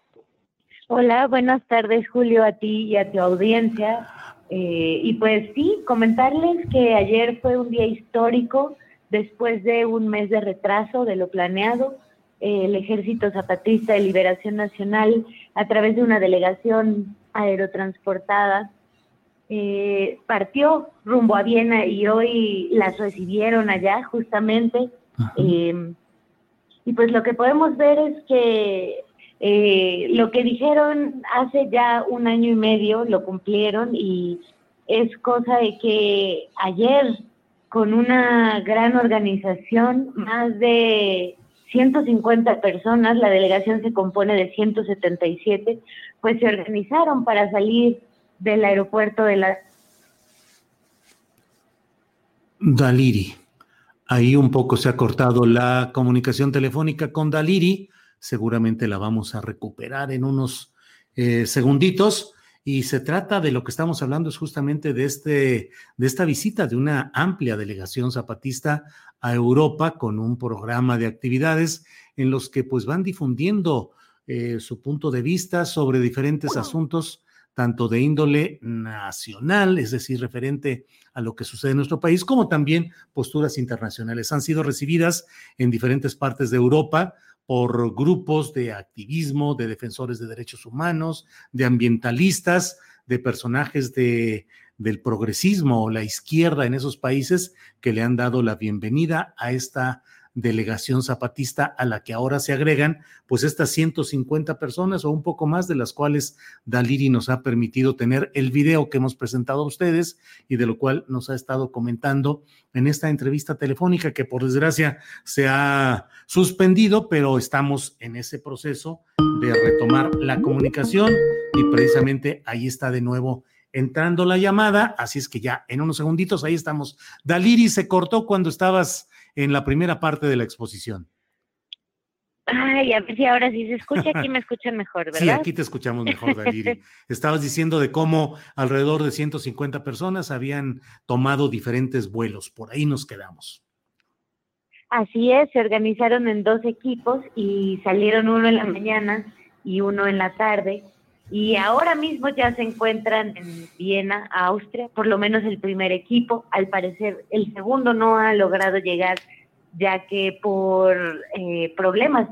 Hola, buenas tardes, Julio, a ti y a tu audiencia. Eh, y pues sí, comentarles que ayer fue un día histórico después de un mes de retraso de lo planeado. el Ejército Zapatista de Liberación Nacional, a través de una delegación aerotransportada, eh, partió rumbo a Viena y hoy las recibieron allá justamente. Eh, y pues lo que podemos ver es que eh, lo que dijeron hace ya un año y medio lo cumplieron y es cosa de que ayer con una gran organización, más de 150 personas, la delegación se compone de 177, pues se organizaron para salir del aeropuerto de la...
Daliri. Ahí un poco se ha cortado la comunicación telefónica con Daliri seguramente la vamos a recuperar en unos eh, segunditos. Y se trata de lo que estamos hablando es justamente de, este, de esta visita de una amplia delegación zapatista a Europa con un programa de actividades en los que pues van difundiendo eh, su punto de vista sobre diferentes asuntos, tanto de índole nacional, es decir, referente a lo que sucede en nuestro país, como también posturas internacionales. Han sido recibidas en diferentes partes de Europa por grupos de activismo, de defensores de derechos humanos, de ambientalistas, de personajes de, del progresismo o la izquierda en esos países que le han dado la bienvenida a esta delegación zapatista a la que ahora se agregan pues estas 150 personas o un poco más de las cuales Daliri nos ha permitido tener el video que hemos presentado a ustedes y de lo cual nos ha estado comentando en esta entrevista telefónica que por desgracia se ha suspendido, pero estamos en ese proceso de retomar la comunicación y precisamente ahí está de nuevo entrando la llamada, así es que ya en unos segunditos ahí estamos. Daliri se cortó cuando estabas en la primera parte de la exposición.
Ay, a ver si ahora sí se escucha, aquí me escuchan mejor, ¿verdad?
Sí, aquí te escuchamos mejor, Daliri. Estabas diciendo de cómo alrededor de 150 personas habían tomado diferentes vuelos, por ahí nos quedamos.
Así es, se organizaron en dos equipos y salieron uno en la mañana y uno en la tarde. Y ahora mismo ya se encuentran en Viena, Austria, por lo menos el primer equipo. Al parecer, el segundo no ha logrado llegar, ya que por eh, problemas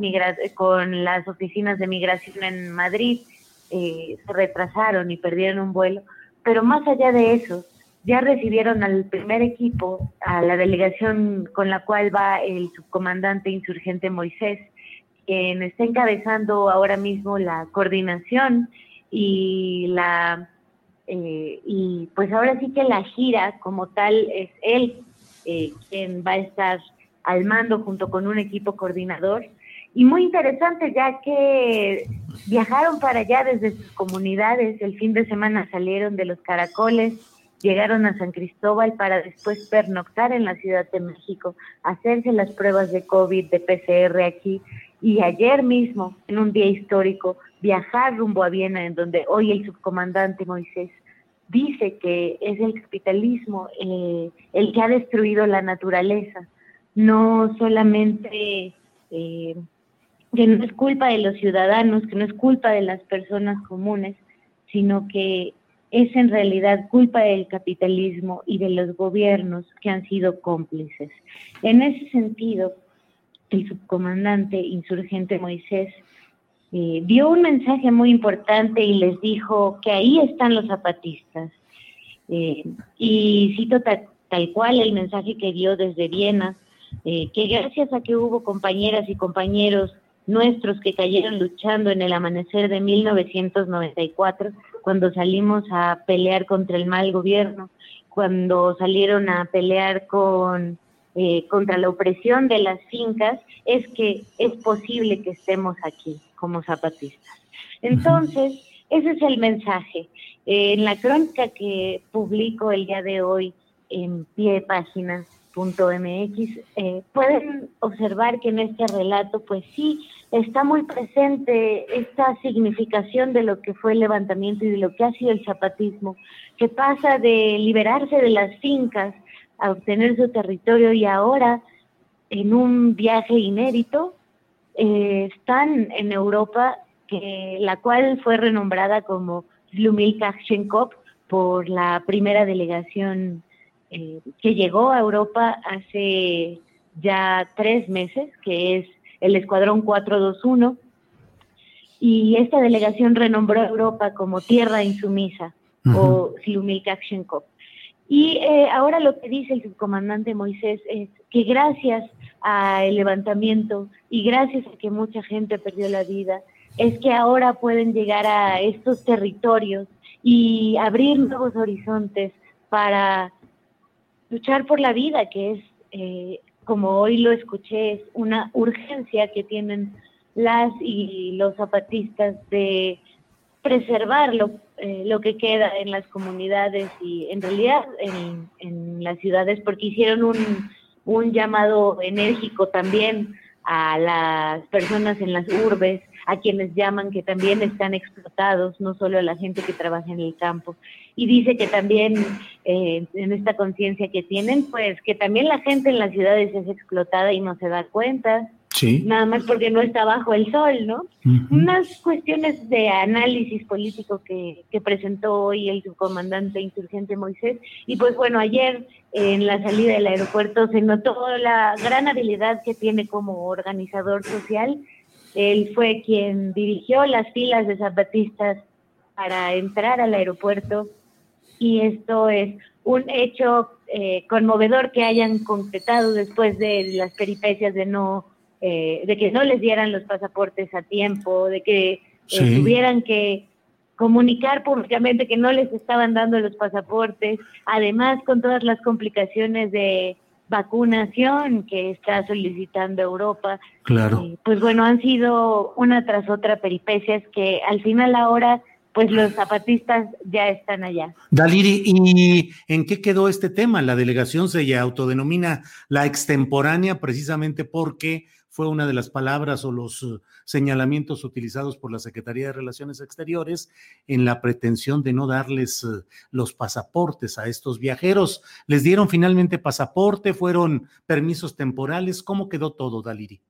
con las oficinas de migración en Madrid eh, se retrasaron y perdieron un vuelo. Pero más allá de eso, ya recibieron al primer equipo, a la delegación con la cual va el subcomandante insurgente Moisés, quien está encabezando ahora mismo la coordinación y la eh, y pues ahora sí que la gira como tal es él eh, quien va a estar al mando junto con un equipo coordinador. Y muy interesante ya que viajaron para allá desde sus comunidades, el fin de semana salieron de los caracoles, llegaron a San Cristóbal para después pernoctar en la Ciudad de México, hacerse las pruebas de COVID, de PCR aquí y ayer mismo, en un día histórico, viajar rumbo a Viena, en donde hoy el subcomandante Moisés dice que es el capitalismo eh, el que ha destruido la naturaleza, no solamente eh, que no es culpa de los ciudadanos, que no es culpa de las personas comunes, sino que es en realidad culpa del capitalismo y de los gobiernos que han sido cómplices. En ese sentido, el subcomandante insurgente Moisés eh, dio un mensaje muy importante y les dijo que ahí están los zapatistas. Eh, y cito tal, cual el mensaje que dio desde Viena, eh, que gracias a que hubo compañeras y compañeros nuestros que cayeron luchando en el amanecer de 1994, cuando salimos a pelear contra el mal gobierno, cuando salieron a pelear con eh, contra la opresión de las fincas, es que es posible que estemos aquí como zapatistas. Entonces, ese es el mensaje. en la crónica que publico el día de hoy en pie página, eh, pueden observar que en este relato, pues sí, está muy presente esta significación de lo que fue el levantamiento y de lo que ha sido el zapatismo, que pasa de liberarse de las fincas a obtener su territorio y ahora en un viaje inédito eh, están en Europa, que, la cual fue renombrada como Slumil por la primera delegación eh, que llegó a Europa hace ya tres meses, que es el Escuadrón 421, y esta delegación renombró a Europa como Tierra Insumisa o Slumil Y eh, ahora lo que dice el subcomandante Moisés es que gracias al levantamiento y gracias a que mucha gente perdió la vida, es que ahora pueden llegar a estos territorios y abrir nuevos horizontes para luchar por la vida, que es eh, como hoy lo escuché, es una urgencia que tienen las y los zapatistas de preservar lo, eh, lo que queda en las comunidades y en realidad en, las ciudades, porque hicieron un, un llamado enérgico también a las personas en las urbes, a quienes llaman que también están explotados, no solo a la gente que trabaja en el campo. Y dice que también eh, en esta conciencia que tienen, pues que también la gente en las ciudades es explotada y no se da cuenta, Nada más porque no está bajo el sol, ¿no? Unas cuestiones de análisis político que, que, presentó hoy el subcomandante insurgente Moisés. Y pues bueno, ayer en la salida del aeropuerto se notó la gran habilidad que tiene como organizador social. Él fue quien dirigió las filas de zapatistas para entrar al aeropuerto y esto es un hecho eh, conmovedor que hayan concretado después de las peripecias de no eh, de que no les dieran los pasaportes a tiempo, de que eh, tuvieran que comunicar públicamente que no les estaban dando los pasaportes, además con todas las complicaciones de vacunación que está solicitando Europa.
Claro.
Eh, pues bueno, han sido una tras otra peripecias que al final ahora pues los zapatistas ya están allá.
Daliri, ¿y en qué quedó este tema? La delegación se autodenomina la extemporánea precisamente porque fue una de las palabras o los eh, señalamientos utilizados por la Secretaría de Relaciones Exteriores en la pretensión de no darles eh, los pasaportes a estos viajeros. ¿Les dieron finalmente pasaporte? ¿Fueron permisos temporales? ¿Cómo quedó todo, Daliri?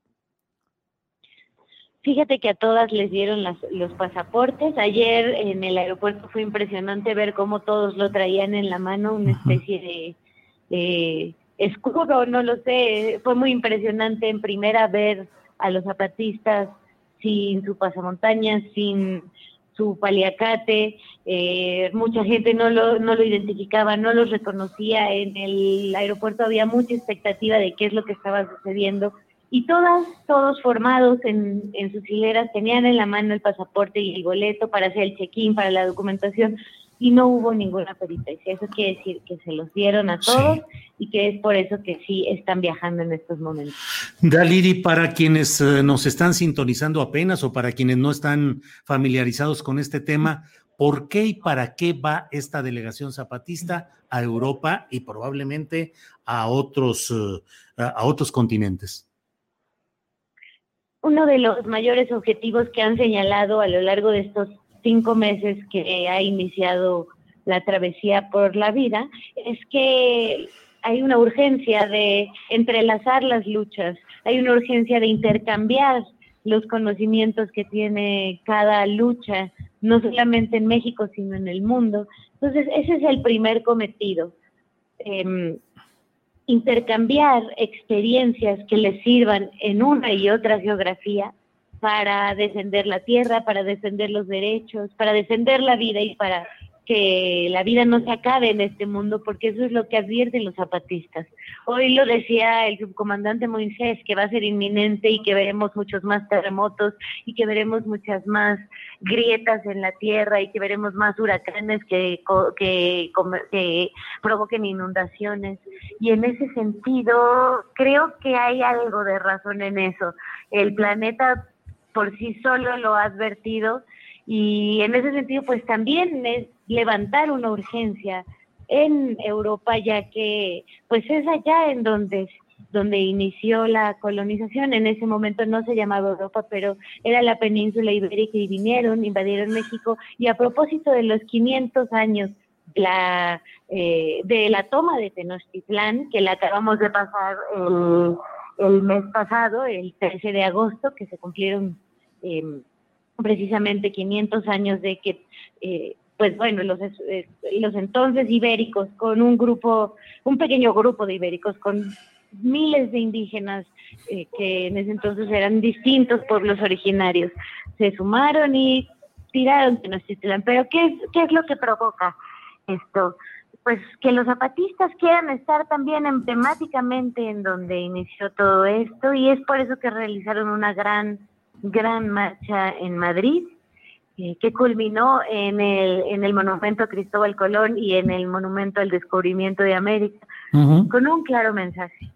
Fíjate que a todas les dieron los pasaportes. Ayer en el aeropuerto fue impresionante ver cómo todos lo traían en la mano, una especie de escudo, no lo sé, fue muy impresionante en primera ver a los zapatistas sin su pasamontañas, sin su paliacate, eh, mucha gente no lo, no lo identificaba, no los reconocía, en el aeropuerto había mucha expectativa de qué es lo que estaba sucediendo y todas, todos formados en, en sus hileras tenían en la mano el pasaporte y el boleto para hacer el check-in, para la documentación y no hubo ninguna peripecia. Eso quiere decir que se los dieron a todos y que es por eso que sí están viajando en estos momentos.
Daliri, para quienes eh, nos están sintonizando apenas o para quienes no están familiarizados con este tema, ¿por qué y para qué va esta delegación zapatista a Europa y probablemente a otros, eh, a otros continentes?
Uno de los mayores objetivos que han señalado a lo largo de estos cinco meses que ha iniciado la travesía por la vida, es que hay una urgencia de entrelazar las luchas, hay una urgencia de intercambiar los conocimientos que tiene cada lucha, no solamente en México, sino en el mundo. Entonces, ese es el primer cometido, em, intercambiar experiencias que les sirvan en una y otra geografía para defender la tierra, para defender los derechos, para defender la vida y para que la vida no se acabe en este mundo, porque eso es lo que advierten los zapatistas. Hoy lo decía el subcomandante Moisés, que va a ser inminente y que veremos muchos más terremotos y que veremos muchas más grietas en la tierra y que veremos más huracanes que, que, que provoquen inundaciones. Y en ese sentido, creo que hay algo de razón en eso. El planeta por sí solo lo ha advertido y en ese sentido pues también es levantar una urgencia en Europa, ya que pues es allá en donde donde inició la colonización. En ese momento no se llamaba Europa, pero era la península ibérica y vinieron, invadieron México. Y a propósito de los 500 años la, eh, de la toma de Tenochtitlán, que la acabamos de pasar mes pasado, el 13 de agosto, que se cumplieron em, precisamente 500 años de que, eh, pues bueno, los, eh, los entonces ibéricos, con un grupo, un pequeño grupo de ibéricos, con miles de indígenas que en ese entonces eran distintos pueblos originarios, se sumaron y tiraron Tenochtitlán. Pero ¿qué es, qué es lo que provoca? esto, pues que los zapatistas quieran estar también emblemáticamente en donde inició todo esto y es por eso que realizaron una gran, gran marcha en Madrid eh, que culminó en el, en el monumento a Cristóbal Colón y en el monumento al descubrimiento de América con un claro mensaje.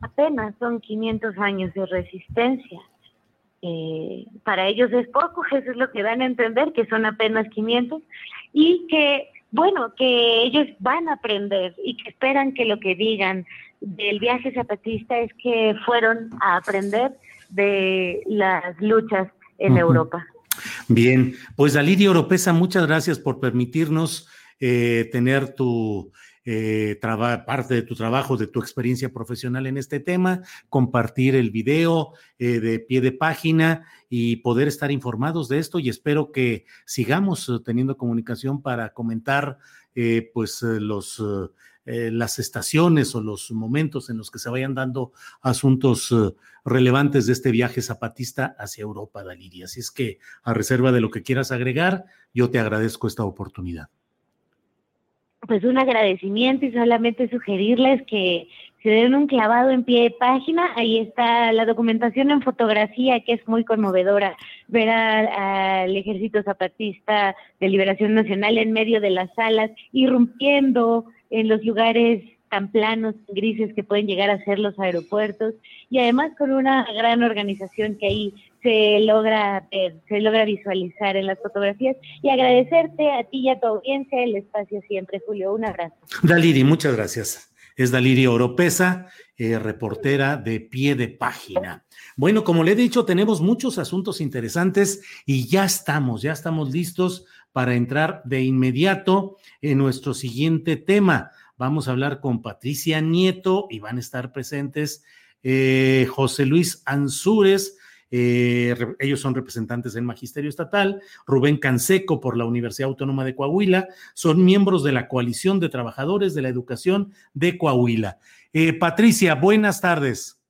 Apenas son 500 años de resistencia. Eh, para ellos es poco, eso es lo que dan a entender, que son apenas 500, y que bueno, que ellos van a aprender y que esperan que lo que digan del viaje zapatista es que fueron a aprender de las luchas en Europa.
Bien, pues Dalidia Oropesa, muchas gracias por permitirnos eh, tener tu eh, parte de tu trabajo, de tu experiencia profesional en este tema, compartir el video eh, de pie de página y poder estar informados de esto y espero que sigamos eh, teniendo comunicación para comentar pues los las estaciones o los momentos en los que se vayan dando asuntos relevantes de este viaje zapatista hacia Europa, Daliria. Así es que, a reserva de lo que quieras agregar, yo te agradezco esta oportunidad
pues un agradecimiento y solamente sugerirles que se den un clavado en pie de página. Ahí está la documentación en fotografía, que es muy conmovedora. Ver al ejército zapatista de liberación nacional en medio de las salas, irrumpiendo en los lugares tan planos, grises que pueden llegar a ser los aeropuertos, y además con una gran organización que ahí se logra ver, se logra visualizar en las fotografías y agradecerte a ti y a tu audiencia el espacio siempre, Julio. Un abrazo.
Daliri, muchas gracias. Es Daliri Oropesa, eh, reportera de pie de página. Bueno, como le he dicho, tenemos muchos asuntos interesantes y ya estamos, ya estamos listos para entrar de inmediato en nuestro siguiente tema. Vamos a hablar con Patricia Nieto y van a estar presentes eh, José Luis Ansúrez, eh, ellos son representantes del Magisterio Estatal, Rubén Canseco por la Universidad Autónoma de Coahuila, son miembros de la Coalición de Trabajadores de la Educación de Coahuila. Eh, Patricia, buenas tardes.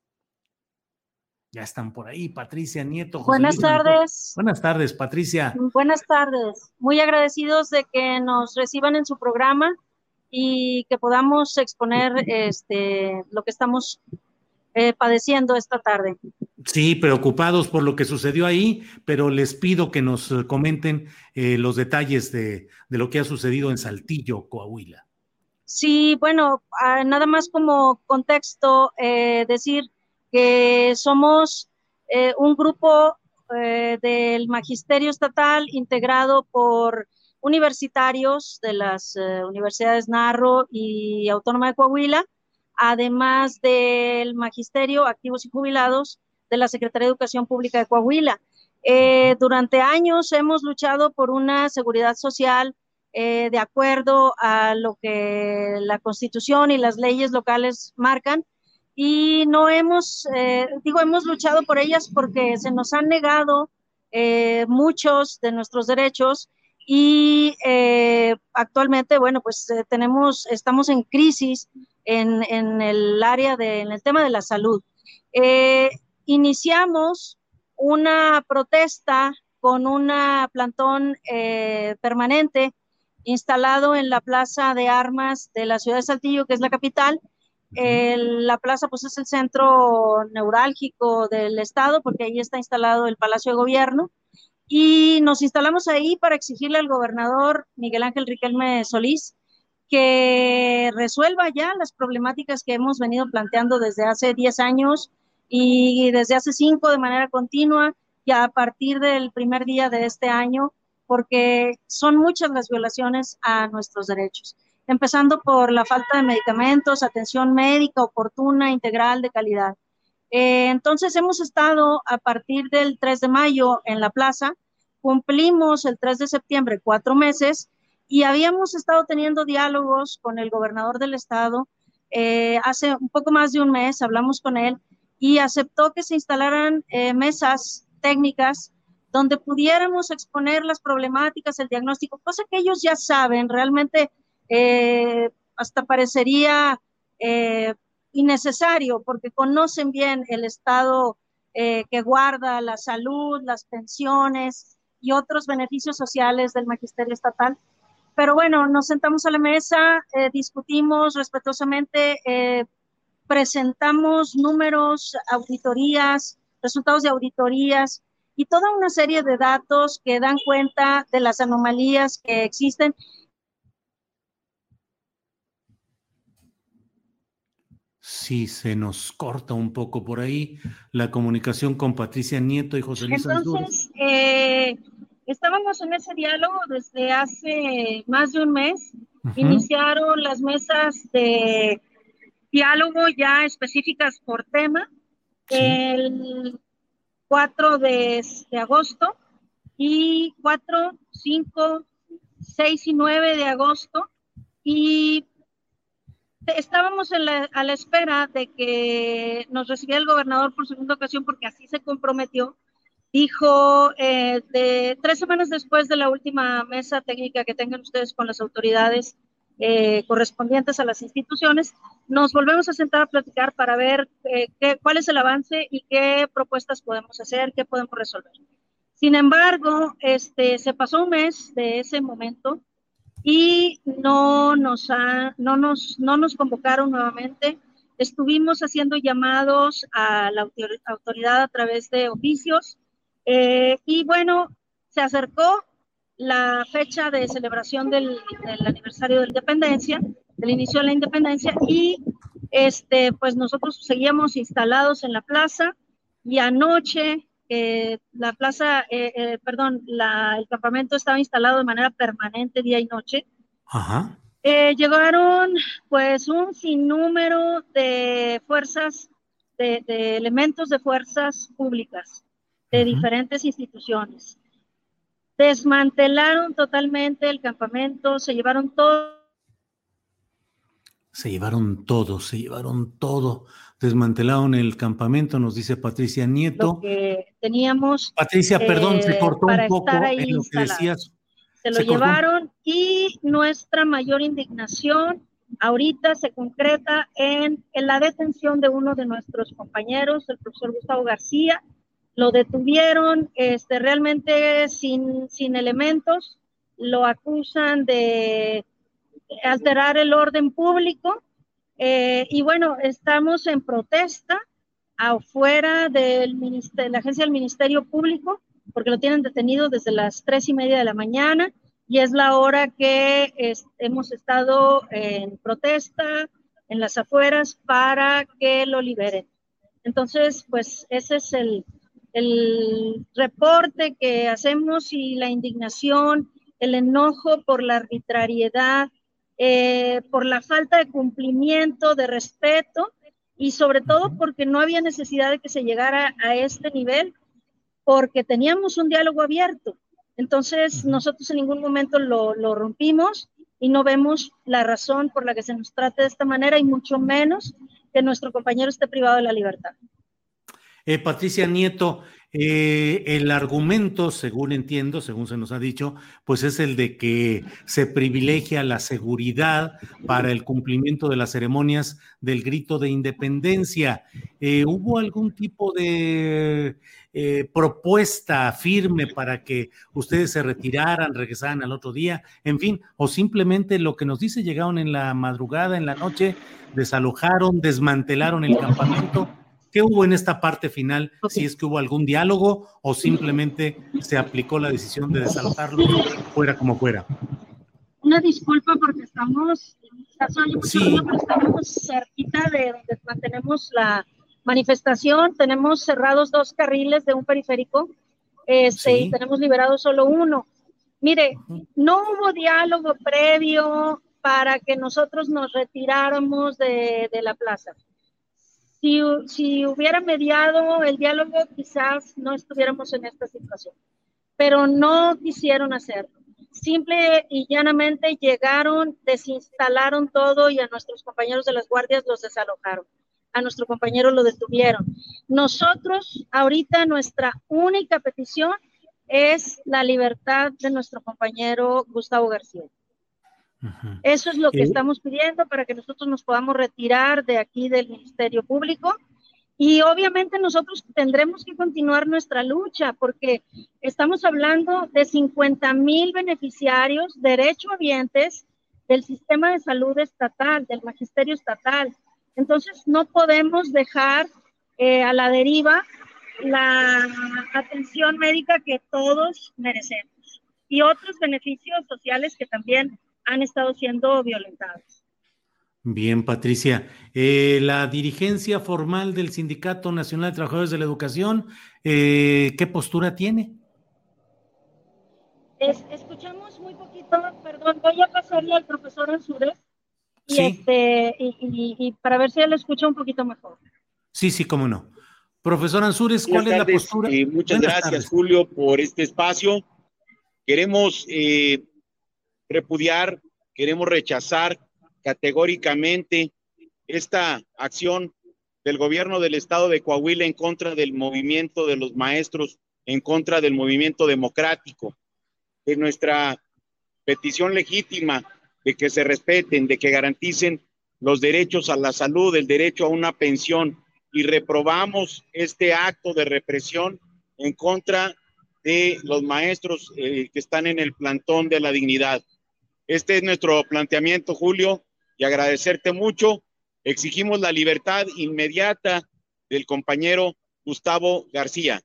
Ya están por ahí, Patricia Nieto.
buenas tardes.
Buenas tardes, Patricia.
Buenas tardes. Muy agradecidos de que nos reciban en su programa y que podamos exponer este, lo que estamos eh, padeciendo esta tarde.
Sí, preocupados por lo que sucedió ahí, pero les pido que nos eh, comenten eh, los detalles de, lo que ha sucedido en Saltillo, Coahuila.
Sí, bueno, ah, nada más como contexto, decir que somos un grupo del Magisterio Estatal integrado por universitarios de las universidades Narro y Autónoma de Coahuila, además del magisterio, activos y jubilados de la Secretaría de Educación Pública de Coahuila. Eh, durante años hemos luchado por una seguridad social eh, de acuerdo a lo que la Constitución y las leyes locales marcan y no hemos, eh, digo, hemos luchado por ellas porque se nos han negado muchos de nuestros derechos y actualmente, bueno, pues tenemos, estamos en crisis en, el área de, en el tema de la salud. Eh, iniciamos una protesta con un plantón eh, permanente instalado en la Plaza de Armas de la ciudad de Saltillo, que es la capital. la plaza pues es el centro neurálgico del estado porque ahí está instalado el Palacio de Gobierno y nos instalamos ahí para exigirle al gobernador Miguel Ángel Riquelme Solís que resuelva ya las problemáticas que hemos venido planteando desde hace 10 años y desde hace 5 de manera continua y a partir del primer día de este año, porque son muchas las violaciones a nuestros derechos. empezando por la falta de medicamentos, atención médica oportuna, integral, de calidad. Eh, entonces hemos estado a partir del 3 de mayo en la plaza, cumplimos el 3 de septiembre cuatro meses y habíamos estado teniendo diálogos con el gobernador del estado. Eh, hace un poco más de un mes hablamos con él y aceptó que se instalaran eh, mesas técnicas donde pudiéramos exponer las problemáticas, el diagnóstico, cosa que ellos ya saben, realmente eh, hasta parecería eh, innecesario porque conocen bien el estado que guarda la salud, las pensiones y otros beneficios sociales del magisterio estatal. Pero bueno, nos sentamos a la mesa, discutimos respetuosamente, presentamos números, auditorías, resultados de auditorías y toda una serie de datos que dan cuenta de las anomalías que existen.
Sí, se nos corta un poco por ahí la comunicación con Patricia Nieto y José Luis
Entonces, eh, estábamos en ese diálogo desde hace más de un mes. Iniciaron las mesas de diálogo ya específicas por tema. El 4 de, agosto y 4, 5, 6 y 9 de agosto. Y estábamos a la espera de que nos recibiera el gobernador por segunda ocasión porque así se comprometió. Dijo, eh, de, tres semanas después de la última mesa técnica que tengan ustedes con las autoridades eh, correspondientes a las instituciones, nos volvemos a sentar a platicar para ver eh, qué, cuál es el avance y qué propuestas podemos hacer, qué podemos resolver. Sin embargo, este, se pasó un mes de ese momento y no nos, no nos, no nos convocaron nuevamente. Estuvimos haciendo llamados a la autoridad a través de oficios eh, y bueno, se acercó la fecha de celebración del, aniversario de la independencia, del inicio de la independencia, y este, pues nosotros seguíamos instalados en la plaza y anoche eh, la plaza, eh, perdón, la, el campamento estaba instalado de manera permanente día y noche. Ajá. llegaron pues un sinnúmero de fuerzas, de, elementos de fuerzas públicas de diferentes instituciones desmantelaron totalmente el campamento, se llevaron todo.
Se llevaron todo, se llevaron todo. Desmantelaron el campamento, nos dice Patricia Nieto.
Lo que teníamos.
Patricia, perdón, se eh, cortó un poco en lo que decías.
Se lo llevaron y nuestra mayor indignación ahorita se concreta en, en, la detención de uno de nuestros compañeros, el profesor Gustavo García, lo detuvieron este, realmente sin, sin elementos, lo acusan de alterar el orden público eh, y bueno, estamos en protesta afuera del de la agencia del Ministerio Público porque lo tienen detenido desde las tres y media de la mañana y es la hora que hemos estado en protesta en las afueras para que lo liberen. Entonces, pues ese es el, el reporte que hacemos y la indignación, el enojo por la arbitrariedad, eh, por la falta de cumplimiento, de respeto y sobre todo porque no había necesidad de que se llegara a este nivel porque teníamos un diálogo abierto. Entonces nosotros en ningún momento lo, lo rompimos y no vemos la razón por la que se nos trate de esta manera y mucho menos que nuestro compañero esté privado de la libertad.
Eh, Patricia Nieto, eh, el argumento, según entiendo, según se nos ha dicho, pues es el de que se privilegia la seguridad para el cumplimiento de las ceremonias del grito de independencia. Eh, ¿Hubo algún tipo de propuesta firme para que ustedes se retiraran, regresaran al otro día? En fin, o simplemente lo que nos dice, llegaron en la madrugada, en la noche, desalojaron, desmantelaron el campamento ¿Qué hubo en esta parte final? Si es que hubo algún diálogo o simplemente se aplicó la decisión de desalojarlo fuera como fuera.
Una disculpa porque estamos, sí. estamos cerquita de donde mantenemos la manifestación. Tenemos cerrados dos carriles de un periférico este, y tenemos liberado solo uno. Mire, no hubo diálogo previo, para que nosotros nos retiráramos de, la plaza. Si, si, hubiera mediado el diálogo, quizás no estuviéramos en esta situación, pero no quisieron hacerlo. Simple y llanamente llegaron, desinstalaron todo y a nuestros compañeros de las guardias los desalojaron. A nuestro compañero lo detuvieron. Nosotros, ahorita, nuestra única petición es la libertad de nuestro compañero Gustavo García. Eso es lo que estamos pidiendo para que nosotros nos podamos retirar de aquí del Ministerio Público. Y obviamente nosotros tendremos que continuar nuestra lucha porque estamos hablando de 50 mil beneficiarios, derechohabientes del sistema de salud estatal, del magisterio estatal. Entonces no podemos dejar eh, a la deriva la atención médica que todos merecemos y otros beneficios sociales que también han estado siendo violentados.
Bien, Patricia. Eh, la dirigencia formal del Sindicato Nacional de Trabajadores de la Educación, eh, ¿qué postura tiene?
escuchamos muy poquito, perdón, voy a pasarle al profesor Ansures y, este, y, para ver si él escucha un poquito mejor.
Sí, sí, cómo no. Profesor Ansures, ¿cuál es la postura?
Eh, muchas gracias, Julio, por este espacio. Queremos repudiar, queremos rechazar categóricamente esta acción del gobierno del estado de Coahuila en contra del movimiento de los maestros, en contra del movimiento democrático, de nuestra petición legítima de que se respeten, de que garanticen los derechos a la salud, el derecho a una pensión, y reprobamos este acto de represión en contra de los maestros eh, que están en el plantón de la dignidad. Este es nuestro planteamiento, Julio, y agradecerte mucho. Exigimos la libertad inmediata del compañero Gustavo García.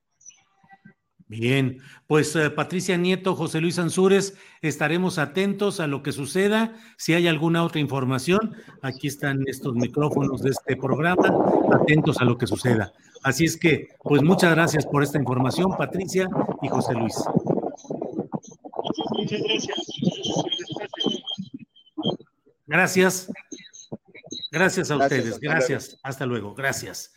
Bien, pues eh, Patricia Nieto, José Luis Ansúrez, estaremos atentos a lo que suceda. Si hay alguna otra información, aquí están estos micrófonos de este programa, atentos a lo que suceda. Así es que, pues muchas gracias por esta información, Patricia y José Luis. Muchas gracias. Gracias. Gracias a ustedes. Gracias. Hasta luego. Gracias.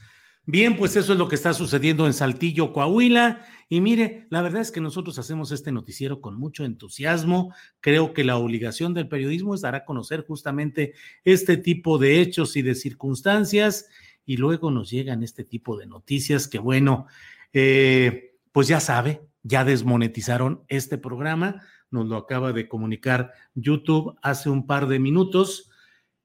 Bien, pues eso es lo que está sucediendo en Saltillo, Coahuila. Y mire, la verdad es que nosotros hacemos este noticiero con mucho entusiasmo. Creo que la obligación del periodismo es dar a conocer justamente este tipo de hechos y de circunstancias. Y luego nos llegan este tipo de noticias que, bueno, eh, pues ya sabe, ya desmonetizaron este programa nos lo acaba de comunicar YouTube hace un par de minutos,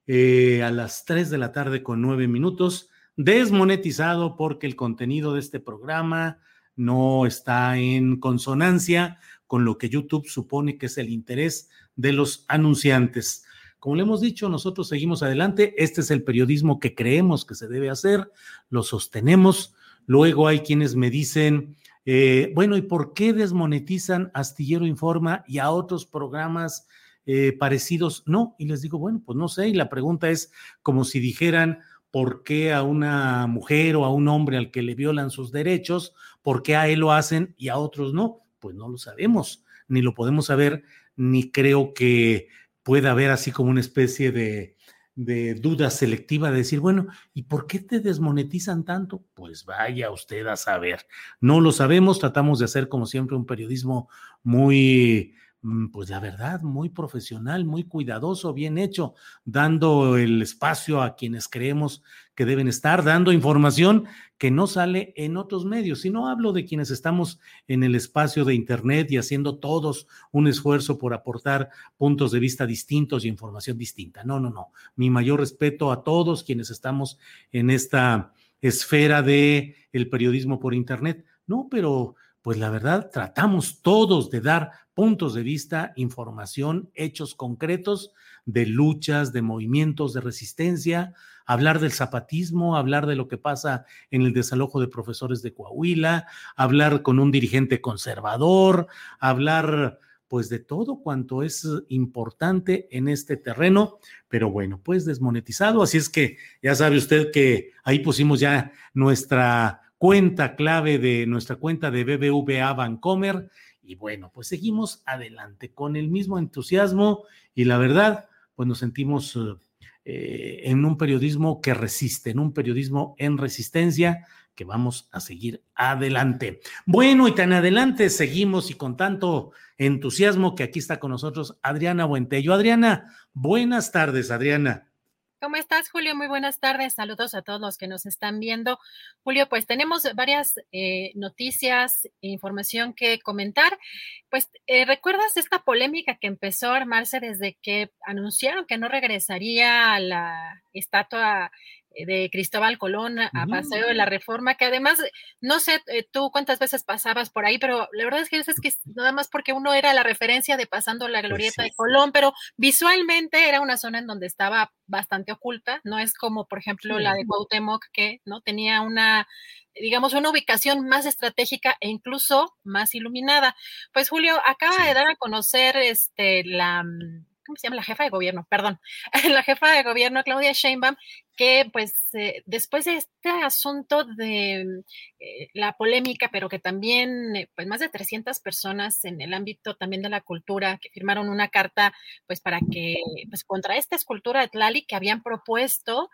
eh, a las 3 de la tarde con 9 minutos, desmonetizado porque el contenido de este programa no está en consonancia con lo que YouTube supone que es el interés de los anunciantes. Como le hemos dicho, nosotros seguimos adelante. Este es el periodismo que creemos que se debe hacer, lo sostenemos. Luego hay quienes me dicen, eh, bueno, ¿y por qué desmonetizan Astillero Informa y a otros programas eh, parecidos? No, y les digo, bueno, pues no sé, y la pregunta es como si dijeran, ¿por qué a una mujer o a un hombre al que le violan sus derechos, por qué a él lo hacen y a otros no? Pues no lo sabemos, ni lo podemos saber, ni creo que pueda haber así como una especie de duda selectiva de decir, bueno, ¿y por qué te desmonetizan tanto? Pues vaya usted a saber. No lo sabemos, tratamos de hacer como siempre un periodismo muy pues la verdad, muy profesional, muy cuidadoso, bien hecho, dando el espacio a quienes creemos que deben estar, dando información que no sale en otros medios. Si no hablo de quienes estamos en el espacio de Internet y haciendo todos un esfuerzo por aportar puntos de vista distintos y información distinta. No, no, no. Mi mayor respeto a todos quienes estamos en esta esfera de el periodismo por Internet. No, pero pues la verdad, tratamos todos de dar puntos de vista, información, hechos concretos de luchas, de movimientos de resistencia, hablar del zapatismo, hablar de lo que pasa en el desalojo de profesores de Coahuila, hablar con un dirigente conservador, hablar pues de todo cuanto es importante en este terreno, pero bueno, pues desmonetizado, así es que ya sabe usted que ahí pusimos ya nuestra cuenta clave de nuestra cuenta de BBVA Bancomer. Y bueno, pues seguimos adelante con el mismo entusiasmo y la verdad, pues nos sentimos eh, en un periodismo que resiste, en un periodismo en resistencia que vamos a seguir adelante. Bueno, y tan adelante seguimos y con tanto entusiasmo que aquí está con nosotros Adriana Buentello. Adriana, buenas tardes, Adriana.
¿Cómo estás, Julio? Muy buenas tardes. Saludos a todos los que nos están viendo. Julio, pues tenemos varias eh, noticias e información que comentar. Pues, eh, ¿recuerdas esta polémica que empezó a armarse desde que anunciaron que no regresaría a la estatua de Cristóbal Colón a Paseo de la Reforma, que además, no sé eh, tú cuántas veces pasabas por ahí, pero la verdad es que es que nada más porque uno era la referencia de pasando la pues glorieta de Colón, pero visualmente era una zona en donde estaba bastante oculta, no es como, por ejemplo, la de Cuauhtémoc, que no tenía una digamos, una ubicación más estratégica e incluso más iluminada. Pues Julio acaba de dar a conocer este la mm, ¿cómo se llama? La jefa de gobierno, perdón, la jefa de gobierno, Claudia Sheinbaum, que pues eh, después de este asunto de eh, la polémica, pero que también eh, pues más de 300 personas en el ámbito también de la cultura que firmaron una carta pues para que pues contra esta escultura de Tlali que habían propuesto,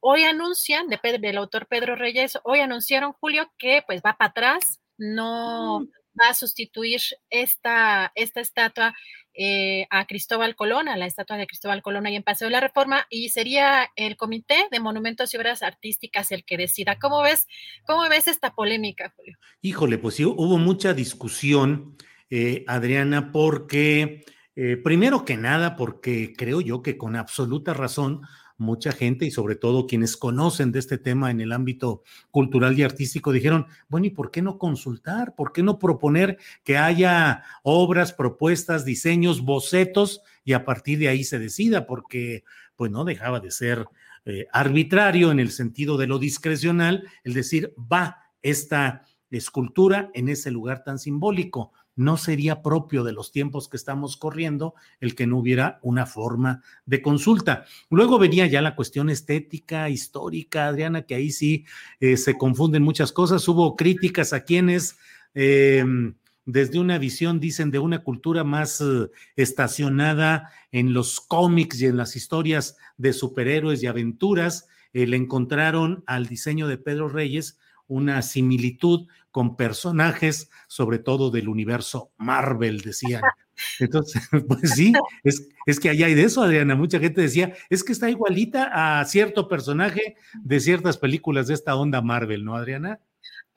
hoy anuncian, de del autor Pedro Reyes, hoy anunciaron, Julio, que pues va para atrás, no, mm va a sustituir esta, esta estatua eh, a Cristóbal Colón, a la estatua de Cristóbal Colón ahí en Paseo de la Reforma, y sería el Comité de Monumentos y Obras Artísticas el que decida. ¿Cómo ves, cómo ves esta polémica, Julio?
Híjole, pues sí, hubo mucha discusión, eh, Adriana, porque, eh, primero que nada, porque creo yo que con absoluta razón, mucha gente y sobre todo quienes conocen de este tema en el ámbito cultural y artístico dijeron, bueno, ¿y por qué no consultar? ¿Por qué no proponer que haya obras, propuestas, diseños, bocetos y a partir de ahí se decida? Porque pues no dejaba de ser eh, arbitrario en el sentido de lo discrecional, el decir, va esta escultura en ese lugar tan simbólico no sería propio de los tiempos que estamos corriendo el que no hubiera una forma de consulta. Luego venía ya la cuestión estética, histórica, Adriana, que ahí sí eh, se confunden muchas cosas. Hubo críticas a quienes... Em, desde una visión, dicen, de una cultura más eh, estacionada en los cómics y en las historias de superhéroes y aventuras, eh, le encontraron al diseño de Pedro Reyes una similitud con personajes, sobre todo del universo Marvel, decían. Entonces, pues sí, es, es que allá hay de eso, Adriana. Mucha gente decía, es que está igualita a cierto personaje de ciertas películas de esta onda Marvel, ¿no, Adriana?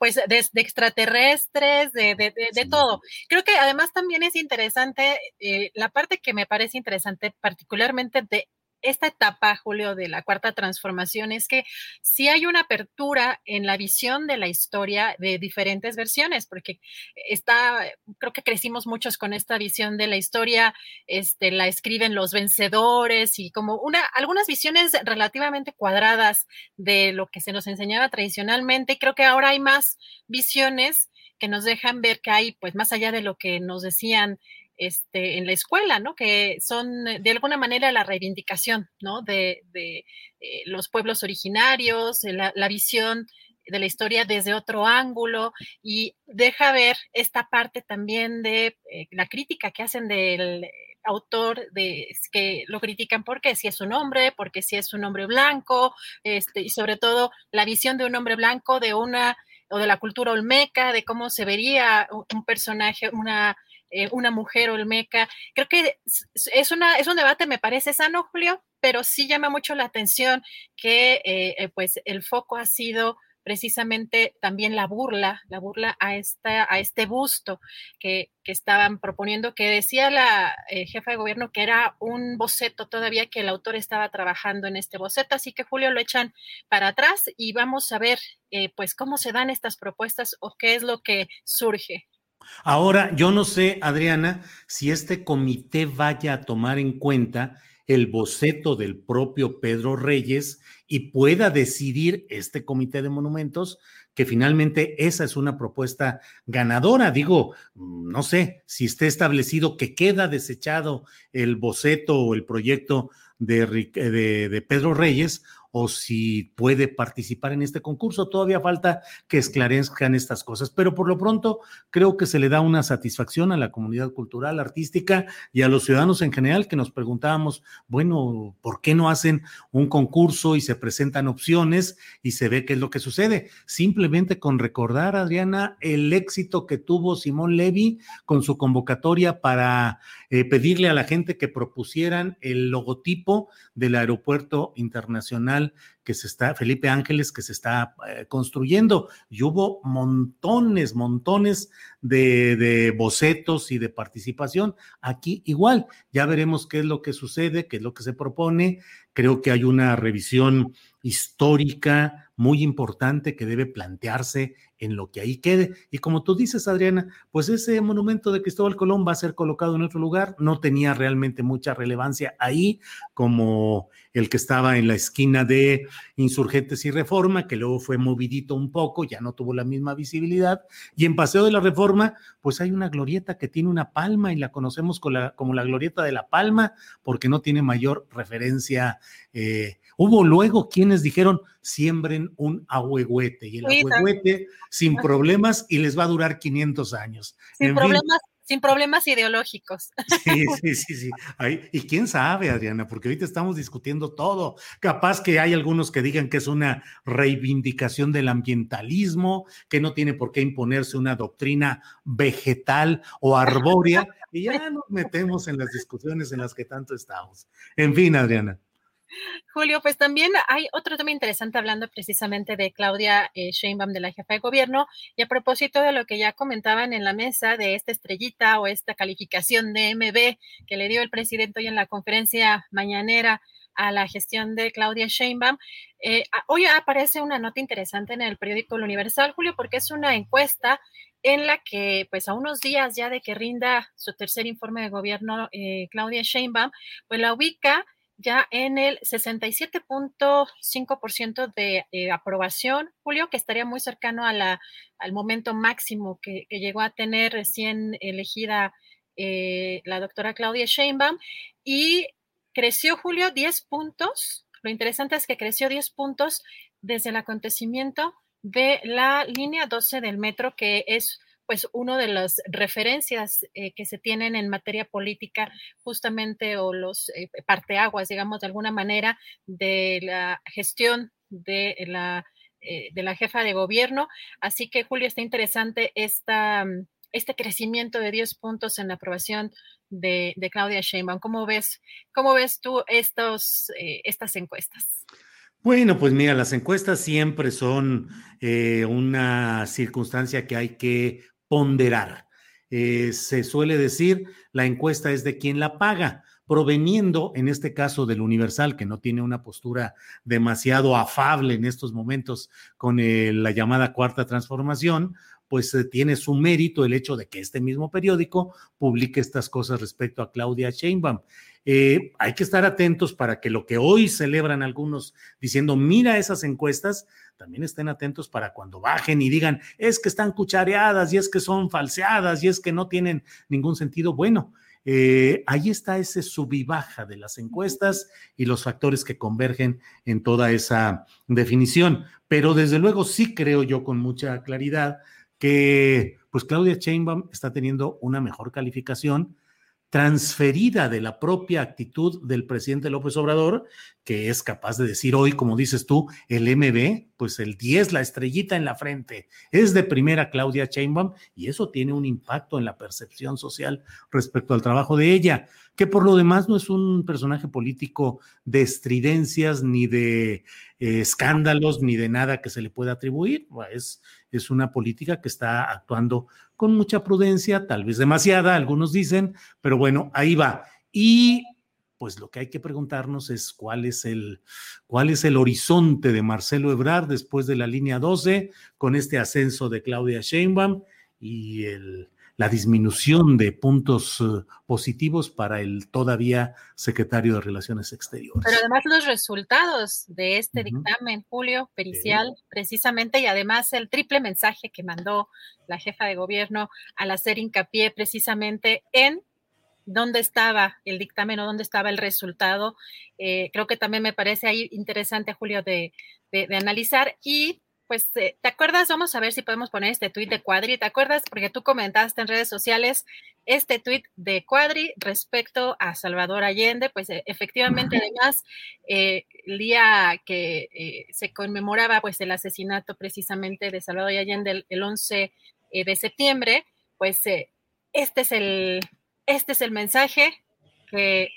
pues de, extraterrestres, de, de, de, todo. Creo que además también es interesante, eh, la parte que me parece interesante particularmente de esta etapa, Julio, de la cuarta transformación es que sí hay una apertura en la visión de la historia de diferentes versiones, porque está, creo que crecimos muchos con esta visión de la historia, este, la escriben los vencedores y como una, algunas visiones relativamente cuadradas de lo que se nos enseñaba tradicionalmente. Creo que ahora hay más visiones que nos dejan ver que hay, pues más allá de lo que nos decían este, en la escuela, ¿no? Que son de alguna manera la reivindicación, ¿no? De, eh, los pueblos originarios, eh, la, visión de la historia desde otro ángulo y deja ver esta parte también de eh, la crítica que hacen del autor de que lo critican porque si es un hombre, porque si es un hombre blanco, este, y sobre todo la visión de un hombre blanco de una o de la cultura olmeca, de cómo se vería un personaje, una eh, una mujer olmeca. Creo que es, una, es un debate, me parece sano, Julio, pero sí llama mucho la atención que eh, eh, pues el foco ha sido precisamente también la burla, la burla a, esta, a este busto que, que estaban proponiendo, que decía la jefa de gobierno que era un boceto todavía, que el autor estaba trabajando en este boceto, así que Julio lo echan para atrás y vamos a ver pues cómo se dan estas propuestas o qué es lo que surge.
Ahora, yo no sé, Adriana, si este comité vaya a tomar en cuenta el boceto del propio Pedro Reyes y pueda decidir este comité de monumentos que finalmente esa es una propuesta ganadora. Digo, no sé si esté establecido que queda desechado el boceto o el proyecto de, de, Pedro Reyes o si puede participar en este concurso. Todavía falta que esclarezcan estas cosas, pero por lo pronto creo que se le da una satisfacción a la comunidad cultural, artística y a los ciudadanos en general que nos preguntábamos, bueno, ¿por qué no hacen un concurso y se presentan opciones y se ve qué es lo que sucede? Simplemente con recordar, Adriana, el éxito que tuvo Simón Levy con su convocatoria para eh, pedirle a la gente que propusieran el logotipo del aeropuerto internacional que se está, Felipe Ángeles, que se está eh, construyendo. Y hubo montones, montones de, de, bocetos y de participación. Aquí igual, ya veremos qué es lo que sucede, qué es lo que se propone. Creo que hay una revisión histórica muy importante que debe plantearse en lo que ahí quede. Y como tú dices, Adriana, pues ese monumento de Cristóbal Colón va a ser colocado en otro lugar. No tenía realmente mucha relevancia ahí, como el que estaba en la esquina de Insurgentes y Reforma, que luego fue movidito un poco, ya no tuvo la misma visibilidad. Y en Paseo de la Reforma, pues hay una glorieta que tiene una palma y la conocemos como la, como la glorieta de la palma, porque no tiene mayor referencia. Eh, hubo luego quienes dijeron, siembren un ahuehuete, y el ahuehuete sin problemas y les va a durar 500 años.
Sin problemas sin problemas ideológicos.
Sí, sí, sí, sí. y quién sabe, Adriana, porque ahorita estamos discutiendo todo. Capaz que hay algunos que digan que es una reivindicación del ambientalismo, que no tiene por qué imponerse una doctrina vegetal o arbórea, y ya nos metemos en las discusiones en las que tanto estamos. En fin, Adriana.
Julio, pues también hay otro tema interesante hablando precisamente de Claudia eh, Sheinbaum de la jefa de gobierno y a propósito de lo que ya comentaban en la mesa de esta estrellita o esta calificación de MB que le dio el presidente hoy en la conferencia mañanera a la gestión de Claudia Sheinbaum. Eh, hoy aparece una nota interesante en el periódico El Universal, Julio, porque es una encuesta en la que, pues a unos días ya de que rinda su tercer informe de gobierno, eh, Claudia Sheinbaum, pues la ubica ya en el 67.5% de eh, aprobación, Julio, que estaría muy cercano a la, al momento máximo que, llegó a tener recién elegida eh, la doctora Claudia Sheinbaum. Y creció, Julio, 10 puntos. Lo interesante es que creció 10 puntos desde el acontecimiento de la línea 12 del metro, que es pues uno de las referencias eh, que se tienen en materia política justamente o los eh, parteaguas, digamos, de alguna manera, de la gestión de la, eh, de la jefa de gobierno. Así que, Julio, está interesante esta, este crecimiento de 10 puntos en la aprobación de, Claudia Sheinbaum. ¿Cómo ves, cómo ves tú estos, estas encuestas?
Bueno, pues mira, las encuestas siempre son una circunstancia que hay que ponderar. Eh, se suele decir, la encuesta es de quien la paga, proveniendo en este caso del Universal, que no tiene una postura demasiado afable en estos momentos con la llamada cuarta transformación, pues eh, tiene su mérito el hecho de que este mismo periódico publique estas cosas respecto a Claudia Sheinbaum. Eh, hay que estar atentos para que lo que hoy celebran algunos diciendo, mira esas encuestas, también estén atentos para cuando bajen y digan, es que están cuchareadas y es que son falseadas y es que no tienen ningún sentido. Bueno, eh, ahí está ese sub y baja de las encuestas y los factores que convergen en toda esa definición. Pero desde luego sí creo yo con mucha claridad que pues Claudia Sheinbaum está teniendo una mejor calificación transferida de la propia actitud del presidente López Obrador, que es capaz de decir hoy, como dices tú, el MB, pues el 10, la estrellita en la frente, es de primera Claudia Sheinbaum y eso tiene un impacto en la percepción social respecto al trabajo de ella, que por lo demás no es un personaje político de estridencias ni de eh, escándalos ni de nada que se le pueda atribuir, es, es una política que está actuando con mucha prudencia, tal vez demasiada, algunos dicen, pero bueno, ahí va. Y pues lo que hay que preguntarnos es cuál es el, cuál es el horizonte de Marcelo Ebrard después de la línea 12 con este ascenso de Claudia Sheinbaum y el, la disminución de puntos eh, positivos para el todavía secretario de Relaciones Exteriores.
Pero además los resultados de este dictamen, Julio, pericial, precisamente, y además el triple mensaje que mandó la jefa de gobierno al hacer hincapié precisamente en dónde estaba el dictamen o dónde estaba el resultado. Eh, creo que también me parece ahí interesante, Julio, de, de analizar. Y pues, eh, ¿te acuerdas? Vamos a ver si podemos poner este tuit de Cuadri. ¿Te acuerdas? Porque tú comentaste en redes sociales este tuit de Cuadri respecto a Salvador Allende. Pues eh, efectivamente, además, eh, el día que se conmemoraba pues el asesinato precisamente de Salvador Allende el, 11 de septiembre, pues este es el, este es el mensaje que,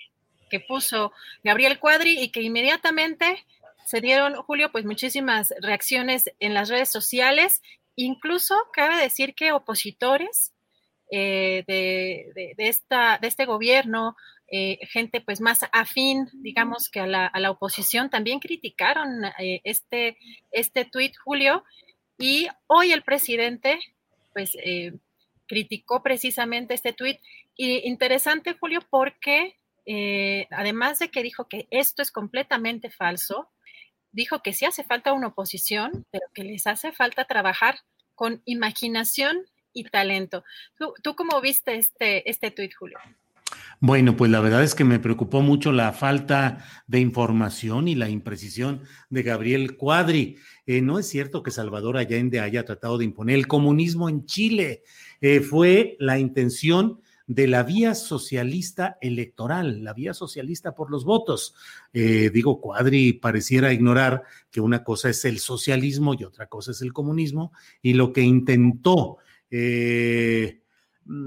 que puso Gabriel Cuadri y que inmediatamente se dieron, Julio, pues muchísimas reacciones en las redes sociales. Incluso cabe decir que opositores eh, de, esta, de este gobierno, eh, gente pues más afín, digamos, que a la, oposición, también criticaron eh, este, este tuit, Julio. Y hoy el presidente, pues, criticó precisamente este tuit. Y interesante, Julio, porque además de que dijo que esto es completamente falso, dijo que sí hace falta una oposición, pero que les hace falta trabajar con imaginación y talento. ¿Tú, cómo viste este, este tuit, Julio?
Bueno, pues la verdad es que me preocupó mucho la falta de información y la imprecisión de Gabriel Cuadri. Eh, no es cierto que Salvador Allende haya tratado de imponer el comunismo en Chile. Eh, fue la intención de la vía socialista electoral, la vía socialista por los votos. Eh, digo, Cuadri pareciera ignorar que una cosa es el socialismo y otra cosa es el comunismo, y lo que intentó eh,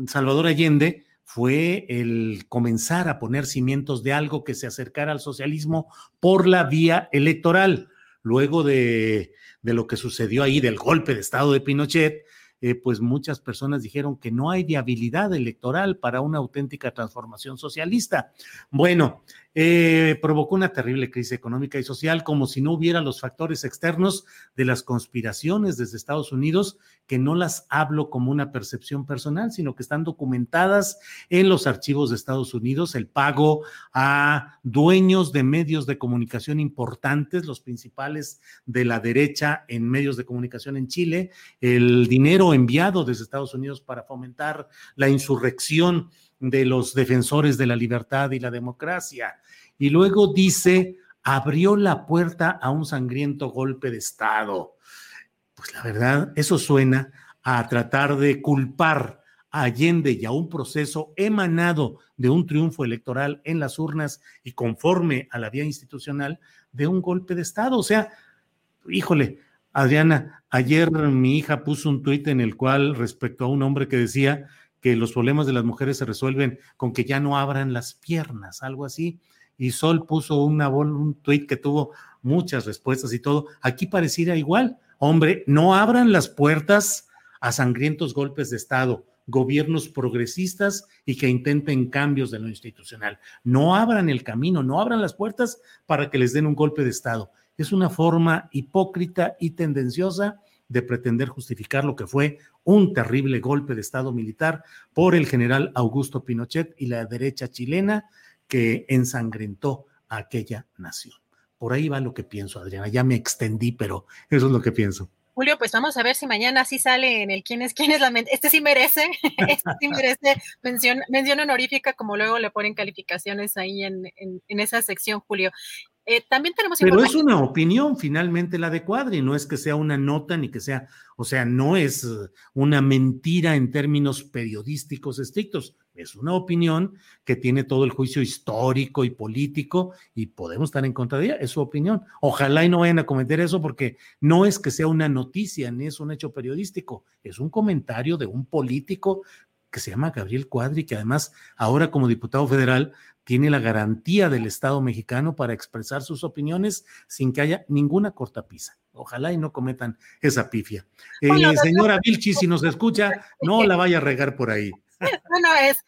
Salvador Allende fue el comenzar a poner cimientos de algo que se acercara al socialismo por la vía electoral. Luego de, de lo que sucedió ahí, del golpe de Estado de Pinochet, eh, pues muchas personas dijeron que no hay viabilidad electoral para una auténtica transformación socialista. Bueno, eh, provocó una terrible crisis económica y social, como si no hubiera los factores externos de las conspiraciones desde Estados Unidos, que no las hablo como una percepción personal, sino que están documentadas en los archivos de Estados Unidos, el pago a dueños de medios de comunicación importantes, los principales de la derecha en medios de comunicación en Chile, el dinero enviado desde Estados Unidos para fomentar la insurrección de los defensores de la libertad y la democracia. Y luego dice, abrió la puerta a un sangriento golpe de Estado. Pues la verdad, eso suena a tratar de culpar a Allende y a un proceso emanado de un triunfo electoral en las urnas y conforme a la vía institucional de un golpe de Estado. O sea, híjole, Adriana, ayer mi hija puso un tuit en el cual respecto a un hombre que decía que los problemas de las mujeres se resuelven con que ya no abran las piernas, algo así. Y Sol puso una, un tuit que tuvo muchas respuestas y todo. Aquí pareciera igual. Hombre, no abran las puertas a sangrientos golpes de Estado, gobiernos progresistas y que intenten cambios de lo institucional. No abran el camino, no abran las puertas para que les den un golpe de Estado. Es una forma hipócrita y tendenciosa de pretender justificar lo que fue un terrible golpe de Estado militar por el general Augusto Pinochet y la derecha chilena que ensangrentó a aquella nación. Por ahí va lo que pienso, Adriana. Ya me extendí, pero eso es lo que pienso.
Julio, pues vamos a ver si mañana sí sale en el quién es quién es la mente. Este sí merece, este sí merece mención, mención honorífica, como luego le ponen calificaciones ahí en, en esa sección, Julio. Eh, también tenemos.
Pero es una opinión finalmente la de Cuadri, no es que sea una nota ni que sea, o sea, no es una mentira en términos periodísticos estrictos, es una opinión que tiene todo el juicio histórico y político y podemos estar en contra de ella, es su opinión. Ojalá y no vayan a cometer eso porque no es que sea una noticia ni es un hecho periodístico, es un comentario de un político que se llama Gabriel Cuadri, que además ahora como diputado federal tiene la garantía del Estado mexicano para expresar sus opiniones sin que haya ninguna cortapisa. Ojalá y no cometan esa pifia. Eh, señora Vilchi, si nos escucha, no la vaya a regar por ahí.
Bueno, es,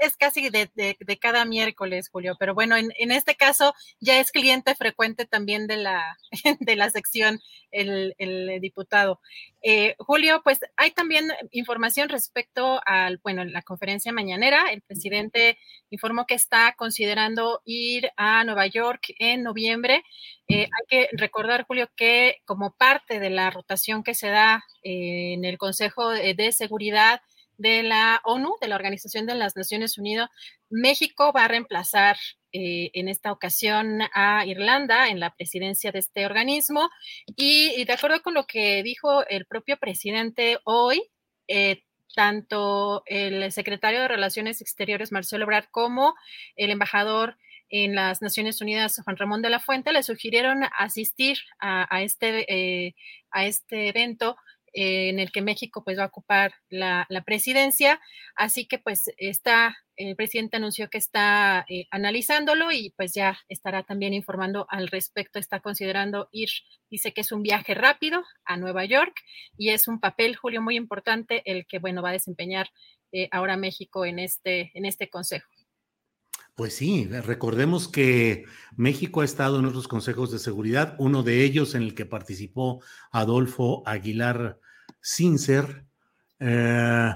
es casi de, cada miércoles, Julio, pero bueno, en, este caso ya es cliente frecuente también de la, de la sección el, diputado. Eh, Julio, pues hay también información respecto al, bueno, la conferencia mañanera. El presidente informó que está considerando ir a Nueva York en noviembre. Eh, hay que recordar, Julio, que como parte de la rotación que se da eh, en el Consejo de Seguridad, de la ONU, de la Organización de las Naciones Unidas, México va a reemplazar eh, en esta ocasión a Irlanda en la presidencia de este organismo. Y, de acuerdo con lo que dijo el propio presidente hoy, eh, tanto el secretario de Relaciones Exteriores, Marcelo Ebrard, como el embajador en las Naciones Unidas, Juan Ramón de la Fuente, le sugirieron asistir a, este, eh, a este evento eh, en el que México pues va a ocupar la, presidencia. Así que pues está, el presidente anunció que está eh, analizándolo y pues ya estará también informando al respecto. Está considerando ir, dice que es un viaje rápido a Nueva York y es un papel, Julio, muy importante el que, bueno, va a desempeñar eh, ahora México en este, en este consejo.
Pues sí, recordemos que México ha estado en otros consejos de seguridad, uno de ellos en el que participó Adolfo Aguilar sin ser. Eh,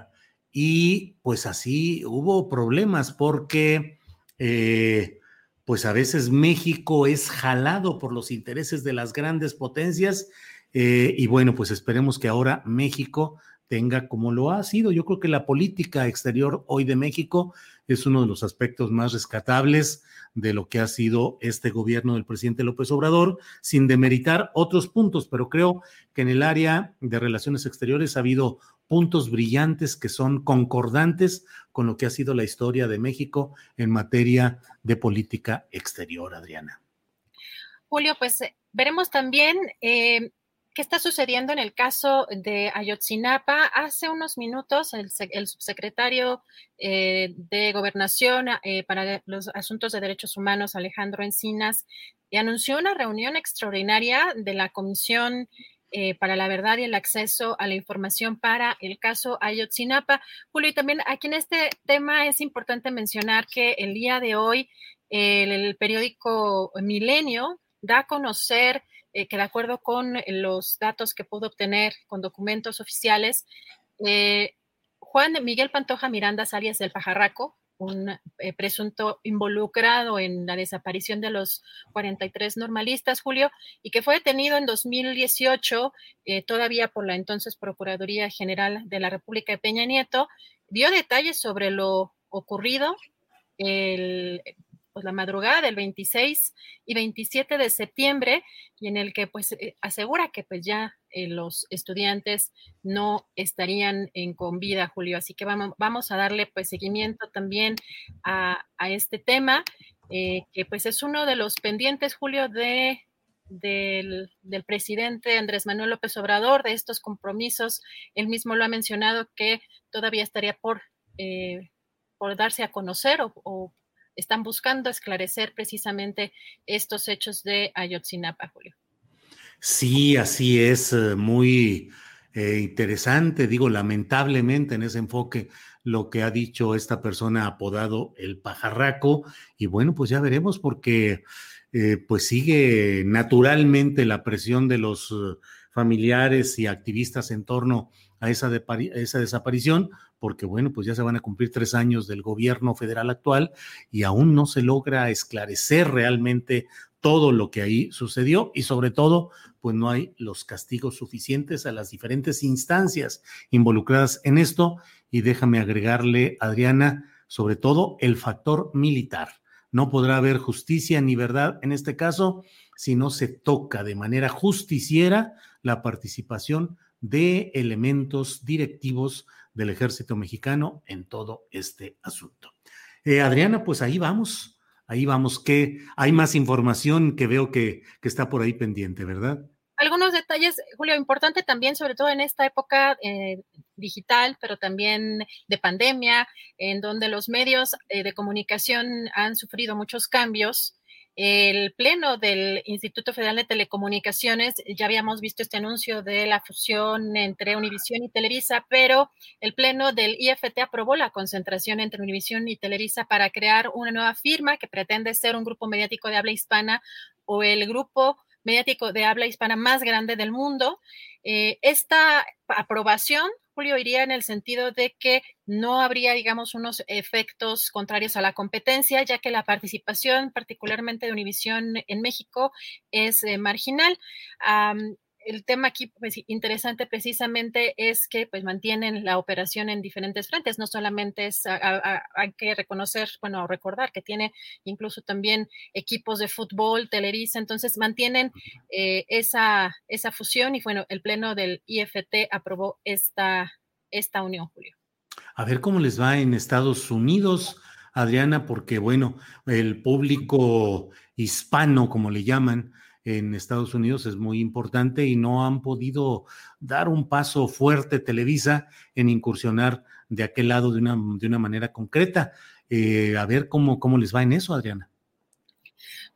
y pues así hubo problemas porque eh, pues a veces México es jalado por los intereses de las grandes potencias eh, y bueno, pues esperemos que ahora México tenga como lo ha sido. Yo creo que la política exterior hoy de México es uno de los aspectos más rescatables de lo que ha sido este gobierno del presidente López Obrador, sin demeritar otros puntos, pero creo que en el área de relaciones exteriores ha habido puntos brillantes que son concordantes con lo que ha sido la historia de México en materia de política exterior, Adriana.
Julio, pues eh, veremos también eh, ¿Qué está sucediendo en el caso de Ayotzinapa? Hace unos minutos el, subsecretario eh, de Gobernación eh, para los Asuntos de Derechos Humanos, Alejandro Encinas, anunció una reunión extraordinaria de la Comisión eh, para la Verdad y el Acceso a la Información para el caso Ayotzinapa. Julio, y también aquí en este tema es importante mencionar que el día de hoy el periódico Milenio da a conocer eh, que de acuerdo con eh, los datos que pudo obtener con documentos oficiales, eh, Juan Miguel Pantoja Miranda Arias del Pajarraco, un presunto involucrado en la desaparición de los 43 normalistas, Julio, y que fue detenido en 2018, todavía por la entonces Procuraduría General de la República de Peña Nieto, dio detalles sobre lo ocurrido el, pues, la madrugada del 26 y 27 de septiembre y en el que pues eh, asegura que pues ya eh, los estudiantes no estarían en con vida, Julio. Así que vamos, vamos a darle pues seguimiento también a, este tema, eh, que pues es uno de los pendientes, Julio, de del, presidente Andrés Manuel López Obrador, de estos compromisos. Él mismo lo ha mencionado que todavía estaría por, por darse a conocer o, o, están buscando esclarecer precisamente estos hechos de Ayotzinapa, Julio.
Sí, así es, eh, muy eh, interesante, digo, lamentablemente en ese enfoque lo que ha dicho esta persona apodado el pajarraco, y bueno, pues ya veremos porque eh, pues sigue naturalmente la presión de los familiares y activistas en torno a esa, esa desaparición, porque bueno, pues ya se van a cumplir tres años del gobierno federal actual y aún no se logra esclarecer realmente todo lo que ahí sucedió y sobre todo, pues no hay los castigos suficientes a las diferentes instancias involucradas en esto. Y déjame agregarle, Adriana, sobre todo el factor militar. No podrá haber justicia ni verdad en este caso si no se toca de manera justiciera la participación de elementos directivos del ejército mexicano en todo este asunto. Eh, Adriana, pues ahí vamos, ahí vamos, que hay más información que veo que, está por ahí pendiente, ¿verdad?
Algunos detalles, Julio, importante también, sobre todo en esta época eh, digital, pero también de pandemia, en donde los medios eh, de comunicación han sufrido muchos cambios el pleno del Instituto Federal de Telecomunicaciones, ya habíamos visto este anuncio de la fusión entre Univisión y Televisa, pero el pleno del IFT aprobó la concentración entre Univisión y Televisa para crear una nueva firma que pretende ser un grupo mediático de habla hispana o el grupo mediático de habla hispana más grande del mundo. Eh, esta aprobación Iría en el sentido de que no habría, digamos, unos efectos contrarios a la competencia, ya que la participación, particularmente de Univisión en México, es eh, marginal. El tema aquí pues, interesante precisamente es que pues mantienen la operación en diferentes frentes, no solamente es, hay que reconocer, bueno, recordar que tiene incluso también equipos de fútbol, Televisa, entonces mantienen eh, esa, esa fusión y bueno, el pleno del IFT aprobó esta, esta unión, Julio.
A ver cómo les va en Estados Unidos, Adriana, porque bueno, el público hispano, como le llaman, en Estados Unidos es muy importante y no han podido dar un paso fuerte Televisa en incursionar de aquel lado de una, de una manera concreta. Eh, a ver cómo, cómo les va en eso, Adriana.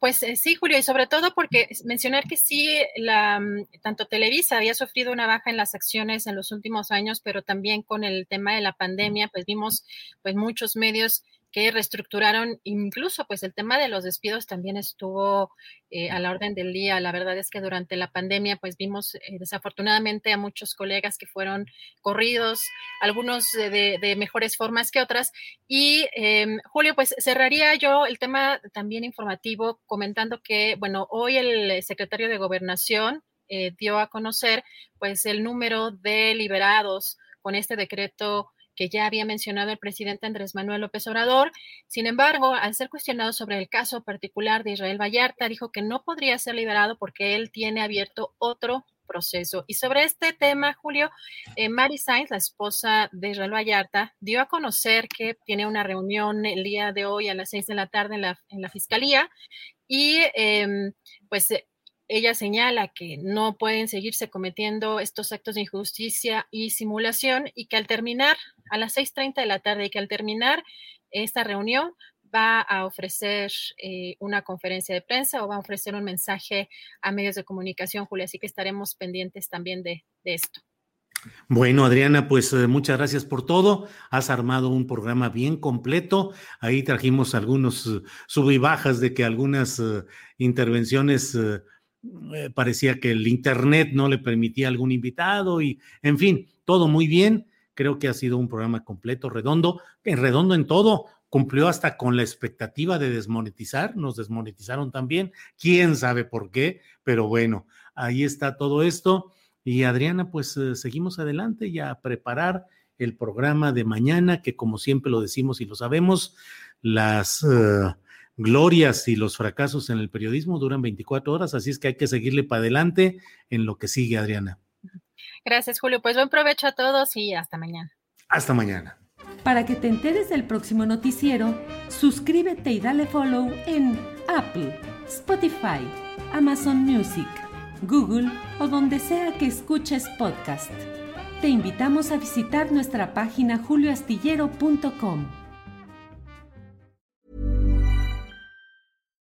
Pues eh, sí, Julio, y sobre todo porque mencionar que sí, la, mm, tanto Televisa había sufrido una baja en las acciones en los últimos años, pero también con el tema de la pandemia, pues vimos pues muchos medios que reestructuraron, incluso pues el tema de los despidos también estuvo eh, a la orden del día. La verdad es que durante la pandemia pues vimos eh, desafortunadamente a muchos colegas que fueron corridos, algunos de, mejores formas que otras. Y em, Julio, pues cerraría yo el tema también informativo comentando que, bueno, hoy el secretario de Gobernación eh, dio a conocer pues el número de liberados con este decreto que ya había mencionado el presidente Andrés Manuel López Obrador. Sin embargo, al ser cuestionado sobre el caso particular de Israel Vallarta, dijo que no podría ser liberado porque él tiene abierto otro proceso. Y sobre este tema, Julio, eh, Mary Sainz, la esposa de Israel Vallarta, dio a conocer que tiene una reunión el día de hoy a las seis de la tarde en la, fiscalía y em, pues ella señala que no pueden seguirse cometiendo estos actos de injusticia y simulación y que al terminar a las 6.30 de la tarde y que al terminar esta reunión va a ofrecer eh, una conferencia de prensa o va a ofrecer un mensaje a medios de comunicación, Julia. Así que estaremos pendientes también de, esto.
Bueno, Adriana, pues eh, muchas gracias por todo. Has armado un programa bien completo. Ahí trajimos algunos uh, sub y bajas de que algunas intervenciones eh, parecía que el Internet no le permitía algún invitado y, en fin, todo muy bien. Creo que ha sido un programa completo, redondo, en redondo en todo. Cumplió hasta con la expectativa de desmonetizar, nos desmonetizaron también, quién sabe por qué, pero bueno, ahí está todo esto. Y Adriana, pues eh, seguimos adelante ya a preparar el programa de mañana, que como siempre lo decimos y lo sabemos, las... Eh, glorias y los fracasos en el periodismo duran 24 horas, así es que hay que seguirle para adelante en lo que sigue, Adriana.
Gracias, Julio. Pues buen provecho a todos y hasta mañana.
Hasta mañana.
Para que te enteres del próximo noticiero, suscríbete y dale follow en Apple, Spotify, Amazon Music, Google o donde sea que escuches podcast. Te invitamos a visitar nuestra página julioastillero.com.